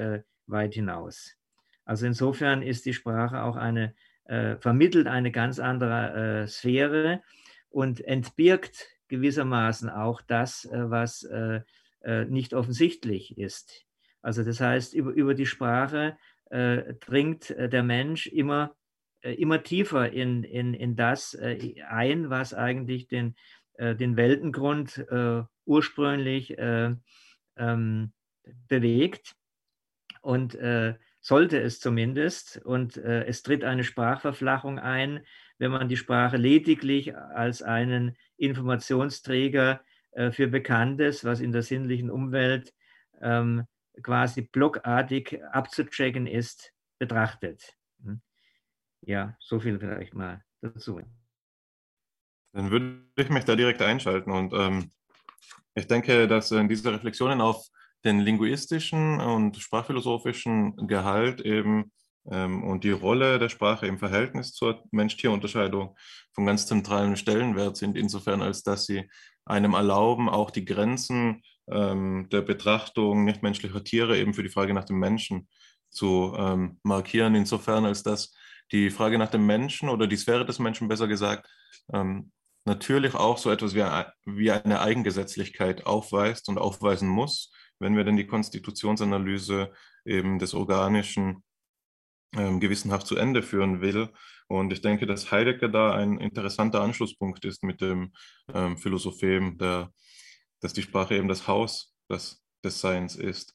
weit hinaus. Also insofern ist die Sprache auch eine äh, vermittelt eine ganz andere äh, Sphäre und entbirgt gewissermaßen auch das, äh, was äh, äh, nicht offensichtlich ist. Also das heißt, über, über die Sprache äh, dringt der Mensch immer, immer tiefer in, in, in das ein, was eigentlich den, den Weltengrund ursprünglich ähm, bewegt. Und äh, sollte es zumindest. Und äh, es tritt eine Sprachverflachung ein, wenn man die Sprache lediglich als einen Informationsträger äh, für Bekanntes, was in der sinnlichen Umwelt ähm, quasi blockartig abzuchecken ist, betrachtet. Hm? Ja, so viel vielleicht mal dazu. Dann würde ich mich da direkt einschalten und ähm, ich denke, dass in diese Reflexionen auf den linguistischen und sprachphilosophischen Gehalt eben ähm, und die Rolle der Sprache im Verhältnis zur Mensch-Tier-Unterscheidung von ganz zentralen Stellenwert sind, insofern als dass sie einem erlauben, auch die Grenzen ähm, der Betrachtung nichtmenschlicher Tiere eben für die Frage nach dem Menschen zu ähm, markieren, insofern als dass die Frage nach dem Menschen oder die Sphäre des Menschen besser gesagt ähm, natürlich auch so etwas wie, wie eine Eigengesetzlichkeit aufweist und aufweisen muss wenn wir denn die Konstitutionsanalyse eben des Organischen ähm, gewissenhaft zu Ende führen will. Und ich denke, dass Heidegger da ein interessanter Anschlusspunkt ist mit dem ähm, Philosophem, der, dass die Sprache eben das Haus des, des Seins ist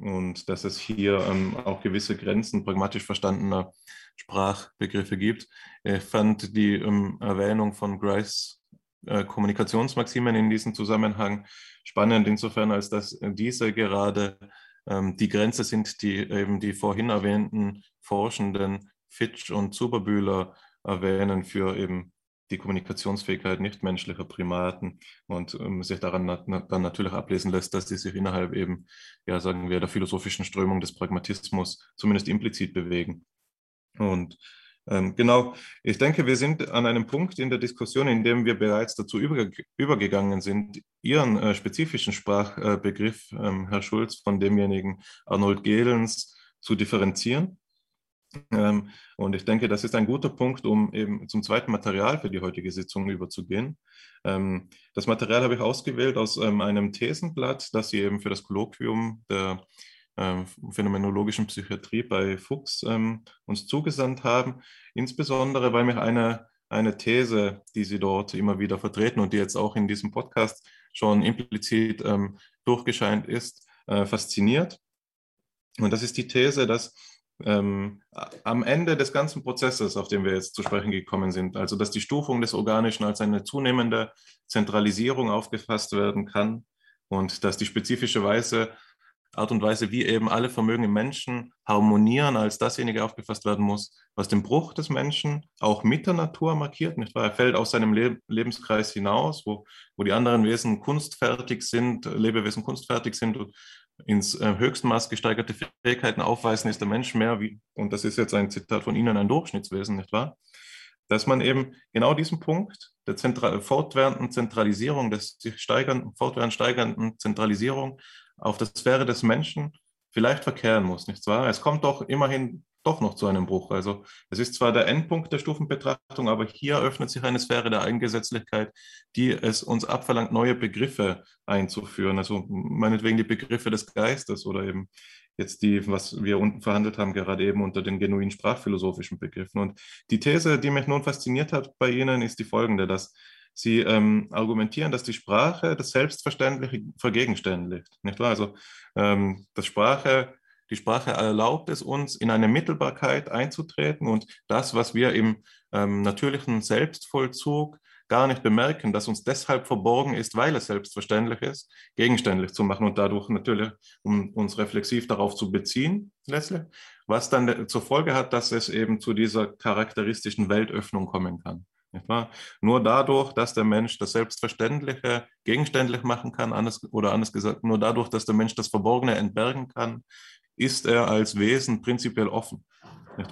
und dass es hier ähm, auch gewisse Grenzen pragmatisch verstandener Sprachbegriffe gibt. Ich fand die ähm, Erwähnung von Grice äh, Kommunikationsmaximen in diesem Zusammenhang spannend, insofern als dass diese gerade ähm, die Grenze sind, die eben die vorhin erwähnten Forschenden Fitch und Zuberbühler erwähnen für eben die Kommunikationsfähigkeit nichtmenschlicher Primaten und ähm, sich daran na, dann natürlich ablesen lässt, dass sie sich innerhalb eben, ja, sagen wir, der philosophischen Strömung des Pragmatismus zumindest implizit bewegen. Und genau, ich denke, wir sind an einem Punkt in der Diskussion, in dem wir bereits dazu überge übergegangen sind, Ihren äh, spezifischen Sprachbegriff, äh, ähm, Herr Schulz, von demjenigen Arnold Gehlens zu differenzieren. Ähm, und ich denke, das ist ein guter Punkt, um eben zum zweiten Material für die heutige Sitzung überzugehen. Ähm, das Material habe ich ausgewählt aus ähm, einem Thesenblatt, das Sie eben für das Kolloquium der ähm, phänomenologischen Psychiatrie bei Fuchs ähm, uns zugesandt haben, insbesondere weil mich eine, eine These, die Sie dort immer wieder vertreten und die jetzt auch in diesem Podcast schon implizit ähm, durchgescheint ist, äh, fasziniert. Und das ist die These, dass ähm, am Ende des ganzen Prozesses, auf den wir jetzt zu sprechen gekommen sind, also dass die Stufung des Organischen als eine zunehmende Zentralisierung aufgefasst werden kann und dass die spezifische Weise Art und Weise, wie eben alle Vermögen im Menschen harmonieren, als dasjenige aufgefasst werden muss, was den Bruch des Menschen auch mit der Natur markiert. Nicht wahr? Er fällt aus seinem Le Lebenskreis hinaus, wo, wo die anderen Wesen kunstfertig sind, Lebewesen kunstfertig sind und ins äh, höchsten Maß gesteigerte Fähigkeiten aufweisen, ist der Mensch mehr wie, und das ist jetzt ein Zitat von Ihnen, ein Durchschnittswesen, nicht wahr? Dass man eben genau diesen Punkt der Zentra fortwährenden Zentralisierung, des sich steigernden, fortwährend steigernden Zentralisierung auf der Sphäre des Menschen vielleicht verkehren muss, nicht wahr? Es kommt doch immerhin doch noch zu einem Bruch. Also es ist zwar der Endpunkt der Stufenbetrachtung, aber hier öffnet sich eine Sphäre der Eigengesetzlichkeit, die es uns abverlangt, neue Begriffe einzuführen. Also meinetwegen die Begriffe des Geistes oder eben jetzt die, was wir unten verhandelt haben, gerade eben unter den genuin sprachphilosophischen Begriffen. Und die These, die mich nun fasziniert hat bei Ihnen, ist die folgende, dass Sie ähm, argumentieren, dass die Sprache das Selbstverständliche vergegenständigt. Nicht wahr? Also ähm, das Sprache, die Sprache erlaubt es uns, in eine Mittelbarkeit einzutreten und das, was wir im ähm, natürlichen Selbstvollzug gar nicht bemerken, dass uns deshalb verborgen ist, weil es selbstverständlich ist, gegenständlich zu machen und dadurch natürlich, um uns reflexiv darauf zu beziehen, letztlich, was dann zur Folge hat, dass es eben zu dieser charakteristischen Weltöffnung kommen kann. Nur dadurch, dass der Mensch das Selbstverständliche gegenständlich machen kann, anders, oder anders gesagt, nur dadurch, dass der Mensch das Verborgene entbergen kann, ist er als Wesen prinzipiell offen.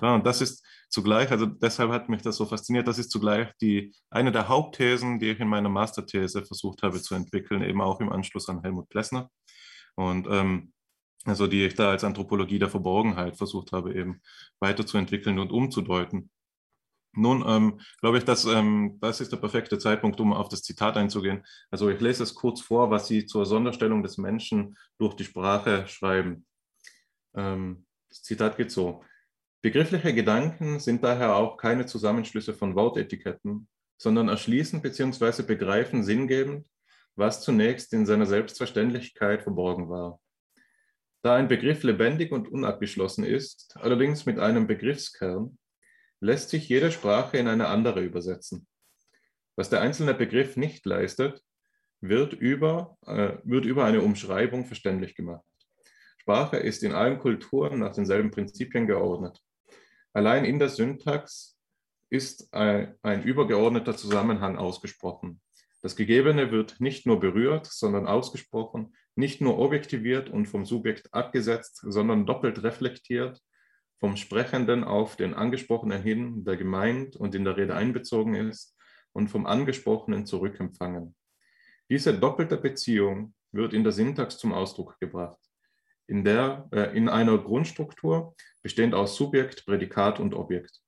Und das ist zugleich, also deshalb hat mich das so fasziniert, das ist zugleich die, eine der Hauptthesen, die ich in meiner Masterthese versucht habe zu entwickeln, eben auch im Anschluss an Helmut Plessner. Und ähm, also die ich da als Anthropologie der Verborgenheit versucht habe, eben weiterzuentwickeln und umzudeuten. Nun ähm, glaube ich, dass ähm, das ist der perfekte Zeitpunkt, um auf das Zitat einzugehen. Also ich lese es kurz vor, was Sie zur Sonderstellung des Menschen durch die Sprache schreiben. Ähm, das Zitat geht so. Begriffliche Gedanken sind daher auch keine Zusammenschlüsse von Wortetiketten, sondern erschließen bzw. begreifen sinngebend, was zunächst in seiner Selbstverständlichkeit verborgen war. Da ein Begriff lebendig und unabgeschlossen ist, allerdings mit einem Begriffskern, lässt sich jede Sprache in eine andere übersetzen. Was der einzelne Begriff nicht leistet, wird über, äh, wird über eine Umschreibung verständlich gemacht. Sprache ist in allen Kulturen nach denselben Prinzipien geordnet. Allein in der Syntax ist ein, ein übergeordneter Zusammenhang ausgesprochen. Das Gegebene wird nicht nur berührt, sondern ausgesprochen, nicht nur objektiviert und vom Subjekt abgesetzt, sondern doppelt reflektiert, vom Sprechenden auf den Angesprochenen hin, der gemeint und in der Rede einbezogen ist, und vom Angesprochenen zurückempfangen. Diese doppelte Beziehung wird in der Syntax zum Ausdruck gebracht in, der, äh, in einer Grundstruktur bestehend aus Subjekt, Prädikat und Objekt.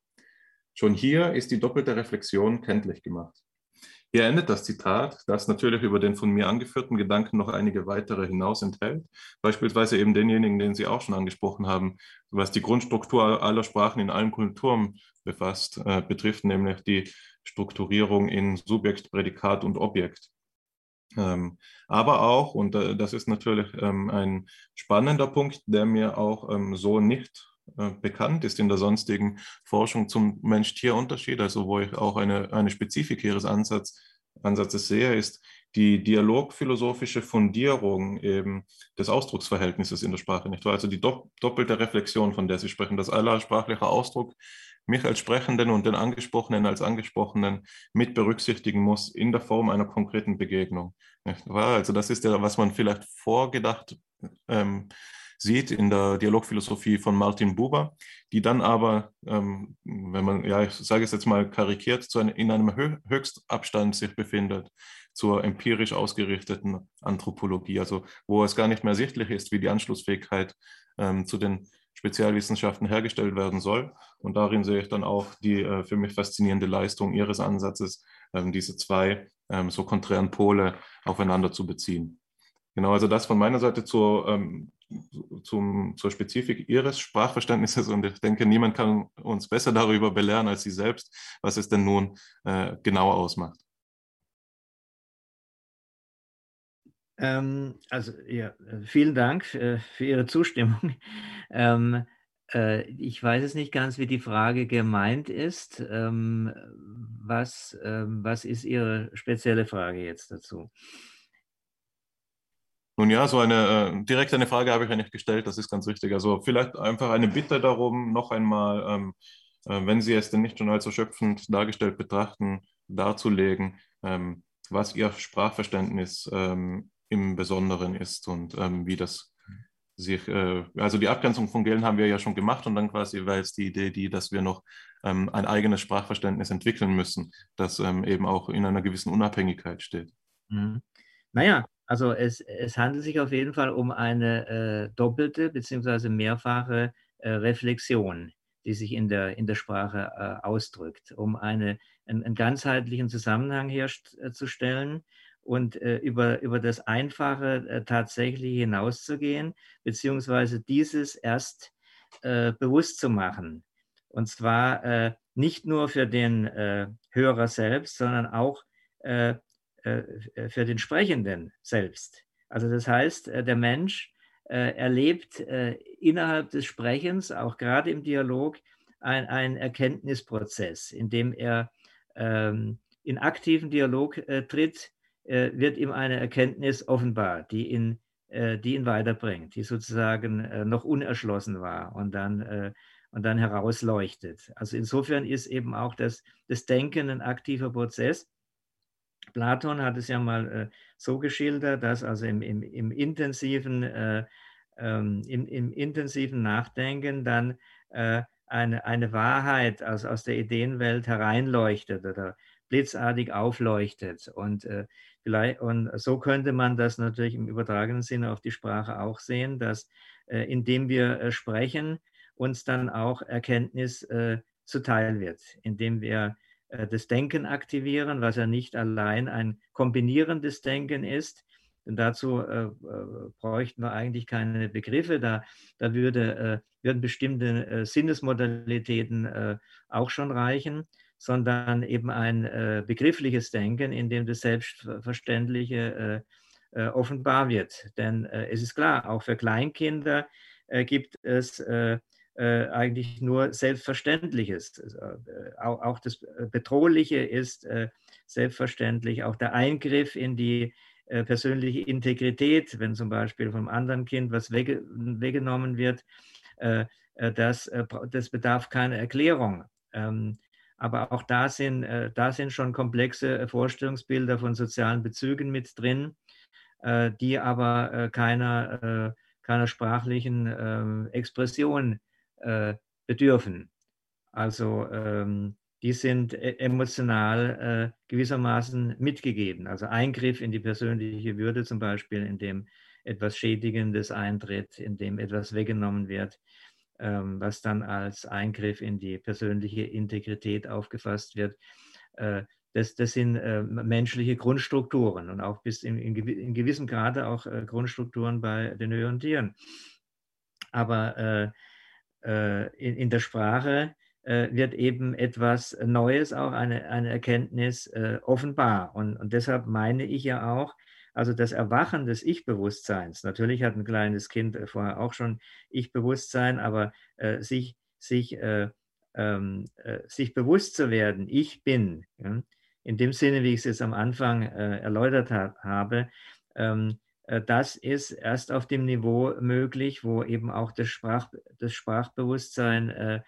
Schon hier ist die doppelte Reflexion kenntlich gemacht. Hier endet das Zitat, das natürlich über den von mir angeführten Gedanken noch einige weitere hinaus enthält, beispielsweise eben denjenigen, den Sie auch schon angesprochen haben, was die Grundstruktur aller Sprachen in allen Kulturen befasst, äh, betrifft, nämlich die Strukturierung in Subjekt, Prädikat und Objekt. Ähm, aber auch, und äh, das ist natürlich ähm, ein spannender Punkt, der mir auch ähm, so nicht bekannt ist in der sonstigen Forschung zum Mensch-Tier-Unterschied, also wo ich auch eine, eine Spezifik ihres Ansatz, Ansatzes sehe, ist die dialogphilosophische Fundierung eben des Ausdrucksverhältnisses in der Sprache, nicht wahr? Also die doppelte Reflexion, von der Sie sprechen, dass aller sprachlicher Ausdruck mich als Sprechenden und den Angesprochenen als Angesprochenen mit berücksichtigen muss in der Form einer konkreten Begegnung. Also das ist ja, was man vielleicht vorgedacht ähm, sieht in der Dialogphilosophie von Martin Buber, die dann aber, ähm, wenn man, ja, ich sage es jetzt mal karikiert, zu einem, in einem Höchstabstand sich befindet zur empirisch ausgerichteten Anthropologie, also wo es gar nicht mehr ersichtlich ist, wie die Anschlussfähigkeit ähm, zu den Spezialwissenschaften hergestellt werden soll. Und darin sehe ich dann auch die äh, für mich faszinierende Leistung Ihres Ansatzes, ähm, diese zwei ähm, so konträren Pole aufeinander zu beziehen. Genau, also das von meiner Seite zur, ähm, zum, zur Spezifik Ihres Sprachverständnisses. Und ich denke, niemand kann uns besser darüber belehren als Sie selbst, was es denn nun äh, genau ausmacht. Ähm, also ja, vielen Dank äh, für Ihre Zustimmung. Ähm, äh, ich weiß es nicht ganz, wie die Frage gemeint ist. Ähm, was, ähm, was ist Ihre spezielle Frage jetzt dazu? Nun ja, so eine äh, direkt eine Frage habe ich ja nicht gestellt, das ist ganz richtig. Also vielleicht einfach eine Bitte darum, noch einmal, ähm, äh, wenn Sie es denn nicht schon als erschöpfend dargestellt betrachten, darzulegen, ähm, was Ihr Sprachverständnis ähm, im Besonderen ist und ähm, wie das sich, äh, also die Abgrenzung von Gelen haben wir ja schon gemacht und dann quasi war jetzt die Idee die, dass wir noch ähm, ein eigenes Sprachverständnis entwickeln müssen, das ähm, eben auch in einer gewissen Unabhängigkeit steht. Mhm. Naja, also es, es handelt sich auf jeden Fall um eine äh, doppelte bzw. mehrfache äh, Reflexion, die sich in der, in der Sprache äh, ausdrückt, um eine, einen, einen ganzheitlichen Zusammenhang herzustellen und äh, über, über das Einfache äh, tatsächlich hinauszugehen, beziehungsweise dieses erst äh, bewusst zu machen. Und zwar äh, nicht nur für den äh, Hörer selbst, sondern auch äh, für den Sprechenden selbst. Also das heißt, der Mensch erlebt innerhalb des Sprechens, auch gerade im Dialog, einen Erkenntnisprozess, in dem er ähm, in aktiven Dialog tritt, wird ihm eine Erkenntnis offenbar, die ihn, die ihn weiterbringt, die sozusagen noch unerschlossen war und dann, und dann herausleuchtet. Also insofern ist eben auch das, das Denken ein aktiver Prozess. Platon hat es ja mal so geschildert, dass also im, im, im intensiven ähm, im, im, intensiven Nachdenken dann äh, eine, eine Wahrheit aus, aus der Ideenwelt hereinleuchtet oder blitzartig aufleuchtet. Und, äh, vielleicht, und so könnte man das natürlich im übertragenen Sinne auf die Sprache auch sehen, dass äh, indem wir äh, sprechen, uns dann auch Erkenntnis äh, zuteil wird, indem wir äh, das Denken aktivieren, was ja nicht allein ein kombinierendes Denken ist, denn dazu äh, äh, bräuchten wir eigentlich keine Begriffe. Da, da würde, äh, würden bestimmte äh, Sinnesmodalitäten äh, auch schon reichen, sondern eben ein äh, begriffliches Denken, in dem das Selbstverständliche offenbar wird. Denn es ist klar, auch für Kleinkinder gibt es eigentlich nur Selbstverständliches. auch, auch, das Bedrohliche ist selbstverständlich, auch der Eingriff in die äh, persönliche Integrität, wenn zum Beispiel vom anderen Kind was wegge weggenommen wird, äh, äh, das, das bedarf keiner Erklärung. Ähm, aber auch da sind, da sind schon komplexe Vorstellungsbilder von sozialen Bezügen mit drin, die aber keiner, keiner sprachlichen ähm, Expression bedürfen. Also ähm, die sind e-, emotional äh, gewissermaßen mitgegeben. Also Eingriff in die persönliche Würde zum Beispiel, in dem etwas Schädigendes eintritt, in dem etwas weggenommen wird, ähm, was dann als Eingriff in die persönliche Integrität aufgefasst wird. Äh, das, das, sind äh, menschliche Grundstrukturen und auch bis in, in, in gewissem Grade auch äh, Grundstrukturen bei den höheren Tieren. Aber äh, äh, in, in der Sprache äh, wird eben etwas Neues, auch eine, eine Erkenntnis äh, offenbar. Und, und deshalb meine ich ja auch, also das Erwachen des Ich-Bewusstseins, natürlich hat ein kleines Kind äh, vorher auch schon Ich-Bewusstsein, aber äh, sich, sich, äh, ähm, äh, sich bewusst zu werden, ich bin, ja, in dem Sinne, wie ich es jetzt am Anfang erläutert ha habe, ähm, das ist erst auf dem Niveau möglich, wo eben auch das, Sprach, das Sprachbewusstsein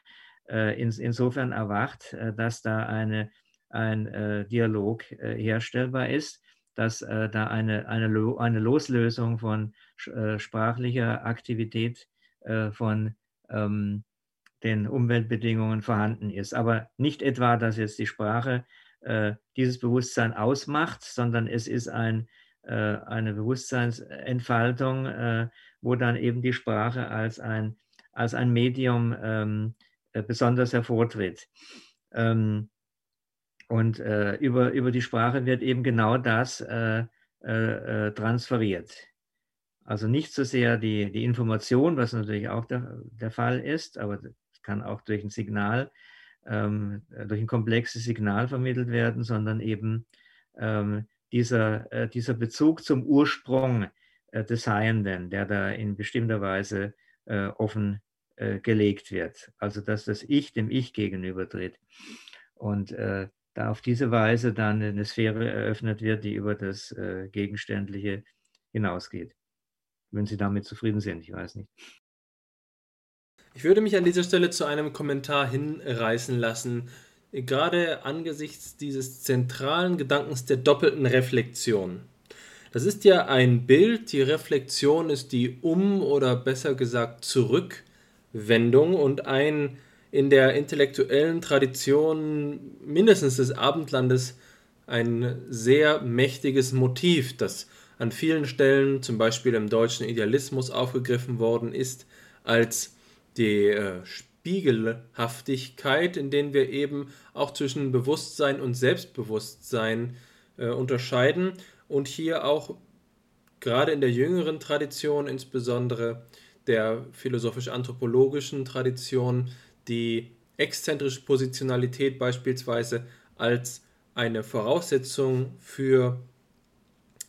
äh, insofern erwacht, äh, dass da eine, ein äh, Dialog herstellbar ist, dass da eine, eine, eine Loslösung von sprachlicher Aktivität von ähm, den Umweltbedingungen vorhanden ist. Aber nicht etwa, dass jetzt die Sprache äh, dieses Bewusstsein ausmacht, sondern es ist ein, äh, eine Bewusstseinsentfaltung, äh, wo dann eben die Sprache als ein, als ein Medium ähm, äh, besonders hervortritt. Ähm, und äh, über, über die Sprache wird eben genau das äh, äh, äh, transferiert. Also nicht so sehr die, die Information, was natürlich auch der, der Fall ist, aber es kann auch durch ein Signal, ähm, durch ein komplexes Signal vermittelt werden, sondern eben ähm, dieser, äh, dieser Bezug zum Ursprung äh, des Seienden, der da in bestimmter Weise offen äh, gelegt wird. Also dass das Ich dem Ich gegenübertritt. Und äh, da auf diese Weise dann eine Sphäre eröffnet wird, die über das äh, Gegenständliche hinausgeht. Wenn Sie damit zufrieden sind, ich weiß nicht. Ich würde mich an dieser Stelle zu einem Kommentar hinreißen lassen, gerade angesichts dieses zentralen Gedankens der doppelten Reflexion. Das ist ja ein Bild, die Reflexion ist die Um- oder besser gesagt zurück Wendung und ein in der intellektuellen Tradition mindestens des Abendlandes ein sehr mächtiges Motiv, das an vielen Stellen, zum Beispiel im deutschen Idealismus, aufgegriffen worden ist, als die äh, Spiegelhaftigkeit, in denen wir eben auch zwischen Bewusstsein und Selbstbewusstsein äh, unterscheiden und hier auch gerade in der jüngeren Tradition insbesondere der philosophisch-anthropologischen Tradition die exzentrische Positionalität beispielsweise als eine Voraussetzung für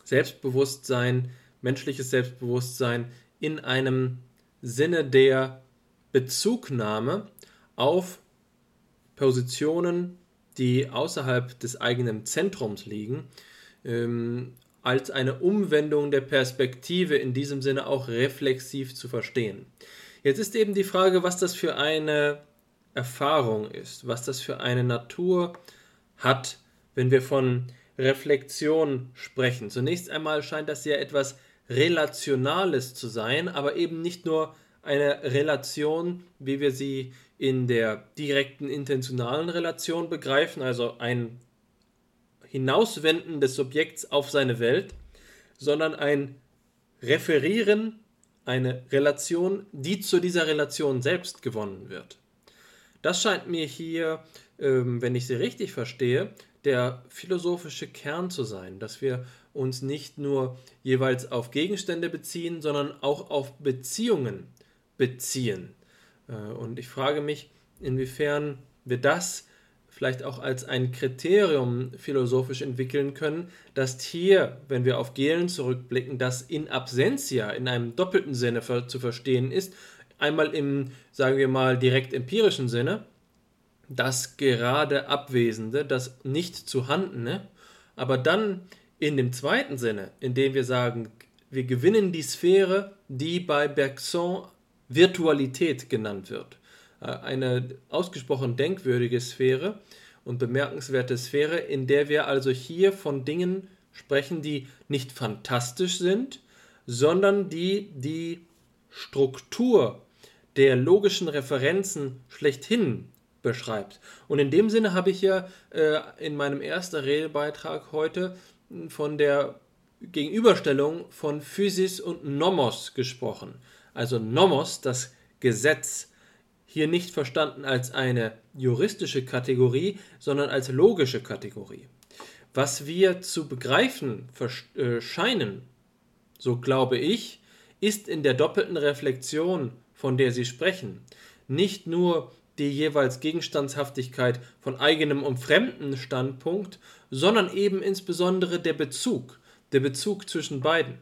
Selbstbewusstsein, menschliches Selbstbewusstsein in einem Sinne der Bezugnahme auf Positionen, die außerhalb des eigenen Zentrums liegen, ähm, als eine Umwendung der Perspektive in diesem Sinne auch reflexiv zu verstehen. Jetzt ist eben die Frage, was das für eine Erfahrung ist, was das für eine Natur hat, wenn wir von Reflexion sprechen. Zunächst einmal scheint das ja etwas Relationales zu sein, aber eben nicht nur eine Relation, wie wir sie in der direkten intentionalen Relation begreifen, also ein Hinauswenden des Subjekts auf seine Welt, sondern ein Referieren, eine Relation, die zu dieser Relation selbst gewonnen wird. Das scheint mir hier, ähm, wenn ich sie richtig verstehe, der philosophische Kern zu sein, dass wir uns nicht nur jeweils auf Gegenstände beziehen, sondern auch auf Beziehungen beziehen. Äh, und ich frage mich, inwiefern wir das vielleicht auch als ein Kriterium philosophisch entwickeln können, dass hier, wenn wir auf Gehlen zurückblicken, das in absentia in einem doppelten Sinne zu verstehen ist, einmal im, sagen wir mal, direkt empirischen Sinne, das gerade Abwesende, das nicht zuhandene, aber dann in dem zweiten Sinne, indem wir sagen, wir gewinnen die Sphäre, die bei Bergson Virtualität genannt wird. Äh, eine ausgesprochen denkwürdige Sphäre und bemerkenswerte Sphäre, in der wir also hier von Dingen sprechen, die nicht fantastisch sind, sondern die die Struktur der logischen Referenzen schlechthin beschreibt. Und in dem Sinne habe ich ja äh, in meinem ersten Redebeitrag heute von der Gegenüberstellung von Physis und Nomos gesprochen. Also Nomos, das Gesetz, hier nicht verstanden als eine juristische Kategorie, sondern als logische Kategorie. Was wir zu begreifen äh, scheinen, so glaube ich, ist in der doppelten Reflexion, von der Sie sprechen, nicht nur die jeweils Gegenstandshaftigkeit von eigenem und fremden Standpunkt, sondern eben insbesondere der Bezug, der Bezug zwischen beiden.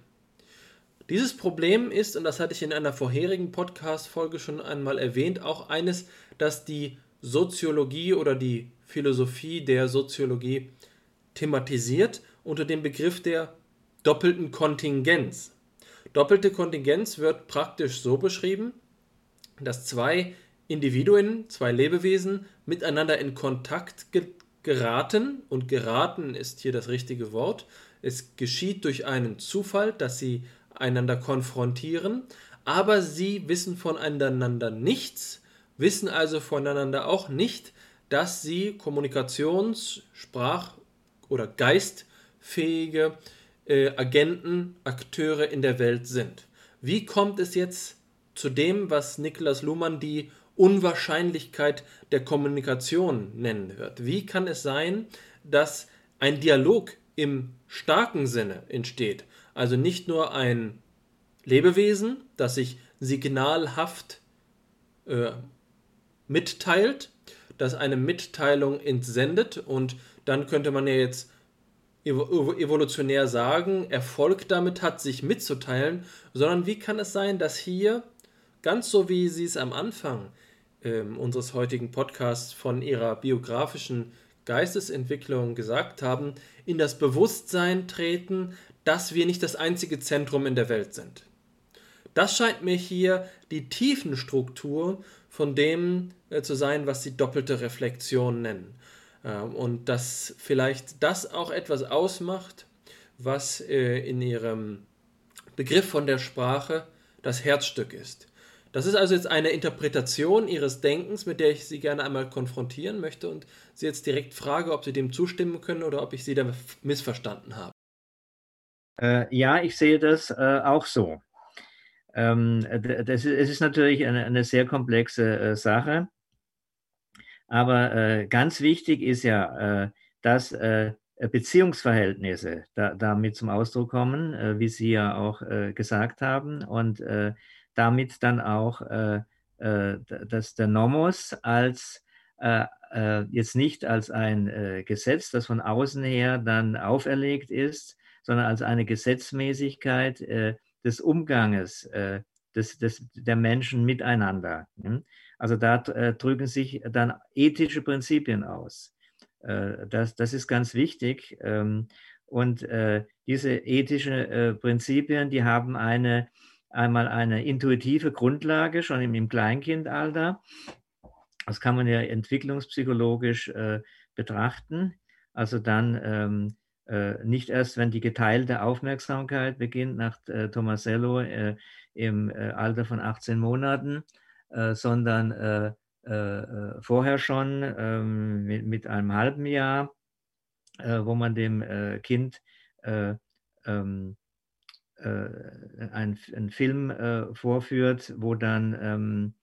Dieses Problem ist, und das hatte ich in einer vorherigen Podcast-Folge schon einmal erwähnt, auch eines, das die Soziologie oder die Philosophie der Soziologie thematisiert unter dem Begriff der doppelten Kontingenz. Doppelte Kontingenz wird praktisch so beschrieben, dass zwei Individuen, zwei Lebewesen miteinander in Kontakt ge geraten und geraten ist hier das richtige Wort. Es geschieht durch einen Zufall, dass sie einander konfrontieren, aber sie wissen voneinander nichts, wissen also voneinander auch nicht, dass sie Kommunikations-, Sprach- oder geistfähige äh, Agenten, Akteure in der Welt sind. Wie kommt es jetzt zu dem, was Niklas Luhmann die Unwahrscheinlichkeit der Kommunikation nennen wird? Wie kann es sein, dass ein Dialog im starken Sinne entsteht? Also nicht nur ein Lebewesen, das sich signalhaft äh, mitteilt, das eine Mitteilung entsendet und dann könnte man ja jetzt evolutionär sagen, Erfolg damit hat, sich mitzuteilen, sondern wie kann es sein, dass hier, ganz so wie Sie es am Anfang äh, unseres heutigen Podcasts von Ihrer biografischen Geistesentwicklung gesagt haben, in das Bewusstsein treten, dass wir nicht das einzige Zentrum in der Welt sind. Das scheint mir hier die Tiefenstruktur von dem äh, zu sein, was sie doppelte Reflexion nennen. Ähm, und dass vielleicht das auch etwas ausmacht, was äh, in ihrem Begriff von der Sprache das Herzstück ist. Das ist also jetzt eine Interpretation Ihres Denkens, mit der ich Sie gerne einmal konfrontieren möchte und Sie jetzt direkt frage, ob Sie dem zustimmen können oder ob ich Sie da missverstanden habe. Äh, ja, ich sehe das äh, auch so. Ähm, das ist, es ist natürlich eine, eine sehr komplexe äh, Sache, aber äh, ganz wichtig ist ja, äh, dass äh, Beziehungsverhältnisse da, damit zum Ausdruck kommen, wie Sie ja auch gesagt haben, und damit dann auch, dass der Nomos als jetzt nicht als ein Gesetz, das von außen her dann auferlegt ist, sondern als eine Gesetzmäßigkeit äh, des Umganges äh, des, des, der Menschen miteinander. Ne? Also da äh, drücken sich dann ethische Prinzipien aus. das, das ist ganz wichtig. Ähm, und diese ethischen Prinzipien, die haben eine, einmal eine intuitive Grundlage schon im, im Kleinkindalter. Das kann man ja entwicklungspsychologisch betrachten. Also dann ähm, äh, nicht erst, wenn die geteilte Aufmerksamkeit beginnt, nach äh, Tomasello äh, im äh, Alter von 18 Monaten, äh, sondern äh, vorher schon ähm, mit, mit, einem halben Jahr, wo man dem Kind ähm, einen, einen, Film vorführt, wo dann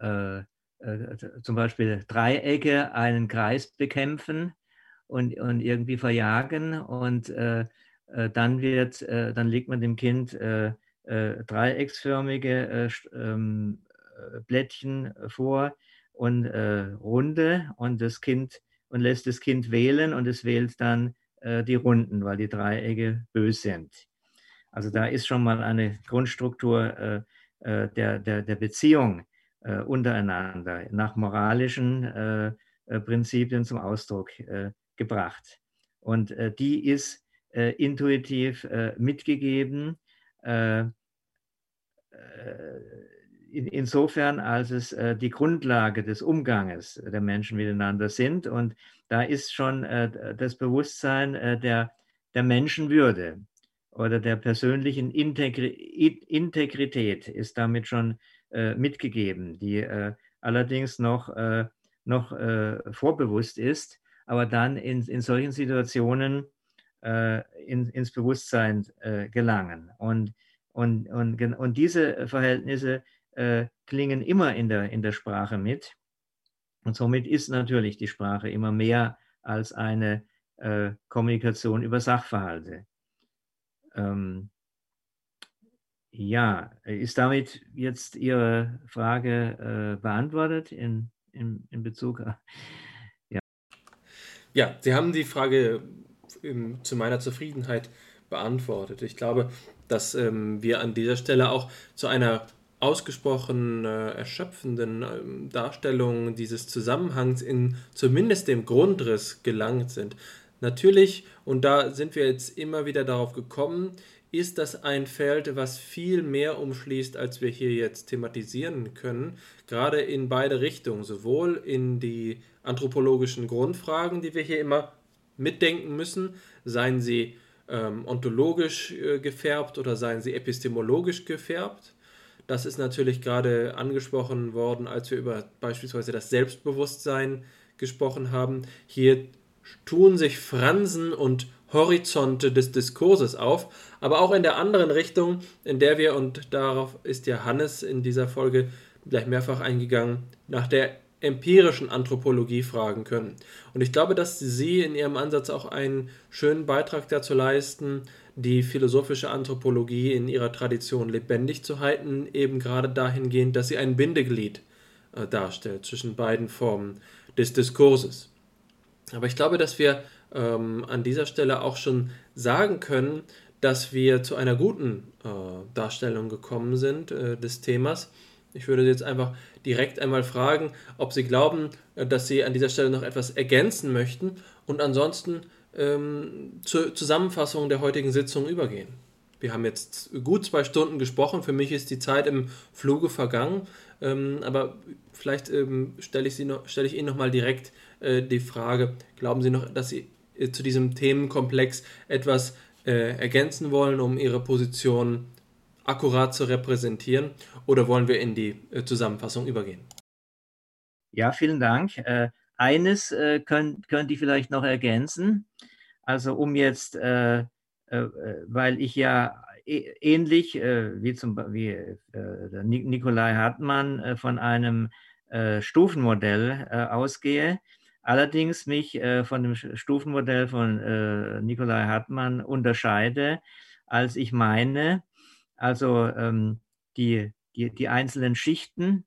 ähm, zum Beispiel Dreiecke einen Kreis bekämpfen und, und irgendwie verjagen und äh, äh, dann wird, äh, dann legt man dem Kind äh, äh, dreiecksförmige äh, ähm, Blättchen vor und runde und das Kind und lässt das Kind wählen und es wählt dann die Runden, weil die Dreiecke bös sind. Also da ist schon mal eine Grundstruktur der, der, der Beziehung untereinander nach moralischen Prinzipien zum Ausdruck gebracht. Und äh, die ist äh, intuitiv äh, mitgegeben, äh, äh, in, insofern als es äh, die Grundlage des Umganges der Menschen miteinander sind. Und da ist schon das Bewusstsein der, der Menschenwürde oder der persönlichen Integri Integrität ist damit schon mitgegeben, die allerdings noch, noch vorbewusst ist aber dann in, in solchen Situationen äh, in, ins Bewusstsein äh, gelangen. Und, und, und, und diese Verhältnisse äh, klingen immer in der, in der Sprache mit. Und somit ist natürlich die Sprache immer mehr als eine äh, Kommunikation über Sachverhalte. Ähm, ja, ist damit jetzt Ihre Frage äh, beantwortet in, in, in Bezug auf ja, Sie haben die Frage ähm, zu meiner Zufriedenheit beantwortet. Ich glaube, dass ähm, wir an dieser Stelle auch zu einer ausgesprochen äh, erschöpfenden äh, Darstellung dieses Zusammenhangs in zumindest dem Grundriss gelangt sind. Natürlich, und da sind wir jetzt immer wieder darauf gekommen, ist das ein Feld, was viel mehr umschließt, als wir hier jetzt thematisieren können, gerade in beide Richtungen, sowohl in die anthropologischen Grundfragen, die wir hier immer mitdenken müssen, seien sie ähm, ontologisch äh, gefärbt oder seien sie epistemologisch gefärbt. Das ist natürlich gerade angesprochen worden, als wir über beispielsweise das Selbstbewusstsein gesprochen haben. Hier tun sich Fransen und Horizonte des Diskurses auf, aber auch in der anderen Richtung, in der wir, und darauf ist ja Hannes in dieser Folge gleich mehrfach eingegangen, nach der empirischen Anthropologie fragen können. Und ich glaube, dass Sie in Ihrem Ansatz auch einen schönen Beitrag dazu leisten, die philosophische Anthropologie in ihrer Tradition lebendig zu halten, eben gerade dahingehend, dass sie ein Bindeglied äh, darstellt zwischen beiden Formen des Diskurses. Aber ich glaube, dass wir ähm, an dieser Stelle auch schon sagen können, dass wir zu einer guten äh, Darstellung gekommen sind äh, des Themas. Ich würde jetzt einfach direkt einmal fragen, ob Sie glauben, äh, dass Sie an dieser Stelle noch etwas ergänzen möchten und ansonsten ähm, zur Zusammenfassung der heutigen Sitzung übergehen. Wir haben jetzt gut zwei Stunden gesprochen. Für mich ist die Zeit im Fluge vergangen. Ähm, aber vielleicht ähm, stelle ich, stell ich Ihnen nochmal direkt äh, die Frage, glauben Sie noch, dass Sie zu diesem Themenkomplex etwas äh, ergänzen wollen, um Ihre Position akkurat zu repräsentieren? Oder wollen wir in die äh, Zusammenfassung übergehen? Ja, vielen Dank. Äh, eines äh, könnt, könnt ihr vielleicht noch ergänzen. Also um jetzt, äh, weil ich ja ähnlich wie zum Beispiel Nikolai Hartmann von einem Stufenmodell ausgehe, allerdings mich äh, von dem Stufenmodell von äh, Nikolai Hartmann unterscheide, als ich meine, also ähm, die, die, die einzelnen Schichten,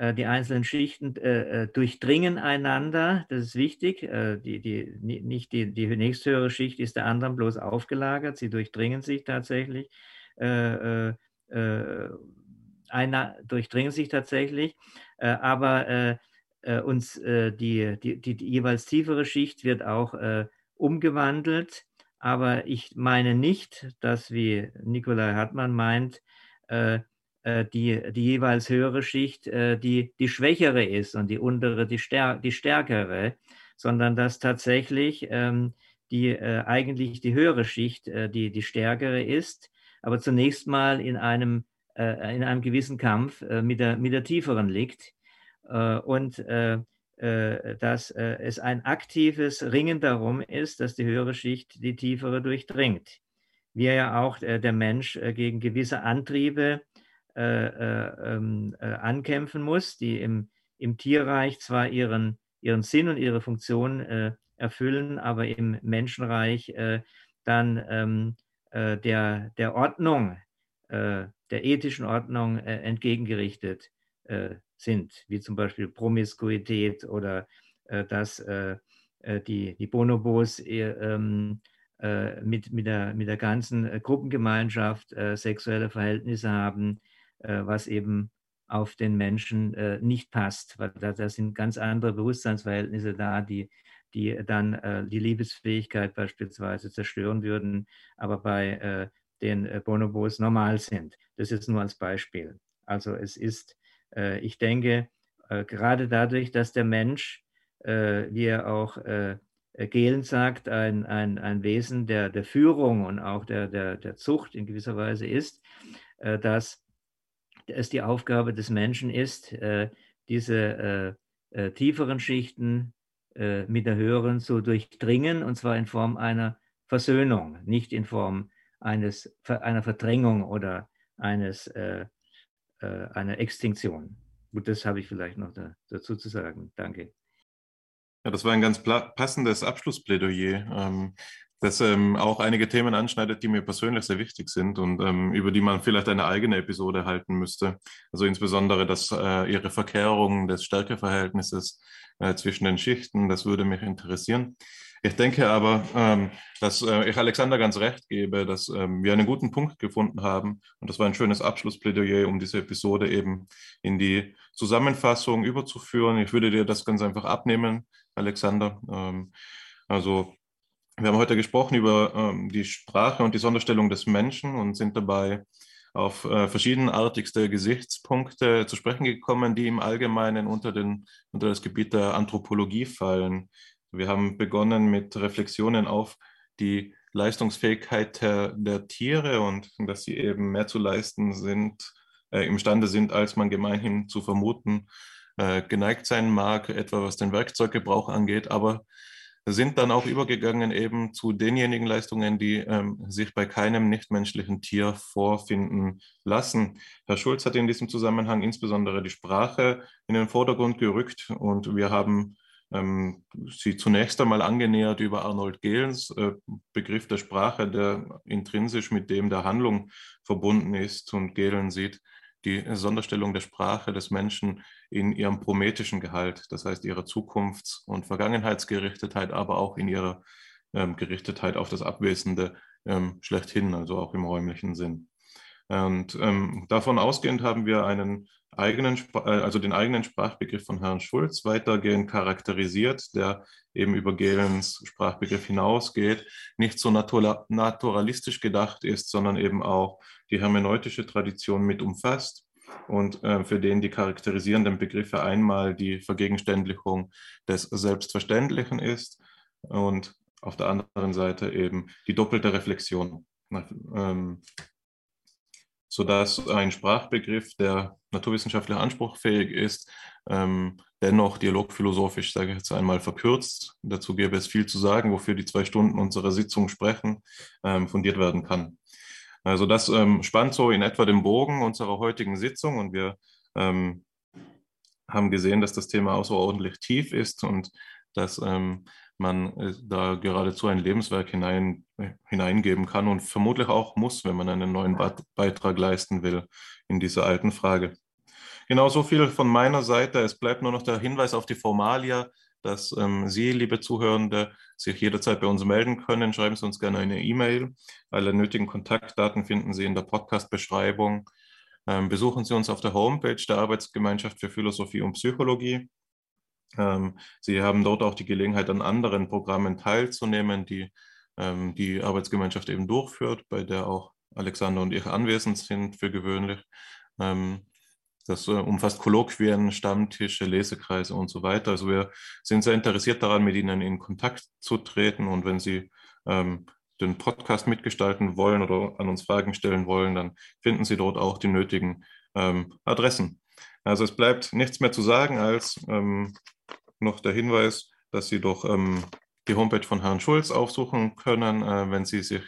äh, die einzelnen Schichten äh, äh, durchdringen einander, das ist wichtig. Äh, die, die, nicht die, die nächsthöhere Schicht ist der anderen bloß aufgelagert, sie durchdringen sich tatsächlich. einer durchdringen sich tatsächlich, aber äh, uns äh, die, die, die, die, jeweils tiefere Schicht wird auch äh, umgewandelt. Aber ich meine nicht, dass, wie Nikolai Hartmann meint, äh, äh, die, die jeweils höhere Schicht äh, die, die schwächere ist und die untere die, stär die stärkere, sondern dass tatsächlich ähm, die eigentlich die höhere Schicht die, die stärkere ist, aber zunächst mal in einem, in einem gewissen Kampf mit, der, mit der tieferen liegt. Und äh, dass äh, es ein aktives Ringen darum ist, dass die höhere Schicht die tiefere durchdringt. Wie ja auch äh, der Mensch gegen gewisse Antriebe ähm, ankämpfen muss, die im, im Tierreich zwar ihren, ihren Sinn und ihre Funktion erfüllen, aber im Menschenreich dann ähm, der, der Ordnung, der ethischen Ordnung entgegengerichtet sind, wie zum Beispiel Promiskuität oder äh, dass äh, äh die, die Bonobos ähm, äh, mit, mit, der, mit der ganzen äh, Gruppengemeinschaft äh, sexuelle Verhältnisse haben, was eben auf den Menschen nicht passt, weil da, da, sind ganz andere Bewusstseinsverhältnisse da, die, die dann die Liebesfähigkeit beispielsweise zerstören würden, aber bei den Bonobos normal sind. Das ist nur als Beispiel. Also es ist äh, ich denke, äh, gerade dadurch, dass der Mensch, äh, wie er auch Gehlen sagt, ein, ein, ein Wesen der, der Führung und auch der, der, der Zucht in gewisser Weise ist, dass es die Aufgabe des Menschen ist, diese tieferen Schichten mit der höheren zu durchdringen, und zwar in Form einer Versöhnung, nicht in Form eines, einer Verdrängung oder eines äh, äh, einer Extinktion. Gut, das habe ich vielleicht noch da, dazu zu sagen. Danke. Ja, das war ein ganz passendes Abschlussplädoyer, ähm, das ähm, auch einige Themen anschneidet, die mir persönlich sehr wichtig sind und ähm, über die man vielleicht eine eigene Episode halten müsste. Also insbesondere das, äh, ihre Verkehrung des Stärkeverhältnisses äh, zwischen den Schichten, das würde mich interessieren. Ich denke aber, ähm, dass äh, ich Alexander ganz recht gebe, dass ähm, wir einen guten Punkt gefunden haben. Und das war ein schönes Abschlussplädoyer, um diese Episode eben in die Zusammenfassung überzuführen. Ich würde dir das ganz einfach abnehmen, Alexander. Ähm, also wir haben heute gesprochen über ähm, die Sprache und die Sonderstellung des Menschen und sind dabei auf äh, verschiedenartigste Gesichtspunkte zu sprechen gekommen, die im Allgemeinen unter, den, unter das Gebiet der Anthropologie fallen. Wir haben begonnen mit Reflexionen auf die Leistungsfähigkeit der, Tiere und dass sie eben mehr zu leisten sind, äh, imstande sind, als man gemeinhin zu vermuten äh, geneigt sein mag, etwa was den Werkzeuggebrauch angeht, aber sind dann auch übergegangen eben zu denjenigen Leistungen, die ähm, sich bei keinem nichtmenschlichen Tier vorfinden lassen. Herr Schulz hat in diesem Zusammenhang insbesondere die Sprache in den Vordergrund gerückt und wir haben ähm, sie zunächst einmal angenähert über Arnold Gehlens äh, Begriff der Sprache, der intrinsisch mit dem der Handlung verbunden ist. Und Gehlen sieht die Sonderstellung der Sprache des Menschen in ihrem prometischen Gehalt, das heißt ihrer Zukunfts- und Vergangenheitsgerichtetheit, aber auch in ihrer ähm, Gerichtetheit auf das Abwesende ähm, schlechthin, also auch im räumlichen Sinn. Und ähm, davon ausgehend haben wir einen eigenen, äh, also den eigenen Sprachbegriff von Herrn Schulz weitergehend charakterisiert, der eben über Gehlens Sprachbegriff hinausgeht, nicht so naturalistisch gedacht ist, sondern eben auch die hermeneutische Tradition mit umfasst und äh, für den die charakterisierenden Begriffe einmal die Vergegenständlichung des Selbstverständlichen ist und auf der anderen Seite eben die doppelte Reflexion. Ähm, sodass ein Sprachbegriff, der naturwissenschaftlich anspruchsfähig ist, ähm, dennoch dialogphilosophisch, sage ich jetzt einmal, verkürzt. Dazu gäbe es viel zu sagen, wofür die zwei Stunden unserer Sitzung sprechen, ähm, fundiert werden kann. Also das ähm, spannt so in etwa den Bogen unserer heutigen Sitzung und wir ähm, haben gesehen, dass das Thema außerordentlich tief ist und dass ähm, man äh, da geradezu ein Lebenswerk hinein, äh, hineingeben kann und vermutlich auch muss, wenn man einen neuen Beitrag leisten will in dieser alten Frage. Genau so viel von meiner Seite. Es bleibt nur noch der Hinweis auf die Formalia, dass ähm, Sie, liebe Zuhörende, sich jederzeit bei uns melden können. Schreiben Sie uns gerne eine E-Mail. Alle nötigen Kontaktdaten finden Sie in der Ähm, Sie haben dort auch die Gelegenheit, an anderen Programmen teilzunehmen, die ähm, die Arbeitsgemeinschaft eben durchführt, bei der auch Alexander und ich anwesend sind für gewöhnlich. Ähm, das äh, umfasst Kolloquien, Stammtische, Lesekreise und so weiter. Also wir sind sehr interessiert daran, mit Ihnen in Kontakt zu treten. Und wenn Sie ähm, den Podcast mitgestalten wollen oder an uns Fragen stellen wollen, dann finden Sie dort auch die nötigen ähm, Adressen. Also es bleibt nichts mehr zu sagen als ähm, noch der Hinweis, dass Sie doch ähm, die Homepage von Herrn Schulz aufsuchen können, äh, wenn Sie sich,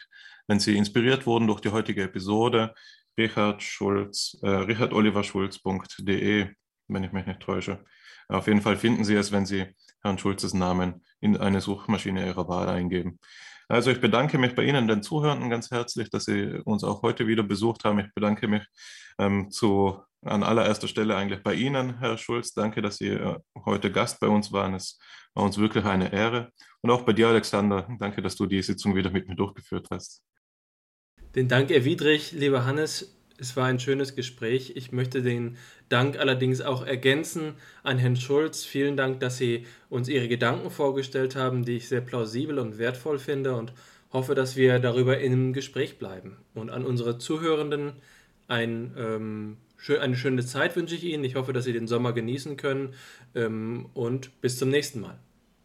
wenn Sie inspiriert wurden durch die heutige Episode. Richard Schulz, äh, richardoliverschulz.de, wenn ich mich nicht täusche. Auf jeden Fall finden Sie es, wenn Sie Herrn Schulzes Namen in eine Suchmaschine Ihrer Wahl eingeben. Also ich bedanke mich bei Ihnen, den Zuhörenden, ganz herzlich, dass Sie uns auch heute wieder besucht haben. Ich bedanke mich ähm, zu, an allererster Stelle eigentlich bei Ihnen, Herr Schulz. Danke, dass Sie äh, heute Gast bei uns waren. Es war uns wirklich eine Ehre. Und auch bei dir, Alexander. Danke, dass du die Sitzung wieder mit mir durchgeführt hast. Den Dank erwidere ich, lieber Hannes. Es war ein schönes Gespräch. Ich möchte den Dank allerdings auch ergänzen an Herrn Schulz. Vielen Dank, dass Sie uns Ihre Gedanken vorgestellt haben, die ich sehr plausibel und wertvoll finde und hoffe, dass wir darüber im Gespräch bleiben. Und an unsere Zuhörenden ein, ähm, eine schöne Zeit wünsche ich Ihnen. Ich hoffe, dass Sie den Sommer genießen können ähm, und bis zum nächsten Mal.